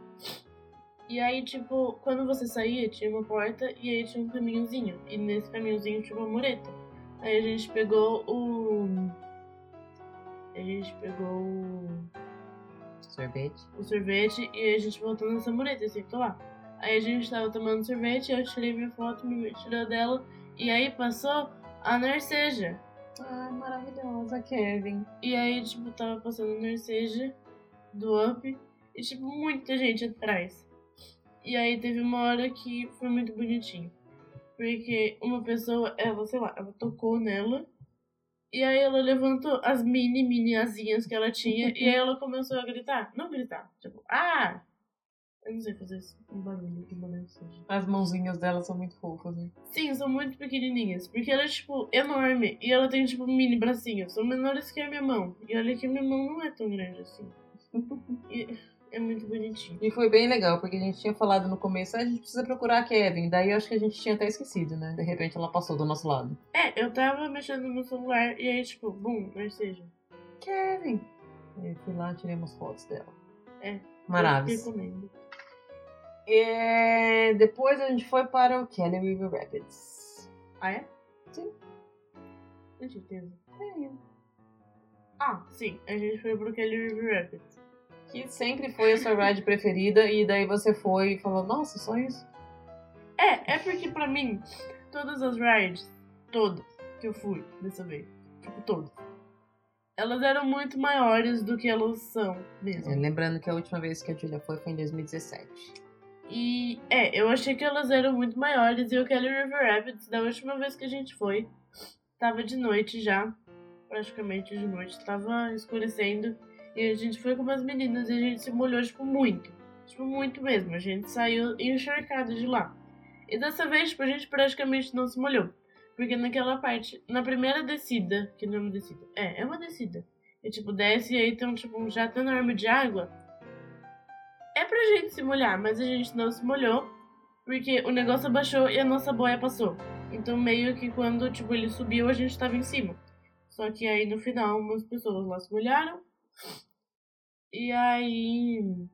E aí, tipo, quando você saía, tinha uma porta e aí tinha um caminhozinho. E nesse caminhozinho tinha uma mureta. Aí a gente pegou o. A gente pegou o Sorvete. o sorvete e aí a gente voltou nessa mureta e sentou lá. Aí a gente tava tomando sorvete, eu tirei minha foto, me tirou dela, e aí passou a Narceja. Ai, maravilhosa, Kevin. E aí, tipo, tava passando a Narceja do Up e, tipo, muita gente atrás. E aí teve uma hora que foi muito bonitinho. Porque uma pessoa, ela, sei lá, ela tocou nela. E aí ela levantou as mini, mini asinhas que ela tinha. e aí ela começou a gritar. Não gritar, tipo, ah! Eu não sei fazer isso, um barulho de uma Narceja. As mãozinhas dela são muito fofas, né? Sim, são muito pequenininhas. Porque ela é, tipo, enorme. E ela tem, tipo, mini bracinhos. São menores que a minha mão. E olha que a minha mão não é tão grande assim. E é muito bonitinho. E foi bem legal, porque a gente tinha falado no começo, ah, a gente precisa procurar a Kevin. Daí eu acho que a gente tinha até esquecido, né? De repente ela passou do nosso lado. É, eu tava mexendo no celular e aí, tipo, bum, Narceja. Kevin! Eu fui lá, tirei umas fotos dela. É. Maravilhoso. Eu recomendo. E depois a gente foi para o Kelly River Rapids. Ah, é? Sim. Com certeza. Ah, sim. A gente foi pro Kelly River Rapids. Que sempre foi a sua ride preferida e daí você foi e falou, nossa, só isso? É, é porque pra mim, todas as rides, todas que eu fui dessa vez, tipo todas, elas eram muito maiores do que elas são mesmo. É, lembrando que a última vez que a Julia foi foi em 2017. E é, eu achei que elas eram muito maiores e o Kelly River Rapids, da última vez que a gente foi, tava de noite já, praticamente de noite, tava escurecendo e a gente foi com umas meninas e a gente se molhou, tipo, muito. Tipo, muito mesmo. A gente saiu encharcado de lá. E dessa vez, tipo, a gente praticamente não se molhou. Porque naquela parte, na primeira descida, que não é uma descida, é, é uma descida. E tipo, desce e aí tem tipo, um jato enorme de água. É pra gente se molhar, mas a gente não se molhou. Porque o negócio abaixou e a nossa boia passou. Então meio que quando, tipo, ele subiu, a gente tava em cima. Só que aí no final, umas pessoas lá se molharam. E aí.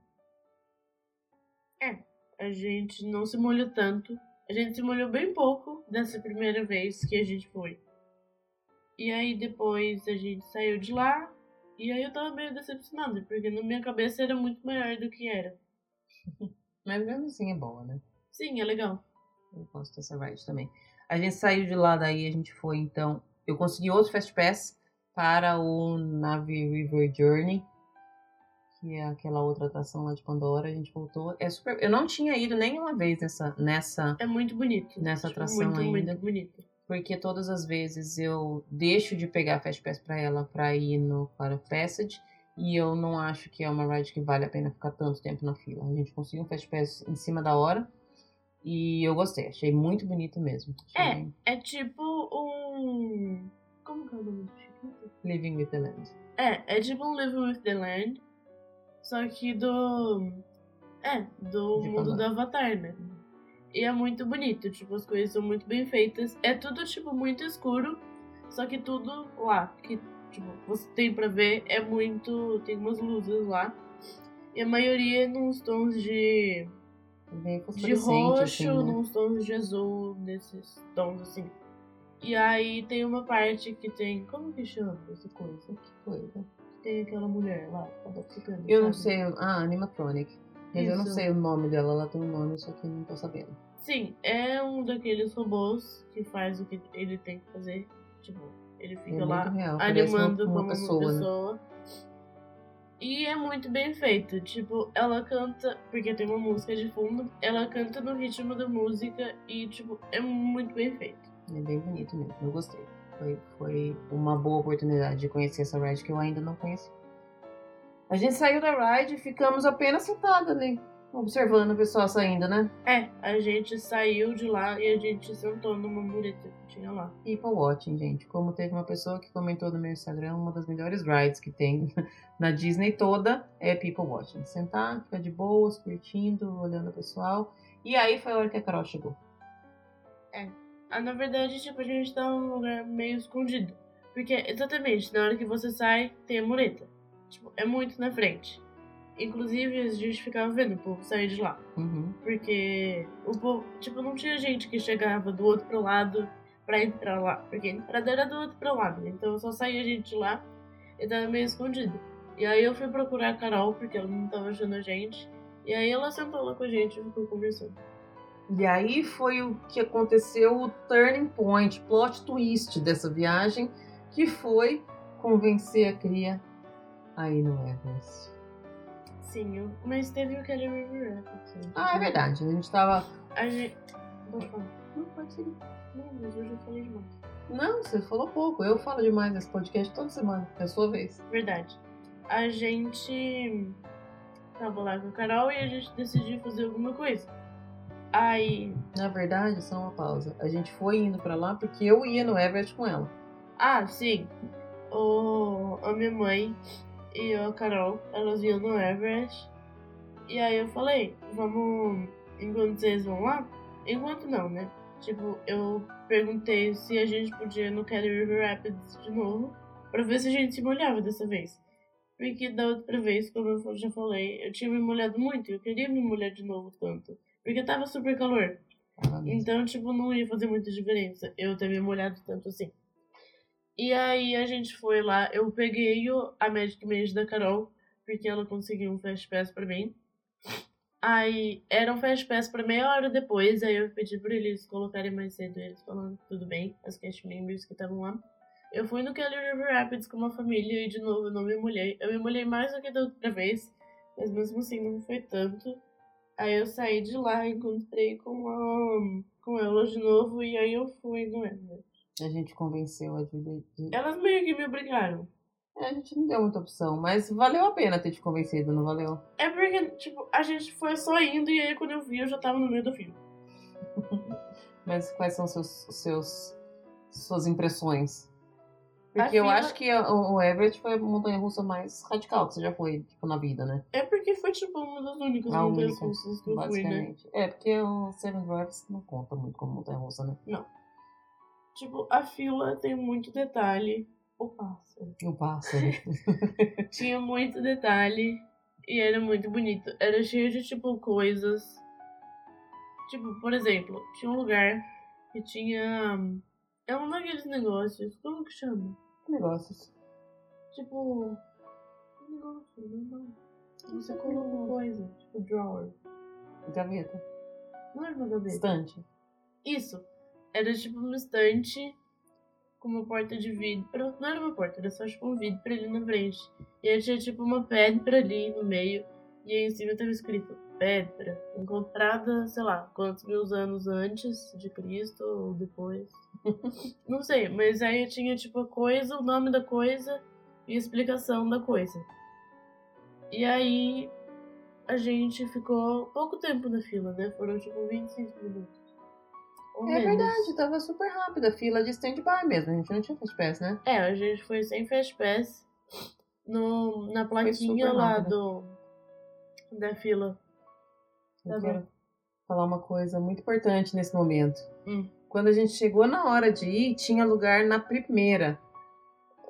É, a gente não se molhou tanto. A gente se molhou bem pouco dessa primeira vez que a gente foi. E aí depois a gente saiu de lá. E aí eu tava meio decepcionada, porque na minha cabeça era muito maior do que era. Mas mesmo assim é boa, né? Sim, é legal. Eu gosto dessa ride também. A gente saiu de lá, daí a gente foi então. Eu consegui outro Fast Pass para o Navi River Journey, que é aquela outra atração lá de Pandora. A gente voltou. É super. Eu não tinha ido nenhuma vez nessa nessa É muito bonito. nessa Tipo, atração muito, ainda, muito bonito. Porque todas as vezes eu deixo de pegar Fast Pass para ela para ir no Clara Passage. E eu não acho que é uma ride que vale a pena ficar tanto tempo na fila. A gente conseguiu um Fast Pass em cima da hora. E eu gostei, achei muito bonito mesmo. Achei É tipo um. Como que é o nome do Chiquito? Living with the Land. É, é tipo um Living with the Land. Só que do. É, do De mundo do. Avatar, né? E é muito bonito, tipo, as coisas são muito bem feitas. É tudo, tipo, muito escuro. Só que tudo lá, que, tipo, você tem pra ver, é muito. Tem umas luzes lá. E a maioria é nos tons de. Bem de fosforescente, roxo, assim, né? nos tons de azul, nesses tons assim. E aí tem uma parte que tem. Como que chama essa coisa? Que coisa. Tem aquela mulher lá, ficando. Eu não sei. Ah, Animatronic. Mas eu não Isso. sei o nome dela, ela tem um nome, só que não tô sabendo. Sim, é um daqueles robôs que faz o que ele tem que fazer. Tipo, ele fica é lá real. parece uma- animando uma, como pessoa, uma né? pessoa. E é muito bem feito. Tipo, ela canta, porque tem uma música de fundo, ela canta no ritmo da música e, tipo, é muito bem feito. É bem bonito mesmo, eu gostei. Foi, foi uma boa oportunidade de conhecer essa ride que eu ainda não conheci. A gente saiu da ride e ficamos apenas sentados ali, observando o pessoal saindo, né? É, a gente saiu de lá e a gente sentou numa mureta que tinha lá. People watching, gente. Como teve uma pessoa que comentou no meu Instagram, uma das melhores rides que tem na Disney toda é People watching. Sentar, ficar de boas, curtindo, olhando o pessoal. E aí foi a hora que a Carol chegou. Ah, na verdade, tipo, a gente tá num lugar meio escondido. Porque, exatamente, na hora que você sai, tem a mureta. Tipo, é muito na frente. Inclusive, a gente ficava vendo o povo sair de lá. Uhum. Porque o povo, tipo, não tinha gente que chegava do outro lado pra entrar lá. Porque a entrada era do outro lado. Então só saía gente de lá e tava meio escondido. E aí eu fui procurar a Carol, porque ela não tava achando a gente. E aí ela sentou lá com a gente e ficou conversando. E aí foi o que aconteceu, o turning point, plot twist dessa viagem, que foi convencer a cria a ir no Everest. Sim, eu... mas teve o Kelly River né? Ah, é verdade. A gente tava. A gente. Falar. Não, pode seguir. Não, mas hoje eu falei demais. Não, você falou pouco. Eu falo demais nesse podcast toda semana. É a sua vez. Verdade. A gente tava lá com a Carol e a gente decidiu fazer alguma coisa. Aí. Na verdade, só uma pausa. A gente foi indo pra lá porque eu ia no Everest com ela. Ah, sim. O, a minha mãe e a Carol, elas iam no Everest. E aí eu falei, vamos. Enquanto vocês vão lá? Enquanto não, né? Tipo, eu perguntei se a gente podia ir no Kelly River Rapids de novo. Pra ver se a gente se molhava dessa vez. Porque da outra vez, como eu já falei, eu tinha me molhado muito. Eu queria me molhar de novo tanto. Porque tava super calor. Ah, Então, tipo, não ia fazer muita diferença eu ter me molhado tanto assim. E aí a gente foi lá, eu peguei o, a Magic Mage da Carol, porque ela conseguiu um Fast Pass pra mim. Aí era um Fast Pass pra meia hora depois, aí eu pedi pra eles colocarem mais cedo, eles falando tudo bem, as cast members que estavam lá. Eu fui no Kelly River Rapids com uma família e de novo eu não me molhei. Eu me molhei mais do que da outra vez, mas mesmo assim não foi tanto. Aí eu saí de lá, encontrei com a, com elas de novo e aí eu fui no Everett. A gente convenceu a Julia de... Elas meio que me obrigaram. É, a gente não deu muita opção, mas valeu a pena ter te convencido, não valeu? É porque, tipo, a gente foi só indo e aí quando eu vi eu já tava no meio do filme. Mas quais são seus, seus suas impressões? Porque eu fila- acho que o Everett foi a montanha russa mais radical que você já foi, tipo, na vida, né? É porque foi, tipo, uma das únicas montanhas russas que eu fui, né? Basicamente. É, porque o Seven Dwarfs não conta muito como montanha russa, né? Tipo, a fila tem muito detalhe. O pássaro. O pássaro. Tinha muito detalhe e era muito bonito. Era cheio de, tipo, coisas. Tipo, por exemplo, tinha um lugar que tinha. É um daqueles negócios. Como que chama? negócios. Tipo. Um negócio, não. Você coloca coisa. Tipo, drawer. Gaveta. Não era uma gaveta. Estante. Isso. Era tipo uma estante com uma porta de vidro. Não era uma porta, era só tipo um vidro ali na frente. E aí tinha tipo uma pedra ali no meio. E aí em cima tava escrito pedra, encontrada, sei lá, quantos mil anos antes de Cristo ou depois. Não sei, mas aí tinha tipo a coisa, o nome da coisa e a explicação da coisa. E aí a gente ficou pouco tempo na fila, né? Foram tipo 25 minutos. Ou É menos. verdade, tava super rápida. Fila de stand-by mesmo. A gente não tinha fast pass, né? É, a gente foi sem fast pass no, na plaquinha lá do, da fila. Eu Tá quero falar uma coisa muito importante nesse momento. Hum. Quando a gente chegou na hora de ir, tinha lugar na primeira.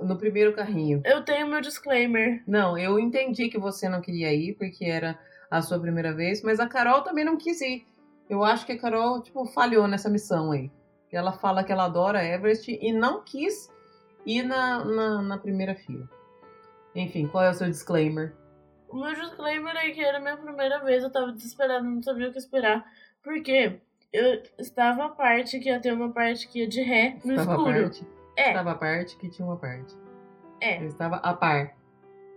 No primeiro carrinho. Eu tenho meu disclaimer. Não, eu entendi que você não queria ir, porque era a sua primeira vez, mas a Carol também não quis ir. Eu acho que a Carol, tipo, falhou nessa missão aí. Ela fala que ela adora Everest e não quis ir na, na, na primeira fila. Enfim, qual é o seu disclaimer? O meu disclaimer é que era a minha primeira vez, eu tava desesperada, não sabia o que esperar. Porque eu estava a parte que ia ter uma parte que ia de ré no Estava a escuro. parte? É, Estava a parte que tinha uma parte. é, Eu estava a par.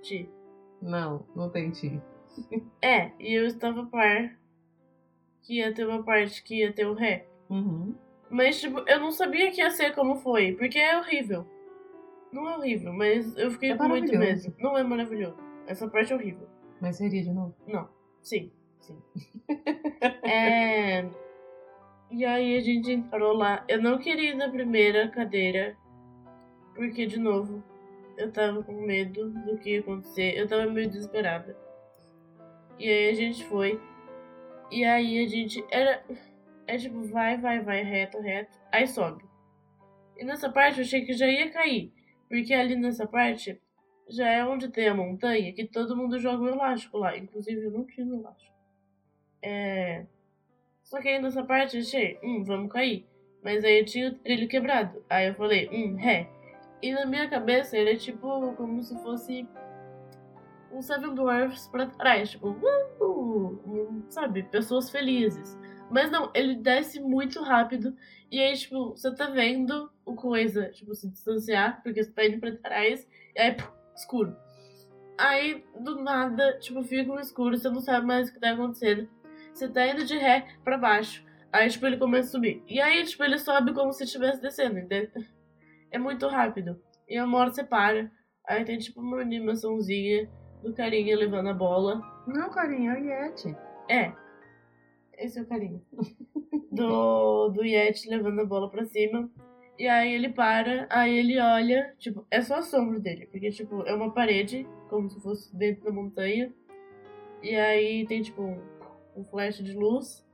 ti. Não, não tem ti. É, e eu estava a par que ia ter uma parte que ia ter o ré. Uhum. Mas, tipo, eu não sabia que ia ser como foi, porque é horrível. Não é horrível, mas eu fiquei É com muito medo. Não é maravilhoso. Essa parte é horrível. Mas seria de novo? Não. Sim, sim. é... E aí a gente entrou lá. Eu não queria ir na primeira cadeira, porque, de novo, eu tava com medo do que ia acontecer. Eu tava meio desesperada. E aí a gente foi. E aí a gente era. É tipo, vai, vai, vai, reto, reto. Aí sobe. E nessa parte eu achei que já ia cair. Porque ali nessa parte já é onde tem a montanha que todo mundo joga o elástico lá. Inclusive eu não tinha elástico. É. Só que aí nessa parte eu achei, hum, vamos cair. Mas aí eu tinha o trilho quebrado. Aí eu falei, hum, ré. E na minha cabeça ele é tipo como se fosse um Seven Dwarfs pra trás. Tipo, uh, um, sabe? Pessoas felizes. Mas não, ele desce muito rápido. E aí, tipo, você tá vendo o coisa, tipo, se distanciar, porque você tá indo pra trás. E aí, pum, escuro. Aí, do nada, tipo, fica um escuro, você não sabe mais o que tá acontecendo. Você tá indo de ré pra baixo. Aí, tipo, ele começa a subir. E aí, tipo, ele sobe como se estivesse descendo, entendeu? É muito rápido. E uma hora você para. Aí tem, tipo, uma animaçãozinha do carinha levando a bola. Não, carinha, é o Yeti. É. Esse é o carinho. Do, do Yeti levando a bola pra cima. E aí ele para, aí ele olha, tipo, é só a sombra dele, porque, tipo, é uma parede, como se fosse dentro da montanha. E aí tem, tipo, um, um flash de luz.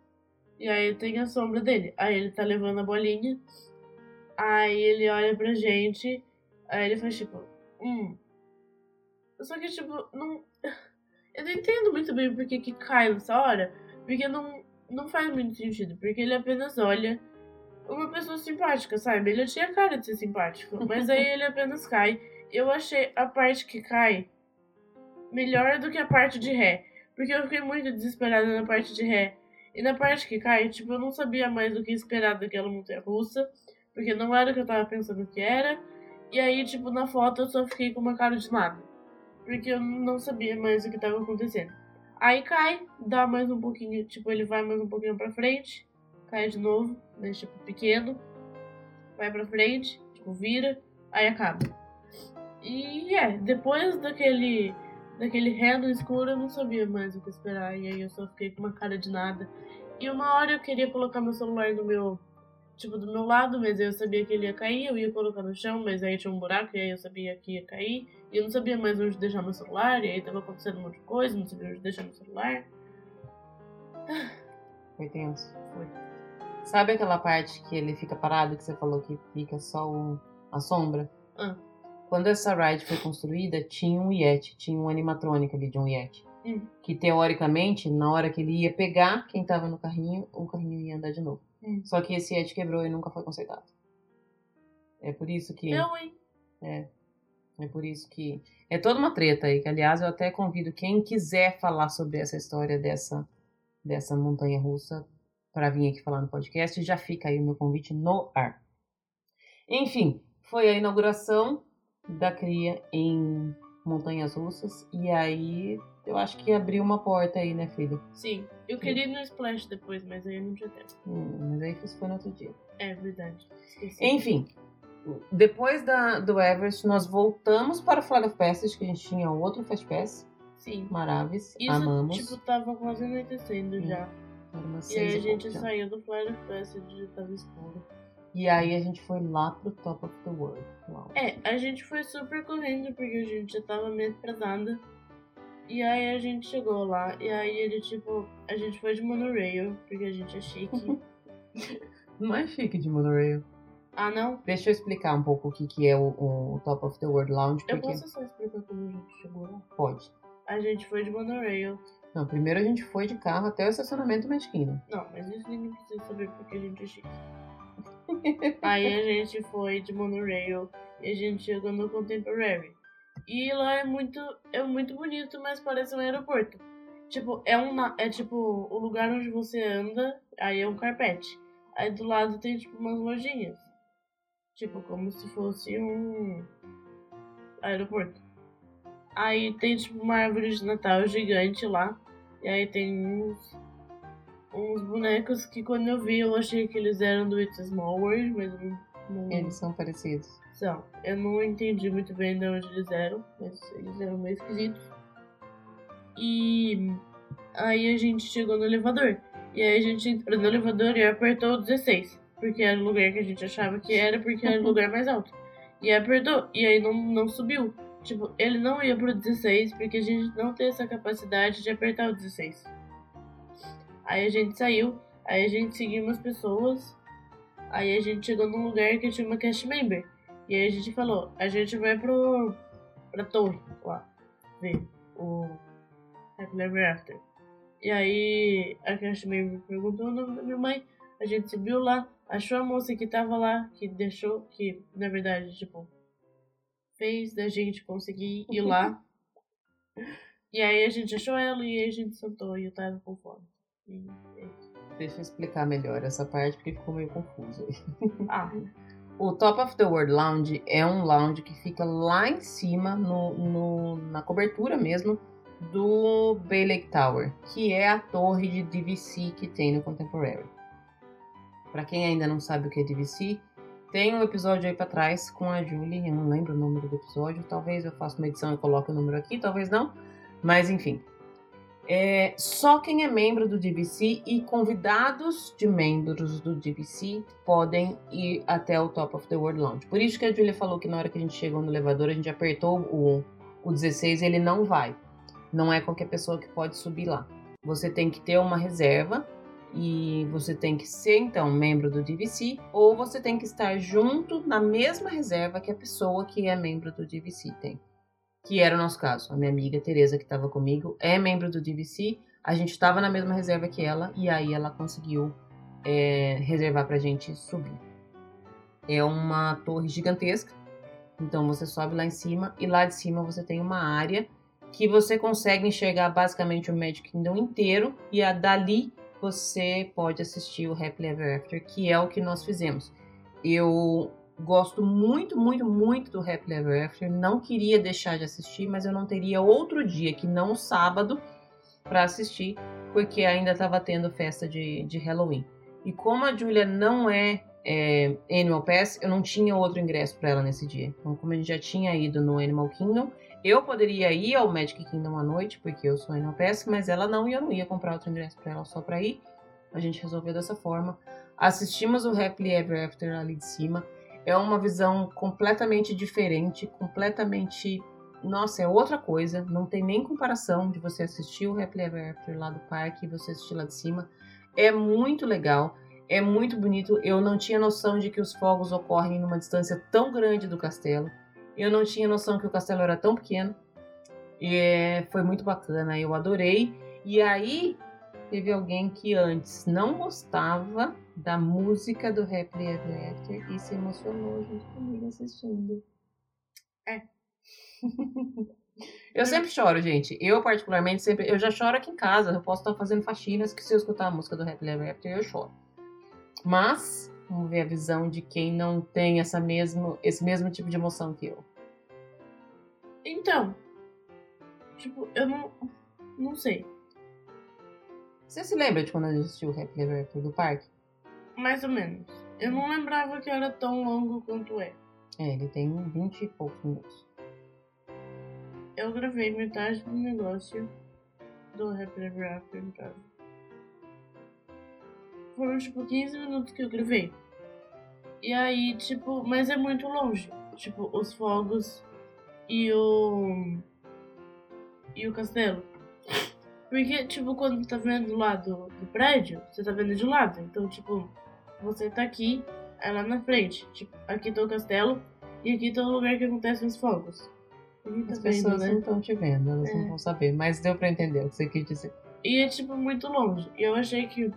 E aí tem a sombra dele. Aí ele tá levando a bolinha. Aí ele olha pra gente. Aí ele faz, tipo, hum. Só que, tipo, não. Eu não entendo muito bem por que cai nessa hora. Porque não, não faz muito sentido. Porque ele apenas olha uma pessoa simpática, sabe? Ele tinha cara de ser simpático. Mas aí ele apenas cai. Eu achei a parte que cai melhor do que a parte de ré. Porque eu fiquei muito desesperada na parte de ré. E na parte que cai, tipo, eu não sabia mais o que esperar daquela montanha russa. Porque não era o que eu tava pensando que era. E aí, tipo, na foto eu só fiquei com uma cara de nada. Porque eu não sabia mais o que tava acontecendo. Aí cai, dá mais um pouquinho, tipo, ele vai mais um pouquinho pra frente. Cai de novo, né? Tipo, pequeno. Vai pra frente, tipo, vira. Aí acaba. E é, depois daquele daquele ré escuro, eu não sabia mais o que esperar. E aí eu só fiquei com uma cara de nada. E uma hora eu queria colocar meu celular no meu. Tipo, do meu lado, mas eu sabia que ele ia cair, eu ia colocar no chão, mas aí tinha um buraco, e aí eu sabia que ia cair. E eu não sabia mais onde deixar meu celular, e aí tava acontecendo um monte de coisa, não sabia onde deixar meu celular. Foi tenso. Foi. Sabe aquela parte que ele fica parado, que você falou que fica só o- a sombra? Ah. Quando essa ride foi construída, tinha um Yeti, tinha um animatrônico ali de um Yeti. Hum. Que teoricamente, na hora que ele ia pegar quem tava no carrinho, o carrinho ia andar de novo. Hum. Só que esse Yeti quebrou e nunca foi consertado. É por isso que. Eu, hein? É por isso que. É toda uma treta aí, que aliás eu até convido quem quiser falar sobre essa história dessa, dessa montanha russa para vir aqui falar no podcast, já fica aí o meu convite no ar. Enfim, foi a inauguração da cria em Montanhas Russas e aí eu acho que abriu uma porta aí, né, filha? Sim. Eu queria ir no Splash depois, mas aí eu não tinha tempo. Hum, mas aí isso foi no outro dia. É verdade. Esqueci. Enfim, depois da, do Everest, nós voltamos para o Flag of Passage, que a gente tinha outro Fast Pass. Sim. Maravilhoso. Isso, Amamos. tipo, tava quase anoitecendo Hum. já. Era umas E aí a gente já. saiu do Flyer Passage e já tava escuro. E aí a gente foi lá pro Top of the World. Uau. É, a gente foi super correndo porque a gente já tava meio atrasada. E aí a gente chegou lá, e aí ele, tipo, a gente foi de monorail, porque a gente é chique. Não é chique de monorail. Ah, não? Deixa eu explicar um pouco o que, que é o, o Top of the World Lounge, Eu porque posso só explicar como a gente chegou lá? pode. A gente foi de monorail. Não, primeiro a gente foi de carro até o estacionamento mesquinho. Não, mas isso ninguém precisa saber porque a gente é chique. Aí a gente foi de monorail e a gente chegou no Contemporary. E lá é muito, é muito bonito, mas parece um aeroporto. Tipo, é um é tipo o lugar onde você anda, aí é um carpete. Aí do lado tem tipo umas lojinhas. Tipo, como se fosse um aeroporto. Aí tem tipo uma árvore de Natal gigante lá. E aí tem uns uns bonecos que quando eu vi eu achei que eles eram do It's a Small World, mas não, não Eles são parecidos. são. Eu não entendi muito bem de onde eles eram, mas eles eram meio esquisitos. E aí a gente chegou no elevador. E aí a gente entrou no elevador e apertou o 16. Porque era o lugar que a gente achava que era, porque era o lugar mais alto. E apertou, e aí não, não subiu. Tipo, ele não ia pro 16 porque a gente não tem essa capacidade de apertar o 16. Aí a gente saiu, aí a gente seguiu umas pessoas, aí a gente chegou num lugar que tinha uma cast member. E aí a gente falou, a gente vai pro. pra torre lá, ver o Happily Ever After. E aí a cast member perguntou o nome da minha mãe, a gente subiu lá, achou a moça que tava lá, que deixou, que na verdade, tipo, fez da gente conseguir ir lá. e aí a gente achou ela e aí a gente sentou e eu tava com fome. E é. Deixa eu explicar melhor essa parte porque ficou meio confuso aí. Ah, O Top of the World Lounge é um lounge que fica lá em cima, no, no- na cobertura mesmo, do Bay Lake Tower, que é a torre de DVC que tem no Contemporary. Pra quem ainda não sabe o que é DVC, tem um episódio aí pra trás com a Julie, eu não lembro o número do episódio, talvez eu faça uma edição e coloque o número aqui, talvez não, mas enfim. É, só quem é membro do DVC e convidados de membros do DVC podem ir até o Top of the World Lounge. Por isso que a Julia falou que na hora que a gente chegou no elevador, a gente apertou o, o 16, ele não vai. Não é qualquer pessoa que pode subir lá. Você tem que ter uma reserva e você tem que ser então membro do DVC ou você tem que estar junto na mesma reserva que a pessoa que é membro do DVC tem. que era o nosso caso. A minha amiga Tereza, que estava comigo, é membro do DVC. A gente estava na mesma reserva que ela e aí ela conseguiu é, reservar pra gente subir. É uma torre gigantesca, então você sobe lá em cima e lá de cima você tem uma área que você consegue enxergar basicamente o Magic Kingdom inteiro e a dali você pode assistir o Happily Ever After, que é o que nós fizemos. Eu gosto muito, muito, muito do Happily Ever After, não queria deixar de assistir, mas eu não teria outro dia que não o sábado para assistir, porque ainda estava tendo festa de, de Halloween. E como a Julia não é, é Animal Pass, eu não tinha outro ingresso para ela nesse dia. Então, como a gente já tinha ido no Animal Kingdom, eu poderia ir ao Magic Kingdom à noite, porque eu sou Pass, mas ela não e eu não ia comprar outro ingresso para ela só para ir. A gente resolveu dessa forma. Assistimos o Happily Ever After ali de cima. É uma visão completamente diferente, completamente. Nossa, é outra coisa. Não tem nem comparação de você assistir o Happily Ever After lá do parque e você assistir lá de cima. É muito legal, é muito bonito. Eu não tinha noção de que os fogos ocorrem numa distância tão grande do castelo. Eu não tinha noção que o castelo era tão pequeno. E é, foi muito bacana, eu adorei. E aí teve alguém que antes não gostava da música do Happily Ever After e se emocionou junto comigo assistindo. É. Eu sempre choro, gente. Eu, particularmente, sempre. Eu já choro aqui em casa. Eu posso estar fazendo faxinas que se eu escutar a música do Happy Ever After, eu choro. Mas, vamos ver a visão de quem não tem essa mesmo, esse mesmo tipo de emoção que eu. Então, tipo, eu não. Não sei. Você se lembra de quando a gente assistiu o Happy Ever After do parque? Mais ou menos. Eu não lembrava que era tão longo quanto é. É, ele tem 20 e poucos minutos eu gravei metade do negócio do Happy Ever After em casa. Foram tipo 15 minutos que eu gravei. E aí, tipo, mas é muito longe. Tipo, os fogos e o. e o castelo. Porque, tipo, quando tá vendo do lado do prédio, você tá vendo de lado. Então, tipo, você tá aqui, é lá na frente. Tipo, aqui tá o castelo e aqui tá o lugar que acontecem os fogos. As pessoas né? não estão te vendo, elas é. não vão saber, mas deu pra entender o que você quis dizer. E é tipo muito longe. E eu achei que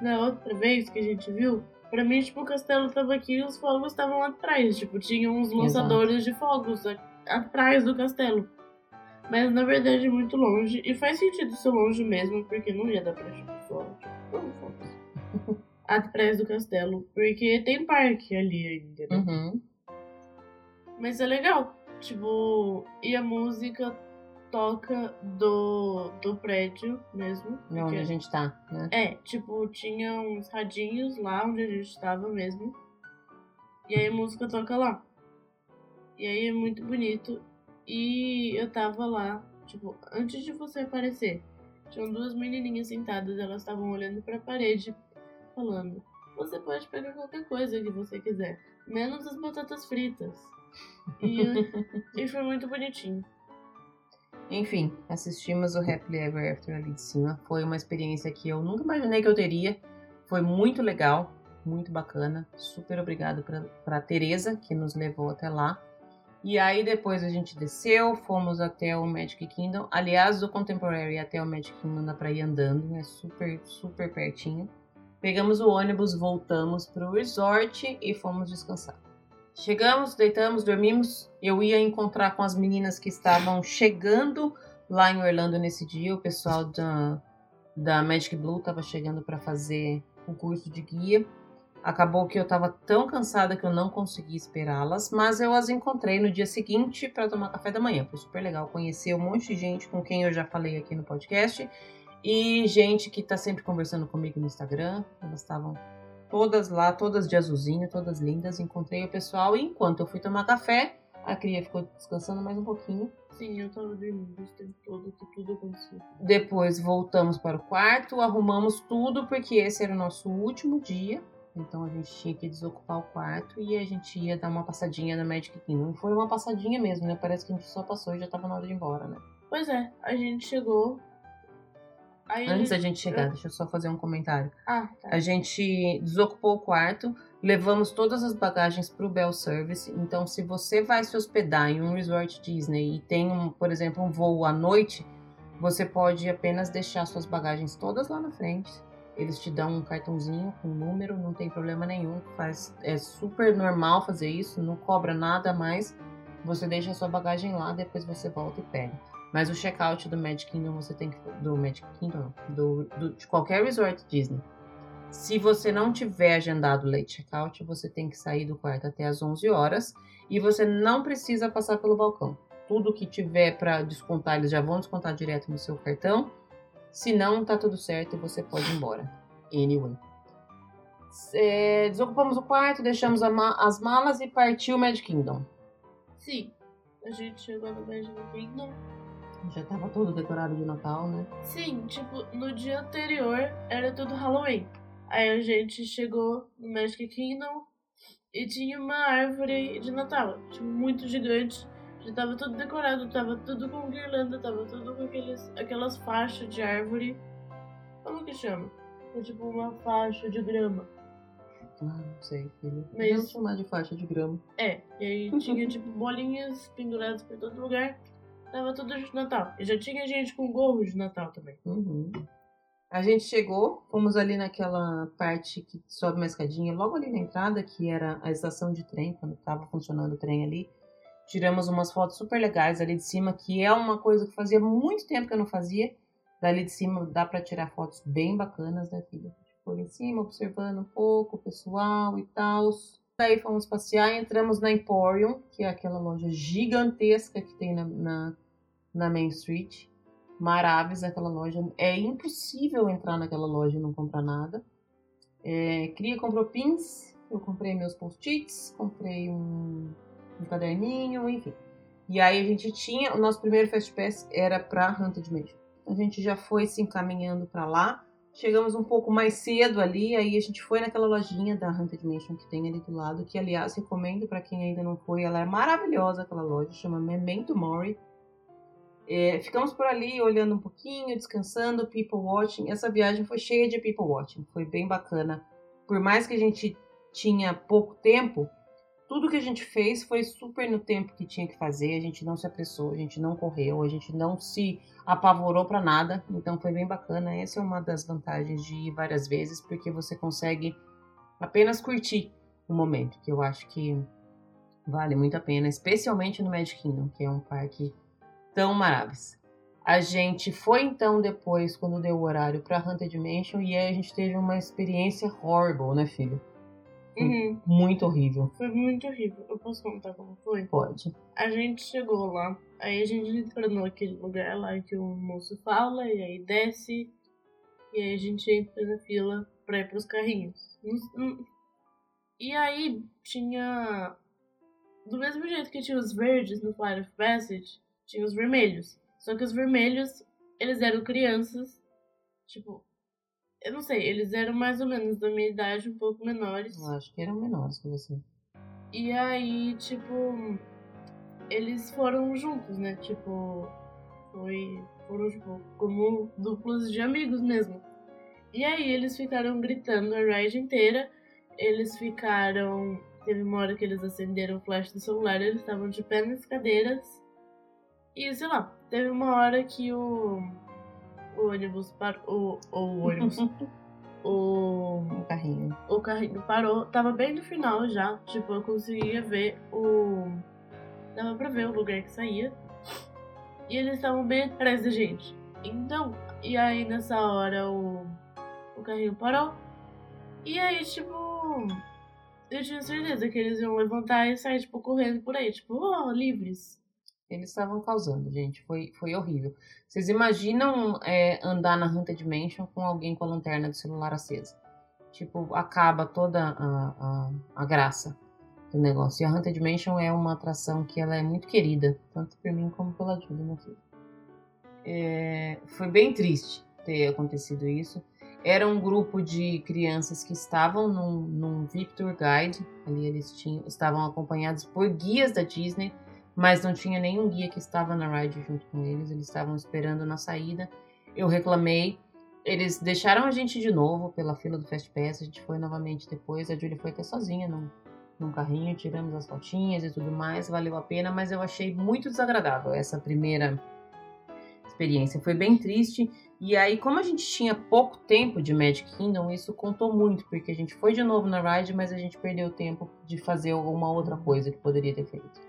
na outra vez que a gente viu, pra mim, tipo, o castelo tava aqui e os fogos estavam atrás. Tipo, tinha uns lançadores Exato. de fogos atrás do castelo. Mas na verdade é muito longe. E faz sentido ser longe mesmo, porque não ia dar pra tipo, só, tipo, fogos. atrás do castelo. Porque tem parque ali ainda, né? Uhum. Mas é legal. Tipo, e a música toca do, do prédio mesmo. Onde a gente tá, né? É, tipo, tinha uns radinhos lá onde a gente estava mesmo. E aí a música toca lá. E aí é muito bonito. E eu tava lá, tipo, antes de você aparecer, tinham duas menininhas sentadas, elas estavam olhando para a parede, falando: Você pode pegar qualquer coisa que você quiser, menos as batatas fritas. E, e foi muito bonitinho. Enfim, assistimos o Happily Ever After ali de cima. Foi uma experiência que eu nunca imaginei que eu teria. Foi muito legal, muito bacana. Super obrigado para Tereza, que nos levou até lá. E aí depois a gente desceu, fomos até o Magic Kingdom. Aliás, do Contemporary até o Magic Kingdom dá para ir andando, é super, super pertinho. Pegamos o ônibus, voltamos para o resort e fomos descansar. Chegamos, deitamos, dormimos. Eu ia encontrar com as meninas que estavam chegando lá em Orlando nesse dia. O pessoal da, da Magic Blue estava chegando para fazer o curso de guia. Acabou que eu estava tão cansada que eu não consegui esperá-las, mas eu as encontrei no dia seguinte para tomar café da manhã. Foi super legal conhecer um monte de gente com quem eu já falei aqui no podcast e gente que está sempre conversando comigo no Instagram. Elas estavam todas lá, todas de azulzinho, todas lindas. Encontrei o pessoal e enquanto eu fui tomar café, a cria ficou descansando mais um pouquinho. Sim, eu tava dormindo o tempo todo que tudo aconteceu. Depois voltamos para o quarto, arrumamos tudo porque esse era o nosso último dia. Então a gente tinha que desocupar o quarto e a gente ia dar uma passadinha na Magic Kingdom. Foi uma passadinha mesmo, né? Parece que a gente só passou e já tava na hora de ir embora, né? Pois é, a gente chegou Aí Antes da gente chegar, deixa eu só fazer um comentário. Ah, tá. A gente desocupou o quarto, levamos todas as bagagens para o Bell Service. Então, se você vai se hospedar em um resort Disney e tem, um, por exemplo, um voo à noite, você pode apenas deixar suas bagagens todas lá na frente. Eles te dão um cartãozinho com número, não tem problema nenhum. Faz, é super normal fazer isso, não cobra nada mais. Você deixa a sua bagagem lá, depois você volta e pega. Mas o check-out do Magic Kingdom você tem que. Do Magic Kingdom, não. Do, do- de qualquer resort Disney. Se você não tiver agendado late checkout, você tem que sair do quarto até as 11 horas e você não precisa passar pelo balcão. Tudo que tiver para descontar, eles já vão descontar direto no seu cartão. Se não, tá tudo certo e você pode ir embora. Anyway. É, desocupamos o quarto, deixamos ma- as malas e partiu o Magic Kingdom. Sim. A gente chegou no Magic Kingdom. Já tava todo decorado de Natal, né? Sim, tipo, no dia anterior era tudo Halloween. Aí a gente chegou no Magic Kingdom e tinha uma árvore de Natal, tipo, muito gigante. Já tava tudo decorado, tava tudo com guirlanda, tava tudo com aqueles, aquelas faixas de árvore. Como que chama? É tipo uma faixa de grama. Ah, não sei, filho. Mas- Vamos chamar de faixa de grama. É, e aí tinha tipo bolinhas penduradas por todo lugar. Tava tudo de Natal. E já tinha gente com gorro de Natal também. Uhum. A gente chegou, fomos ali naquela parte que sobe uma escadinha, logo ali na entrada, que era a estação de trem, quando estava funcionando o trem ali. Tiramos umas fotos super legais ali de cima, que é uma coisa que fazia muito tempo que eu não fazia. Dali de cima dá para tirar fotos bem bacanas, né, filha? Ficou ali em cima, observando um pouco o pessoal e tal. Daí fomos passear entramos na Emporium, que é aquela loja gigantesca que tem na, na, na Main Street. Maravis, aquela loja. É impossível entrar naquela loja e não comprar nada. É, Cria comprou pins, eu comprei meus post-its, comprei um, um caderninho, enfim. E aí a gente tinha, o nosso primeiro Fast Pass era pra Haunted Mansion. A gente já foi se encaminhando pra lá. Chegamos um pouco mais cedo ali, aí a gente foi naquela lojinha da Haunted Mansion que tem ali do lado, que aliás recomendo pra quem ainda não foi, ela é maravilhosa aquela loja, chama Memento Mori. É, ficamos por ali olhando um pouquinho, descansando, people watching. Essa viagem foi cheia de people watching, foi bem bacana. Por mais que a gente tinha pouco tempo, tudo que a gente fez foi super no tempo que tinha que fazer. A gente não se apressou, a gente não correu, a gente não se apavorou para nada. Então foi bem bacana. Essa é uma das vantagens de ir várias vezes, porque você consegue apenas curtir o momento, que eu acho que vale muito a pena, especialmente no Magic Kingdom, que é um parque tão maravilhoso. A gente foi então depois, quando deu o horário, pra Haunted Mansion e aí a gente teve uma experiência horrible, né, filho? Uhum. Muito horrível. Foi muito horrível. Eu posso contar como foi? Pode. A gente chegou lá, aí a gente entrou naquele lugar lá que o moço fala, e aí desce, e aí a gente entra na fila pra ir pros carrinhos. E aí tinha. Do mesmo jeito que tinha os verdes no Flight of Passage, tinha os vermelhos. Só que os vermelhos, eles eram crianças, tipo. Eu não sei, eles eram mais ou menos da minha idade, um pouco menores. Eu acho que eram menores que você. E aí, tipo, eles foram juntos, né? Tipo, foi. Foram, tipo, como duplos de amigos mesmo. E aí eles ficaram gritando a ride inteira. Eles ficaram. Teve uma hora que eles acenderam o flash do celular, eles estavam de pé nas cadeiras. E sei lá, teve uma hora que o. O ônibus parou. O, o ônibus. o Um carrinho. o carrinho parou, tava bem no final já, tipo, eu conseguia ver o. Dava pra ver o lugar que saía. E eles estavam bem atrás da gente. Então, e aí nessa hora o, o carrinho parou. E aí, tipo, eu tinha certeza que eles iam levantar e sair, tipo, correndo por aí, tipo, oh, livres. Eles estavam causando, gente. Foi, foi horrível. Vocês imaginam é, andar na Haunted Mansion com alguém com a lanterna do celular acesa? Tipo, acaba toda a, a, a graça do negócio. E a Haunted Mansion é uma atração que ela é muito querida, tanto por mim como pela Julia, minha filha. É, foi bem triste ter acontecido isso. Era um grupo de crianças que estavam num, num Victor Guide. Ali eles tinham, estavam acompanhados por guias da Disney mas não tinha nenhum guia que estava na ride junto com eles, eles estavam esperando na saída. Eu reclamei, eles deixaram a gente de novo pela fila do Fast Pass, a gente foi novamente depois, a Julie foi até sozinha num, num carrinho, tiramos as fotinhas e tudo mais, valeu a pena, mas eu achei muito desagradável essa primeira experiência, foi bem triste. E aí, como a gente tinha pouco tempo de Magic Kingdom, isso contou muito, porque a gente foi de novo na ride, mas a gente perdeu tempo de fazer alguma outra coisa que poderia ter feito.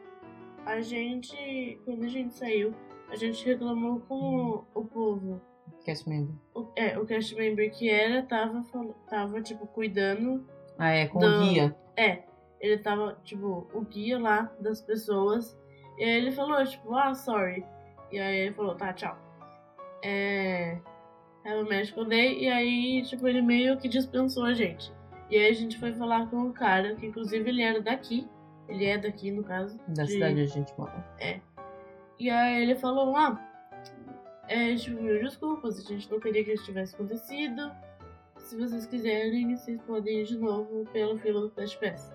A gente, quando a gente saiu, a gente reclamou com o povo Cast member. O, é, o cast member que era tava, tava tipo, cuidando. Ah, é, com do, o guia. É, ele tava, tipo, o guia lá das pessoas. E aí ele falou, tipo, ah, sorry. E aí ele falou, tá, tchau. É. Have a Magical Day. E aí, tipo, ele meio que dispensou a gente. E aí a gente foi falar com o cara, que inclusive ele era daqui. Ele é daqui, no caso. Da de... cidade onde a gente mora. É. E aí ele falou, ah, é, tipo, mil desculpas, a gente não queria que isso tivesse acontecido. Se vocês quiserem, vocês podem ir de novo pelo fila do Fast Pass.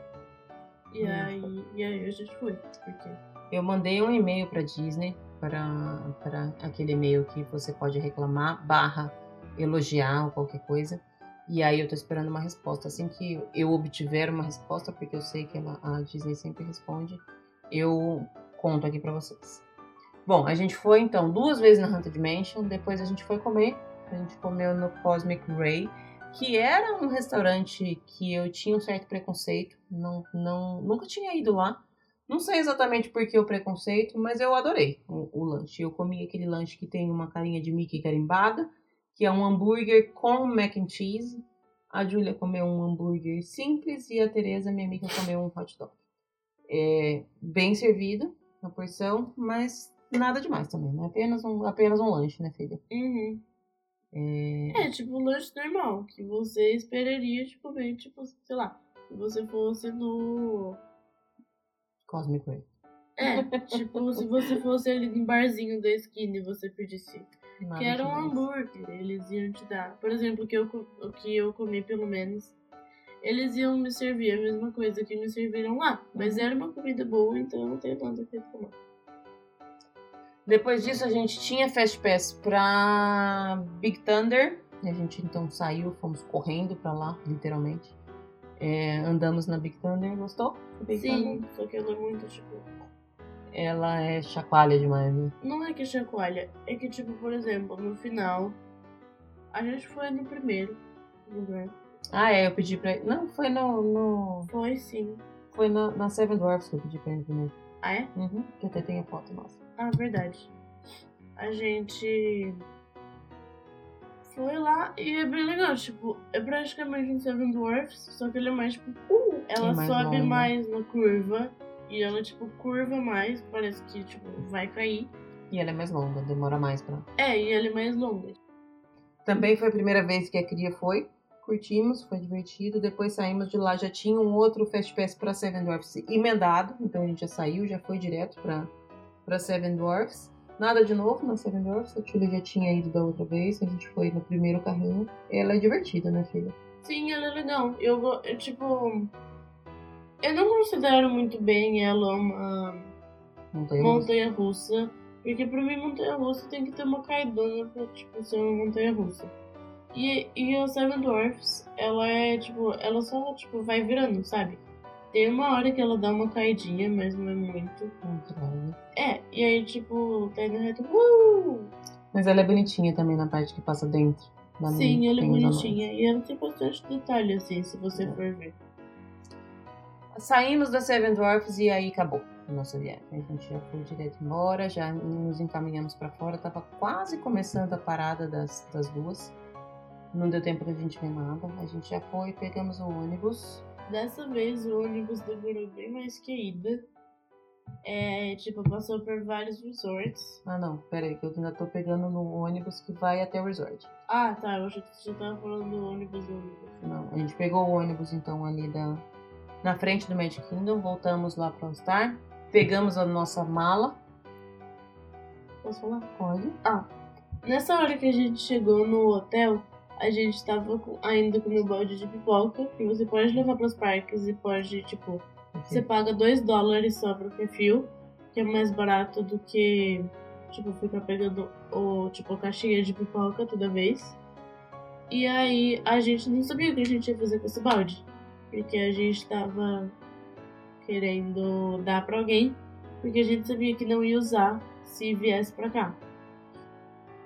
E, hum. aí, e aí a gente foi. Porque... Eu mandei um e-mail pra Disney, para aquele e-mail que você pode reclamar, barra elogiar ou qualquer coisa. E aí eu tô esperando uma resposta. Assim que eu obtiver uma resposta, porque eu sei que ela, a Disney sempre responde, eu conto aqui para vocês. Bom, a gente foi então duas vezes na Haunted Mansion, depois a gente foi comer. A gente comeu no Cosmic Ray, que era um restaurante que eu tinha um certo preconceito, não, não, nunca tinha ido lá. Não sei exatamente por que o preconceito, mas eu adorei o, o, lanche. Eu comi aquele lanche que tem uma carinha de Mickey carimbada, que é um hambúrguer com mac and cheese. A Julia comeu um hambúrguer simples e a Teresa, minha amiga, comeu um hot dog. É bem servido a porção, mas nada demais também, né? Apenas um, apenas um lanche, né, filha? Uhum. É... é, tipo um lanche normal, que você esperaria, tipo, bem, tipo, sei lá, se você fosse no. Cosmic Ray. É, tipo, se você fosse ali no barzinho da esquina e você pedisse. Nada que era um hambúrguer, eles iam te dar. Por exemplo, o que, eu, o que eu comi, pelo menos, eles iam me servir a mesma coisa que me serviram lá. Mas uhum. era uma comida boa, então eu não tenho tanto que reclamar. Depois disso, a gente tinha Fast Pass pra Big Thunder. A gente então saiu, fomos correndo pra lá, literalmente. É, andamos na Big Thunder, gostou? Big Sim, Thunder? só que ela é muito, tipo. Ela é chacoalha demais, né? Não é que é chacoalha, é que, tipo, por exemplo, no final. A gente foi no primeiro lugar. Ah, é, eu pedi pra. Não, foi no. no... Foi sim. Foi na, na Seven Dwarfs que eu pedi pra ele primeiro. Ah, é? Uhum, que até tem a foto nossa. Ah, verdade. A gente foi lá e é bem legal, tipo, é praticamente um Seven Dwarfs, só que ele é mais tipo, uh, ela mais sobe longa. mais na curva e ela tipo curva mais, parece que tipo vai cair. E ela é mais longa, demora mais pra. É, e ela é mais longa. Também foi a primeira vez que a cria foi curtimos, foi divertido. Depois saímos de lá, já tinha um outro Fast Pass para Seven Dwarfs emendado, então a gente já saiu, já foi direto para Seven Dwarfs. Nada de novo na Seven Dwarfs, a Julia já tinha ido da outra vez, a gente foi no primeiro carrinho. Ela é divertida, né, filha? Sim, ela é legal. Eu, eu tipo. Eu não considero muito bem ela uma montanha, montanha russa. Porque pra mim montanha russa tem que ter uma caidona pra tipo, ser uma montanha russa. E, e a Seven Dwarfs, ela é tipo, ela só tipo, vai virando, sabe? Tem uma hora que ela dá uma caidinha, mas não é muito. É, e aí tipo, tá indo reto. Uh! Mas ela é bonitinha também na parte que passa dentro. Sim, ela é bonitinha. E ela tem bastante detalhe, assim, se você é. for ver. Saímos da Seven Dwarfs e aí acabou a nossa viagem. A gente já foi direto embora, já nos encaminhamos para fora. Tava quase começando a parada das, das duas. Não deu tempo da gente ver nada. A gente já foi, pegamos o ônibus. Dessa vez o ônibus demorou bem mais que a ida. É, tipo, passou por vários resorts. Ah, não, pera aí, que eu ainda tô pegando no ônibus que vai até o resort. Ah, tá, eu já, já tava falando do ônibus, do ônibus. Não, a gente pegou o ônibus então ali da, na frente do Magic Kingdom, voltamos lá para o Star, pegamos a nossa mala. Posso falar? Pode. Ah, nessa hora que a gente chegou no hotel, a gente tava ainda com o balde de pipoca, que você pode levar para os parques e pode, tipo, você paga 2 dólares só pro perfil, que é mais barato do que, tipo, ficar pegando o, tipo, a caixinha de pipoca toda vez. E aí a gente não sabia o que a gente ia fazer com esse balde. Porque a gente tava querendo dar pra alguém. Porque a gente sabia que não ia usar se viesse pra cá.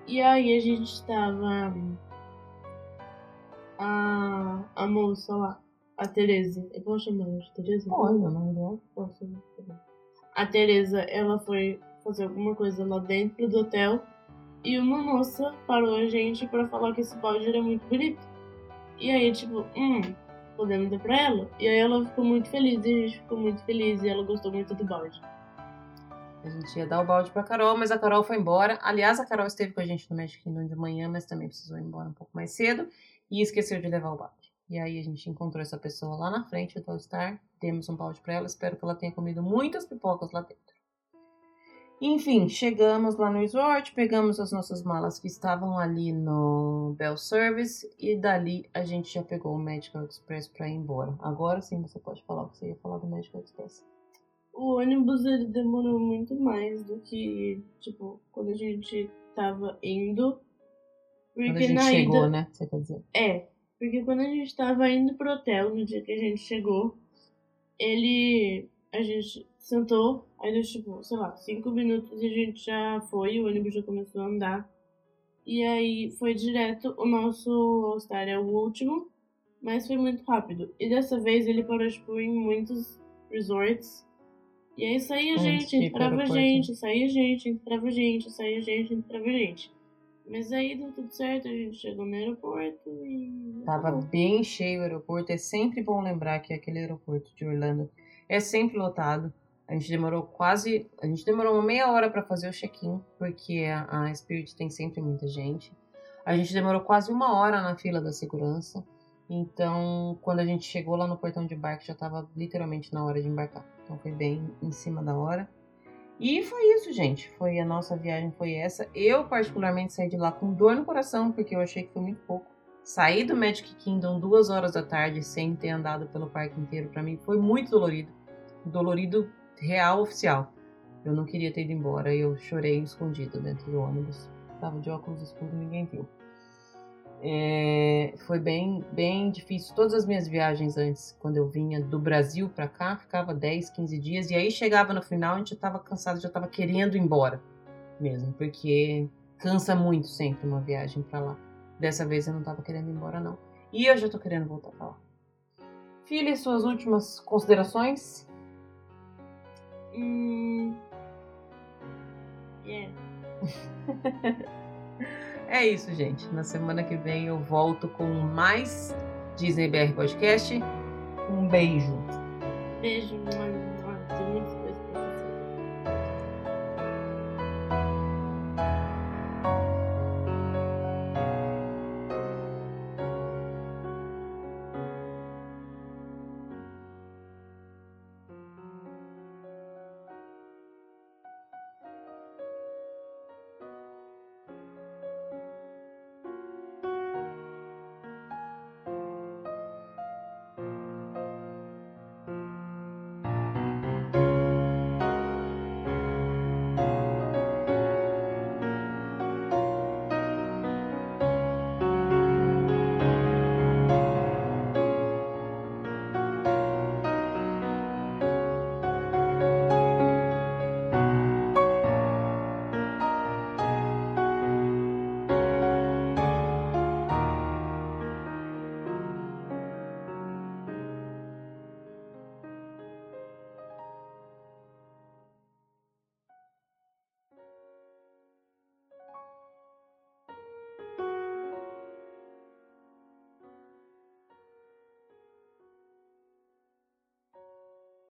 E aí a gente tava. A, a moça lá, a Tereza. Eu posso chamar ela de Tereza? Pode, o nome dela. Posso. A Tereza, ela foi fazer alguma coisa lá dentro do hotel e uma moça parou a gente pra falar que esse balde era muito bonito. E aí, tipo, hum, podemos dar pra ela? E aí ela ficou muito feliz e a gente ficou muito feliz e ela gostou muito do balde. A gente ia dar o balde pra Carol, mas a Carol foi embora. Aliás, a Carol esteve com a gente no Magic Kingdom de manhã, mas também precisou ir embora um pouco mais cedo e esqueceu de levar o balde. E aí a gente encontrou essa pessoa lá na frente do All Star, demos um balde pra ela, espero que ela tenha comido muitas pipocas lá dentro. Enfim, chegamos lá no resort, pegamos as nossas malas que estavam ali no Bell Service e dali a gente já pegou o Medical Express para ir embora. Agora sim você pode falar o que você ia falar do Medical Express. O ônibus ele demorou muito mais do que, tipo, quando a gente tava indo. Porque Quando a gente chegou, ida. né? Você quer dizer? É, porque quando a gente tava indo pro hotel, no dia que a gente chegou, ele. A gente sentou, aí deu tipo, sei lá, cinco minutos e a gente já foi, o ônibus já começou a andar. E aí foi direto, o nosso All-Star é o último, mas foi muito rápido. E dessa vez ele parou, tipo, em muitos resorts. E aí saía Antes gente, entrava gente, saía gente, entrava gente, saía gente, entrava gente. Mas aí deu tudo certo, a gente chegou no aeroporto e. Tava bem cheio o aeroporto. É sempre bom lembrar que aquele aeroporto de Orlando é sempre lotado. A gente demorou quase. A gente demorou uma meia hora para fazer o check-in, porque a, Spirit tem sempre muita gente. A gente demorou quase uma hora na fila da segurança. Então, quando a gente chegou lá no portão de embarque, já tava literalmente na hora de embarcar. Então, foi bem em cima da hora. E foi isso, gente. Foi a nossa viagem, foi essa. Eu, particularmente, saí de lá com dor no coração, porque eu achei que foi muito pouco. Sair do Magic Kingdom duas horas da tarde sem ter andado pelo parque inteiro, pra mim, foi muito dolorido. Dolorido real oficial. Eu não queria ter ido embora e eu chorei escondido dentro do ônibus. Tava de óculos escuros, ninguém viu. É, foi bem, bem difícil. Todas as minhas viagens antes, quando eu vinha do Brasil pra cá, ficava 10, 15 dias. E aí chegava no final, a gente já tava cansado, já tava querendo ir embora mesmo. Porque cansa muito sempre uma viagem pra lá. Dessa vez eu não tava querendo ir embora, não. E eu já tô querendo voltar pra lá. Filha, suas últimas considerações? Hum. Yeah. É isso, gente. Na semana que vem eu volto com mais Disney BR Podcast. Um beijo. Beijo, mano.